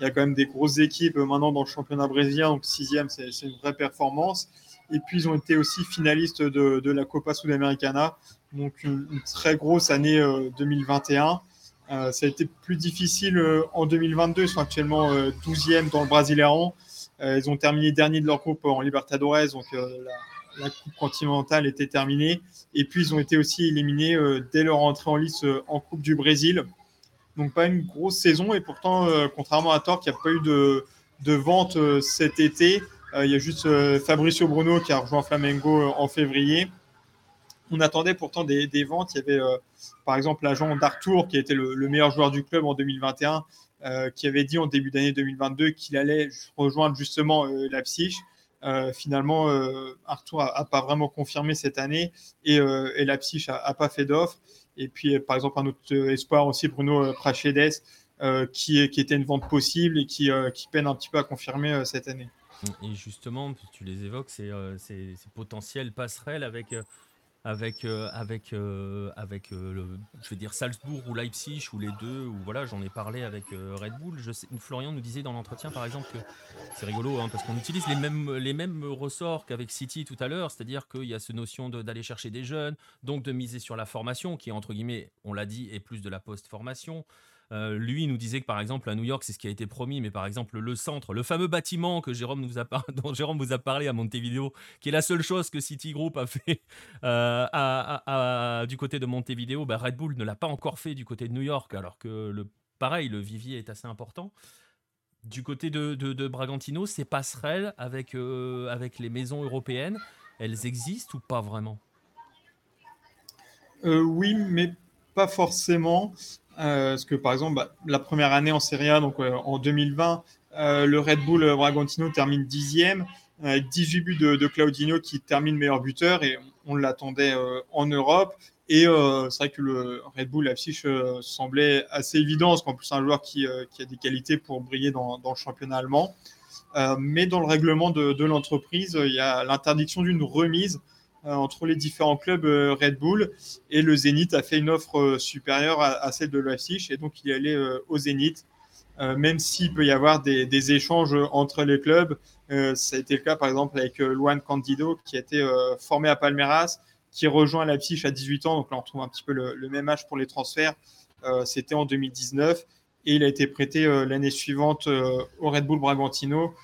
y, a, quand même des grosses équipes maintenant dans le championnat brésilien. Sixième, c'est une vraie performance. Et puis, ils ont été aussi finalistes de, la Copa Sudamericana. Donc, une, très grosse année 2021. Euh, euh, ça a été plus difficile euh, en 2022. Ils sont actuellement 12e dans le Brasileirão. ils ont terminé dernier de leur groupe en Libertadores. Donc, la, Coupe continentale était terminée. Et puis, ils ont été aussi éliminés dès leur entrée en lice en Coupe du Brésil. Donc, pas une grosse saison. Et pourtant, contrairement à Torque, il n'y a pas eu de, de vente cet été. Euh, il y a juste euh, Fabricio Bruno qui a rejoint Flamengo euh, en février. On attendait pourtant des, ventes. Il y avait par exemple l'agent d'Artour qui était le, meilleur joueur du club en 2021, qui avait dit en début d'année 2022 qu'il allait rejoindre justement la Psyche. finalement, Arthur n'a pas vraiment confirmé cette année et, la Psyche n'a pas fait d'offre. Et puis, par exemple, un autre espoir aussi, Bruno Prachedes, qui, était une vente possible et qui, peine un petit peu à confirmer cette année. Et justement, tu les évoques, euh, ces, potentiels passerelles avec, euh, avec, euh, avec, avec le, je vais dire Salzbourg ou Leipzig ou les deux, ou voilà, j'en ai parlé avec Red Bull. Florian nous disait dans l'entretien, par exemple, que c'est rigolo hein, parce qu'on utilise les mêmes, les mêmes ressorts qu'avec City tout à l'heure, c'est-à-dire qu'il y a cette notion d'aller chercher des jeunes, donc de miser sur la formation, qui entre guillemets, on l'a dit, est plus de la post-formation. Euh, lui, nous disait que par exemple à New York, c'est ce qui a été promis, mais par exemple le centre, le fameux bâtiment que Jérôme dont Jérôme vous a parlé à Montevideo, qui est la seule chose que Citigroup a fait euh, du côté de Montevideo, bah, Red Bull ne l'a pas encore fait du côté de New York, alors que le pareil, le vivier est assez important. Du côté de, Bragantino, ces passerelles avec, euh, avec les maisons européennes, elles existent ou pas vraiment? Oui, mais pas forcément. Euh, parce que par exemple, bah, la première année en Serie A, donc euh, en 2020, euh, le Red Bull Bragantino termine dixième, avec 18 buts de, Claudinho qui termine meilleur buteur et on l'attendait en Europe. Et c'est vrai que le Red Bull Leipzig semblait assez évident, parce qu'en plus, c'est un joueur qui, a des qualités pour briller dans, le championnat allemand. mais dans le règlement de, de l'entreprise, il y a l'interdiction d'une remise entre les différents clubs euh, Red Bull et le Zénith a fait une offre euh, supérieure à, celle de Leipzig et donc il est allé au Zénith. même s'il peut y avoir des, échanges entre les clubs, ça a été le cas par exemple avec Luan Candido qui a été formé à Palmeiras, qui rejoint Leipzig à 18 ans, donc là on retrouve un petit peu le, même âge pour les transferts, c'était en 2019, et il a été prêté l'année suivante au Red Bull Bragantino,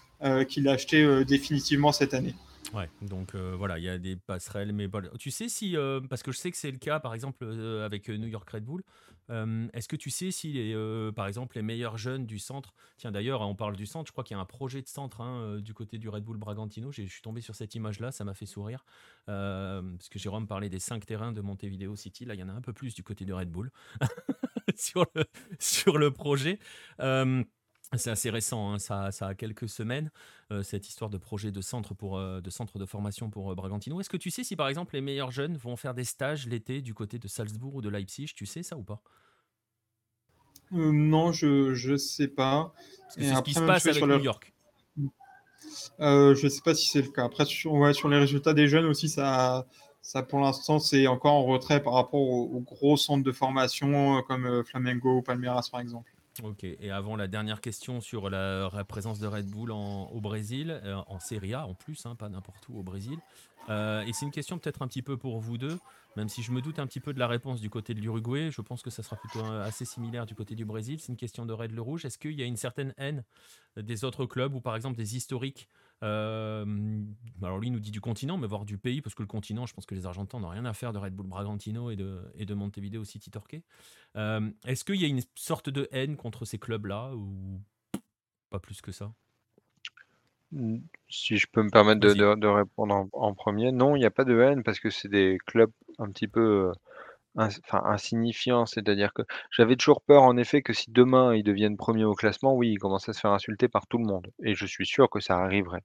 qu'il a acheté définitivement cette année. Ouais, donc euh, voilà, il y a des passerelles, mais tu sais si, euh, parce que je sais que c'est le cas, par exemple, euh, avec New York Red Bull, est-ce que tu sais si, par exemple, les meilleurs jeunes du centre, tiens d'ailleurs, on parle du centre, je crois qu'il y a un projet de centre hein, du côté du Red Bull Bragantino, je suis tombé sur cette image-là, ça m'a fait sourire, parce que Jérôme parlait des cinq terrains de Montevideo City, là il y en a un peu plus du côté du Red Bull sur, le, sur le projet. C'est assez récent, hein, ça, ça, a quelques semaines, euh, cette histoire de projet de centre, pour, euh, de, centre de formation pour euh, Bragantino. Est-ce que tu sais si par exemple les meilleurs jeunes vont faire des stages l'été du côté de Salzbourg ou de Leipzig? Tu sais ça ou pas? Non, je ne sais pas. C'est ce qui se passe avec New York. je ne sais pas si c'est le cas. Après, sur, ouais, sur les résultats des jeunes aussi, ça, ça pour l'instant, c'est encore en retrait par rapport aux, gros centres de formation comme Flamengo ou Palmeiras par exemple. Ok, et avant la dernière question sur la, présence de Red Bull au Brésil, euh, en Serie A en plus, hein, pas n'importe où au Brésil. Euh, et c'est une question peut-être un petit peu pour vous deux, même si je me doute un petit peu de la réponse du côté de l'Uruguay, je pense que ça sera plutôt assez similaire du côté du Brésil. C'est une question de Red le Rouge. Est-ce qu'il y a une certaine haine des autres clubs ou par exemple des historiques alors lui nous dit du continent, mais voire du pays, parce que le continent, je pense que les Argentins n'ont rien à faire de Red Bull Bragantino et de, et de Montevideo City Torquay. Euh, est-ce qu'il y a une sorte de haine contre ces clubs-là ou pas plus que ça? Si je peux me permettre de, répondre en, premier, non, il n'y a pas de haine parce que c'est des clubs un petit peu euh, insignifiants. C'est-à-dire que j'avais toujours peur, en effet, que si demain ils deviennent premiers au classement, oui, ils commencent à se faire insulter par tout le monde. Et je suis sûr que ça arriverait.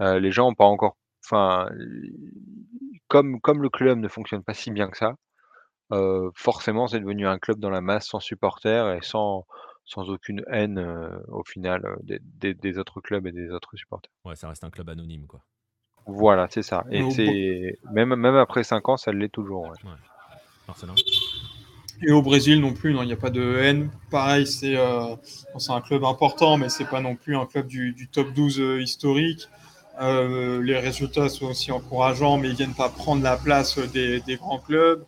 Euh, les gens n'ont pas encore enfin, comme comme le club ne fonctionne pas si bien que ça, euh, forcément, c'est devenu un club dans la masse, sans supporters et sans sans aucune haine, euh, au final, des autres clubs et des autres supporters. Ouais, ça reste un club anonyme, quoi. Voilà, c'est ça et c'est même même après 5 ans, ça l'est toujours, ouais. Et au Brésil non plus, il n'y a pas de haine. Pareil, c'est c'est un club important, mais c'est pas non plus un club du du top 12, historique. Euh, les résultats sont aussi encourageants, mais ils viennent pas prendre la place des, grands clubs.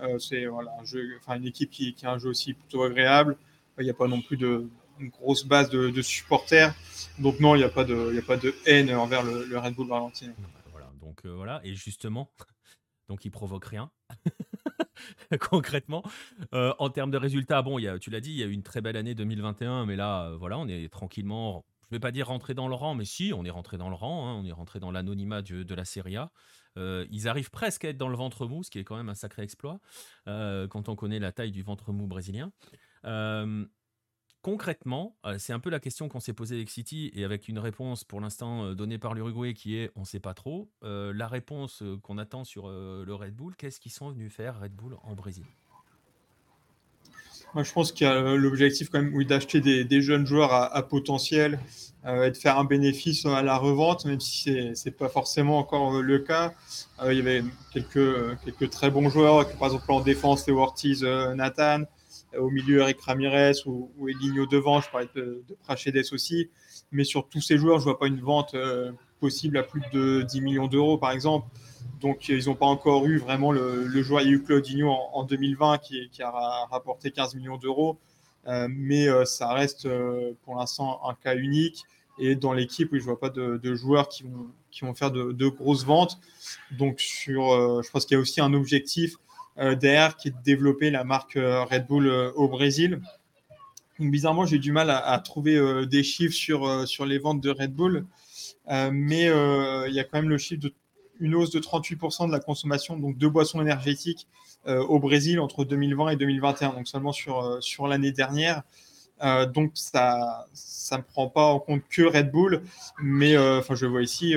Euh, c'est voilà, un jeu, enfin, une équipe qui, a un jeu aussi plutôt agréable. Il n'y a pas non plus de, une grosse base de, supporters. Donc non, il n'y a, pas de, a pas de haine envers le, Red Bull Valentine. Voilà, donc euh, voilà, et justement, donc il provoque rien. concrètement. en termes de résultats, bon, y a, tu l'as dit, il y a eu une très belle année 2021, mais là, voilà, on est tranquillement je vais pas dire rentrer dans le rang, mais si, on est rentré dans le rang, hein, on est rentré dans l'anonymat de, la Serie A. Euh, ils arrivent presque à être dans le ventre mou, ce qui est quand même un sacré exploit euh, quand on connaît la taille du ventre mou brésilien. Euh, concrètement, c'est un peu la question qu'on s'est posée avec City et avec une réponse pour l'instant donnée par l'Uruguay qui est on ne sait pas trop. la réponse qu'on attend sur le Red Bull, qu'est-ce qu'ils sont venus faire Red Bull en Brésil? Moi, je pense qu'il y a l'objectif quand même d'acheter des, jeunes joueurs à, potentiel euh, et de faire un bénéfice à la revente, même si ce n'est pas forcément encore euh, le cas. Euh, il y avait quelques, quelques très bons joueurs, par exemple en défense, Léo Ortiz, Nathan, au milieu Eric Ramirez ou, ou Eligno devant, je parlais de, de Prachedes aussi. Mais sur tous ces joueurs, je ne vois pas une vente possible à plus de 10 millions d'euros, par exemple. Donc, ils n'ont pas encore eu vraiment le, joueur. Il y a eu Claudinho en, 2020 qui, a rapporté 15 millions d'euros. Euh, mais euh, ça reste euh, pour l'instant un cas unique. Et dans l'équipe, je ne vois pas de, joueurs qui vont, faire de, grosses ventes. Donc, sur, je pense qu'il y a aussi un objectif derrière qui développer la marque Red Bull au Brésil. Donc, bizarrement, j'ai du mal à, trouver des chiffres sur, sur les ventes de Red Bull. mais il y a quand même le chiffre de une hausse de 38% de la consommation donc de boissons énergétiques euh, au Brésil entre 2020 et 2021, donc seulement sur, euh, sur l'année dernière. Euh, donc ça ça ne prend pas en compte que Red Bull, mais enfin je vois ici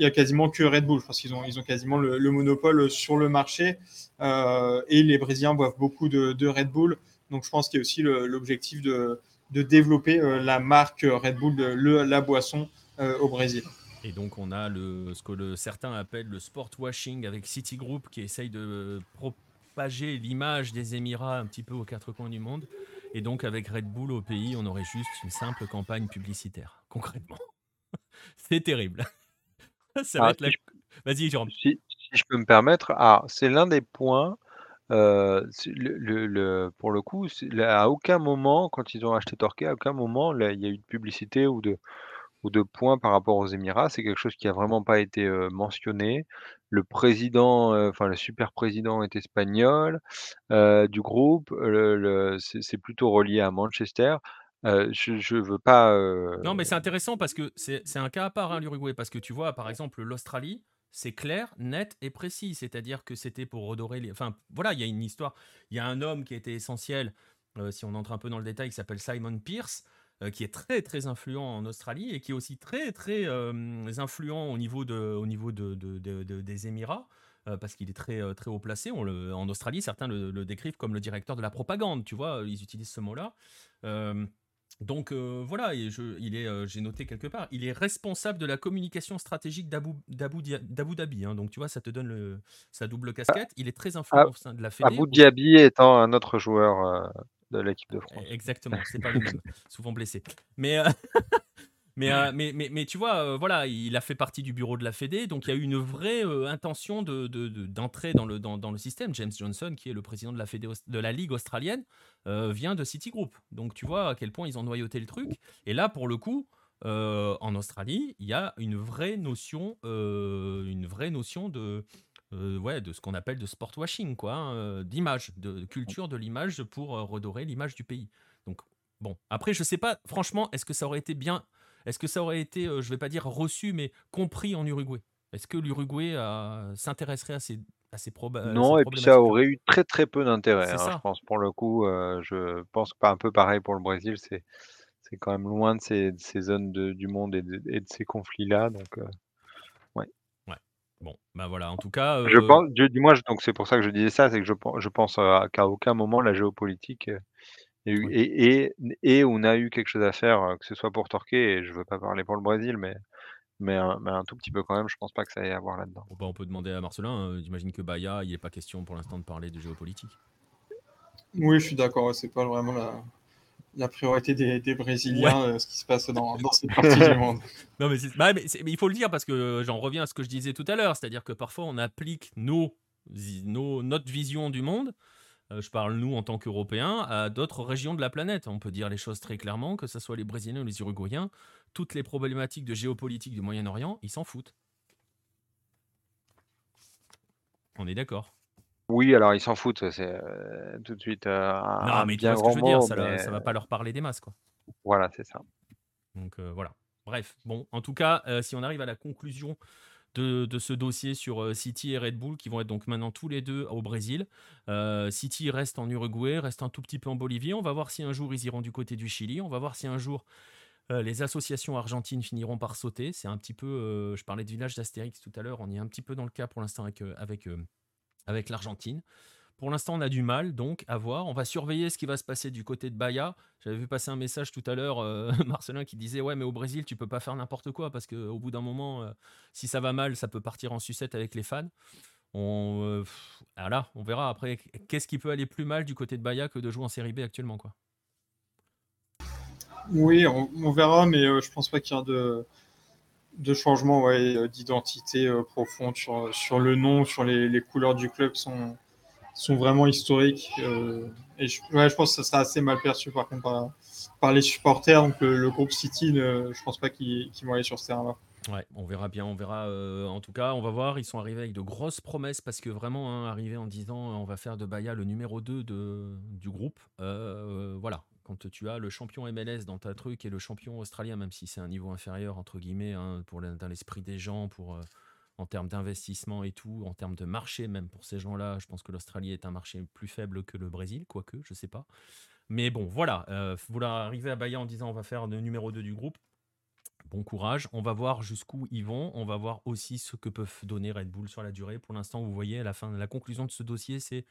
il y a quasiment que Red Bull. Je pense qu'ils ont ils ont quasiment le, monopole sur le marché et les Brésiliens boivent beaucoup de, Red Bull. Donc je pense qu'il y a aussi l'objectif de, développer la marque Red Bull, le, la boisson au Brésil. Et donc on a ce que certains appellent le sport washing avec Citigroup qui essaye de propager l'image des Émirats un petit peu aux quatre coins du monde. Et donc avec Red Bull au pays, on aurait juste une simple campagne publicitaire, concrètement. c'est terrible. Ça va ah, être Vas-y, Jérôme. Si, je peux me permettre, ah, c'est l'un des points. Euh, le, pour le coup, à aucun moment, quand ils ont acheté Torquay, à aucun moment, il y a eu de publicité ou de, ou de points par rapport aux Émirats. C'est quelque chose qui a vraiment pas été, mentionné. Le président, enfin le super président est espagnol, du groupe. C'est plutôt relié à Manchester. Je ne veux pas, Non, mais c'est intéressant parce que c'est un cas à part, hein, l'Uruguay, parce que tu vois, par exemple, l'Australie, c'est clair, net et précis. C'est-à-dire que c'était pour redorer les enfin, voilà, il y a une histoire. Il y a un homme qui été essentiel, si on entre un peu dans le détail, qui s'appelle Simon Pierce. Euh, qui est très très influent en Australie et qui est aussi très très euh, influent au niveau, de, au niveau de, des Émirats. Euh, parce qu'il est très, très haut placé. On le, en Australie, certains le, décrivent comme le directeur de la propagande, tu vois, ils utilisent ce mot-là. Donc voilà, et je, il est, j'ai noté quelque part, il est responsable de la communication stratégique d'Abu, Dhabi. Hein. donc tu vois, ça te donne le, sa double casquette. Il est très influent au sein de la Fédé. Abu Dhabi étant un autre joueur de l'équipe de France. Exactement, c'est pas le même, souvent blessé. Mais Euh, mais, mais, mais, tu vois, euh, voilà, il a fait partie du bureau de la Fédé, donc il y a eu une vraie euh, intention d'entrer de, dans, le, dans, le système. James Johnson, qui est le président de la, Fédé, de la Ligue australienne, vient de Citigroup. Donc tu vois à quel point ils ont noyauté le truc. Et là, pour le coup, en Australie, il y a une vraie notion, une vraie notion de, ouais, de ce qu'on appelle de sport washing, quoi, hein, d'image, de culture de l'image pour redorer l'image du pays. Donc bon, après, je sais pas, franchement, est-ce que ça aurait été bien est-ce que ça aurait été, euh, je ne vais pas dire reçu, mais compris en Uruguay? Est-ce que l'Uruguay euh, s'intéresserait à ces, à ces problèmes Non, et puis ça aurait eu très très peu d'intérêt, hein, je pense. Pour le coup, euh, je pense pas un peu pareil pour le Brésil, c'est c'est quand même loin de ces, ces zones du monde et de, ces conflits-là. Donc, ouais. Ouais. Bon, ben voilà, en tout cas. Je pense, dis-moi, donc c'est pour ça que je disais ça, c'est que je, je pense qu'à aucun moment la géopolitique et, et, on a eu quelque chose à faire, que ce soit pour Torquay, et je veux pas parler pour le Brésil, mais, mais, un, mais un tout petit peu quand même, je pense pas que ça ait à voir là-dedans. Bah, on peut demander à Marcelin, hein, j'imagine que Bahia, il n'est pas question pour l'instant de parler de géopolitique. Oui, je suis d'accord, c'est pas vraiment la, la priorité des, des Brésiliens, ce qui se passe dans, dans cette partie du monde. Non, mais, bah, mais, il faut le dire parce que j'en reviens à ce que je disais tout à l'heure, c'est-à-dire que parfois on applique nos, nos, notre vision du monde euh, je parle nous en tant qu'Européens, à d'autres régions de la planète. On peut dire les choses très clairement, que ce soit les Brésiliens ou les Uruguayens, toutes les problématiques de géopolitique du Moyen-Orient, ils s'en foutent. On est d'accord. Oui, alors ils s'en foutent, c'est euh, tout de suite. Euh, non, mais tu vois ce que je veux dire, ça, ne va pas leur parler des masses, quoi. Voilà, c'est ça. Donc voilà. Bref, bon, en tout cas, si on arrive à la conclusion de, ce dossier sur euh, City et Red Bull qui vont être donc maintenant tous les deux au Brésil. Euh, City reste en Uruguay, reste un tout petit peu en Bolivie. On va voir si un jour ils iront du côté du Chili. On va voir si un jour euh, les associations argentines finiront par sauter. C'est un petit peu, je parlais de village d'Astérix tout à l'heure, on y est un petit peu dans le cas pour l'instant avec, avec, avec l'Argentine. Pour l'instant, on a du mal, donc à voir. On va surveiller ce qui va se passer du côté de Bahia. J'avais vu passer un message tout à l'heure, euh, Marcelin, qui disait Ouais, mais au Brésil, tu peux pas faire n'importe quoi parce qu'au bout d'un moment, euh, si ça va mal, ça peut partir en sucette avec les fans. On, euh, voilà, on verra après. Qu'est-ce qui peut aller plus mal du côté de Bahia que de jouer en série B actuellement quoi Oui, on, verra, mais je pense pas qu'il y ait de, changement d'identité profonde sur, le nom, sur les, couleurs du club sont vraiment historiques. Euh, et je, pense que ça sera assez mal perçu par contre par, les supporters. Donc le, groupe City, ne, je pense pas qu'ils vont aller sur ce terrain-là. Ouais, on verra bien, on verra. Euh, en tout cas, on va voir. Ils sont arrivés avec de grosses promesses parce que vraiment, hein, arriver en disant on va faire de Baya le numéro 2 de, du groupe, euh, voilà. Quand tu as le champion MLS dans ta truc et le champion australien, même si c'est un niveau inférieur, entre guillemets, hein, pour dans l'esprit des gens, pour en termes d'investissement et tout, en termes de marché même pour ces gens-là, je pense que l'Australie est un marché plus faible que le Brésil, quoique, je sais pas. Mais bon, voilà, euh, vouloir arriver à Bahia en disant on va faire le numéro 2 du groupe, bon courage. On va voir jusqu'où ils vont. On va voir aussi ce que peuvent donner Red Bull sur la durée. Pour l'instant, vous voyez, à la fin, la conclusion de ce dossier, c'est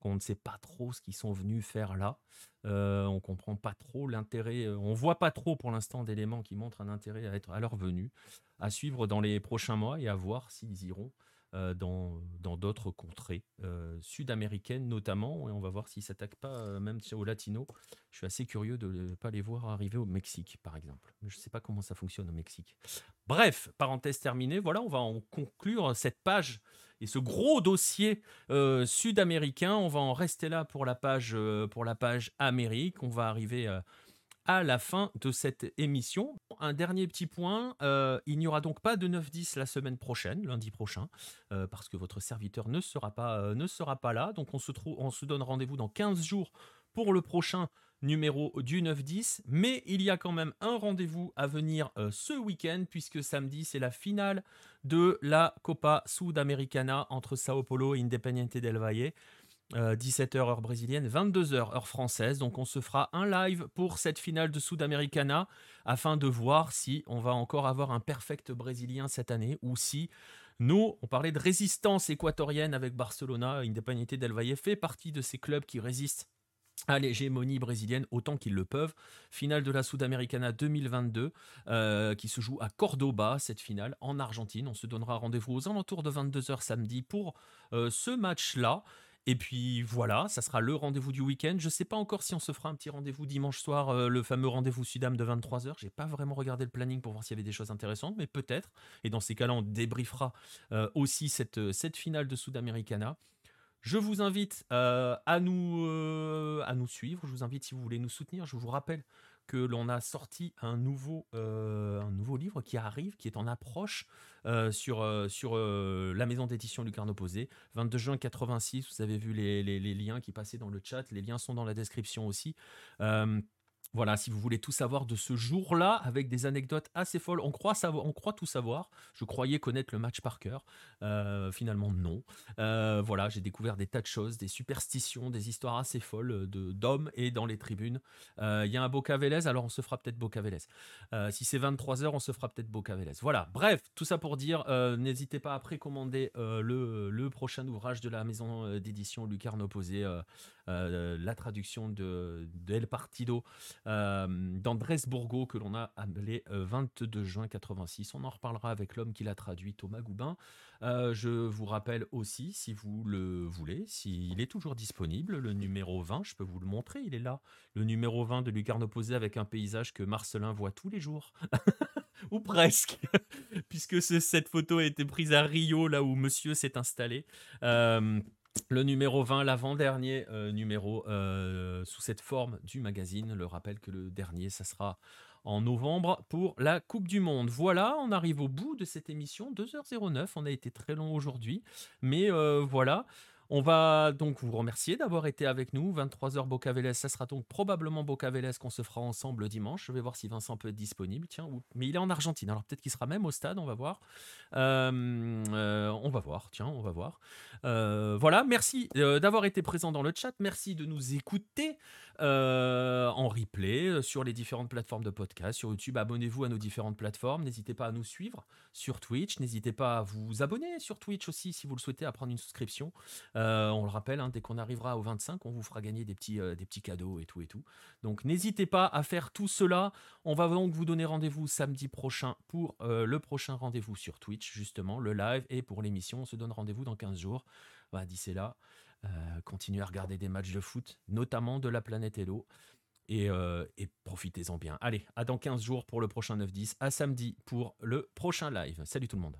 qu'on ne sait pas trop ce qu'ils sont venus faire là. Euh, on comprend pas trop l'intérêt. Euh, on voit pas trop pour l'instant d'éléments qui montrent un intérêt à être à leur venue à suivre dans les prochains mois et à voir s'ils iront euh, dans d'autres contrées euh, sud-américaines notamment et on va voir s'ils s'attaquent pas euh, même aux latinos. Je suis assez curieux de ne pas les voir arriver au Mexique par exemple. Je ne sais pas comment ça fonctionne au Mexique. Bref, parenthèse terminée, voilà, on va en conclure cette page et ce gros dossier sud-américain. On va en rester là pour la page, pour la page Amérique. On va arriver la fin de cette émission. Un dernier petit point, euh, il n'y aura donc pas de 9-10 la semaine prochaine, lundi prochain, euh, parce que votre serviteur ne sera pas, euh, ne sera pas là. Donc on se, trouve, on se donne rendez-vous dans 15 jours pour le prochain numéro du 9-10. Mais il y a quand même un rendez-vous à venir ce week-end, puisque samedi c'est la finale de la Copa Sudamericana entre Sao Paulo et Independiente del Valle. 17h heure brésilienne, 22h heure française. Donc on se fera un live pour cette finale de Sudamericana afin de voir si on va encore avoir un perfect brésilien cette année ou si nous, on parlait de résistance équatorienne avec Barcelona, Independiente del Valle fait partie de ces clubs qui résistent à l'hégémonie brésilienne autant qu'ils le peuvent. Finale de la Sudamericana 2022 euh, qui se joue à Cordoba, cette finale en Argentine. On se donnera rendez-vous aux alentours de 22h samedi pour euh, ce match-là. Et puis voilà, ça sera le rendez-vous du week-end. Je ne sais pas encore si on se fera un petit rendez-vous dimanche soir, euh, le fameux rendez-vous Sudam de 23h. J'ai pas vraiment regardé le planning pour voir s'il y avait des choses intéressantes, mais peut-être. Et dans ces cas-là, on débriefera euh, aussi cette, cette finale de Sudamericana. Je vous invite à, nous, à nous suivre. Je vous invite, si vous voulez nous soutenir, je vous rappelle que l'on a sorti un nouveau, euh, un nouveau livre qui arrive, qui est en approche euh, sur, euh, sur la maison d'édition Lucarne Opposé. 22 juin 86, vous avez vu les, les, liens qui passaient dans le chat, les liens sont dans la description aussi. Voilà, si vous voulez tout savoir de ce jour-là, avec des anecdotes assez folles, on croit, savoir, on croit tout savoir. Je croyais connaître le match par cœur. Euh, finalement, non. Euh, voilà, j'ai découvert des tas de choses, des superstitions, des histoires assez folles de, d'hommes et dans les tribunes. Euh, il y a un Boca Vélez, alors on se fera peut-être Boca Vélez. si c'est 23h, on se fera peut-être Boca Vélez. Voilà, bref, tout ça pour dire, n'hésitez pas à précommander le, le, prochain ouvrage de la maison d'édition Lucarne Opposé, la traduction de, de El Partido euh, d'Andrés Bourgo que l'on a appelé 22 euh, juin 86. On en reparlera avec l'homme qui l'a traduit, Thomas Goubin. Euh, je vous rappelle aussi, si vous le voulez, s'il est toujours disponible, le numéro 20, je peux vous le montrer, il est là. Le numéro 20 de Lucarne Opposé avec un paysage que Marcelin voit tous les jours. Ou presque, puisque cette photo a été prise à Rio, là où monsieur s'est installé. Le numéro 20, l'avant-dernier euh, numéro euh, sous cette forme du magazine. Le rappelle que le dernier, ça sera en novembre pour la Coupe du Monde. Voilà, on arrive au bout de cette émission. 2h09, on a été très long aujourd'hui. Mais euh, voilà, on va donc vous remercier d'avoir été avec nous. 23h Bocaveles, ça sera donc probablement Bocaveles qu'on se fera ensemble dimanche. Je vais voir si Vincent peut être disponible. Tiens, mais il est en Argentine, alors peut-être qu'il sera même au stade, on va voir. Euh, euh, on va voir, tiens, on va voir. Euh, voilà, merci d'avoir été présent dans le chat. Merci de nous écouter en replay sur les différentes plateformes de podcast, sur YouTube. Abonnez-vous à nos différentes plateformes. N'hésitez pas à nous suivre sur Twitch. N'hésitez pas à vous abonner sur Twitch aussi si vous le souhaitez, à prendre une souscription. Euh, on le rappelle, hein, dès qu'on arrivera au 25, on vous fera gagner des petits, euh, des petits cadeaux et tout et tout. Donc n'hésitez pas à faire tout cela. On va donc vous donner rendez-vous samedi prochain pour euh, le prochain rendez-vous sur Twitch, justement, le live. Et pour l'émission, on se donne rendez-vous dans 15 jours. Bah, D'ici là, continuez à regarder des matchs de foot, notamment de la planète Hello. Et, et profitez-en bien. Allez, à dans 15 jours pour le prochain 9-10, à samedi pour le prochain live. Salut tout le monde.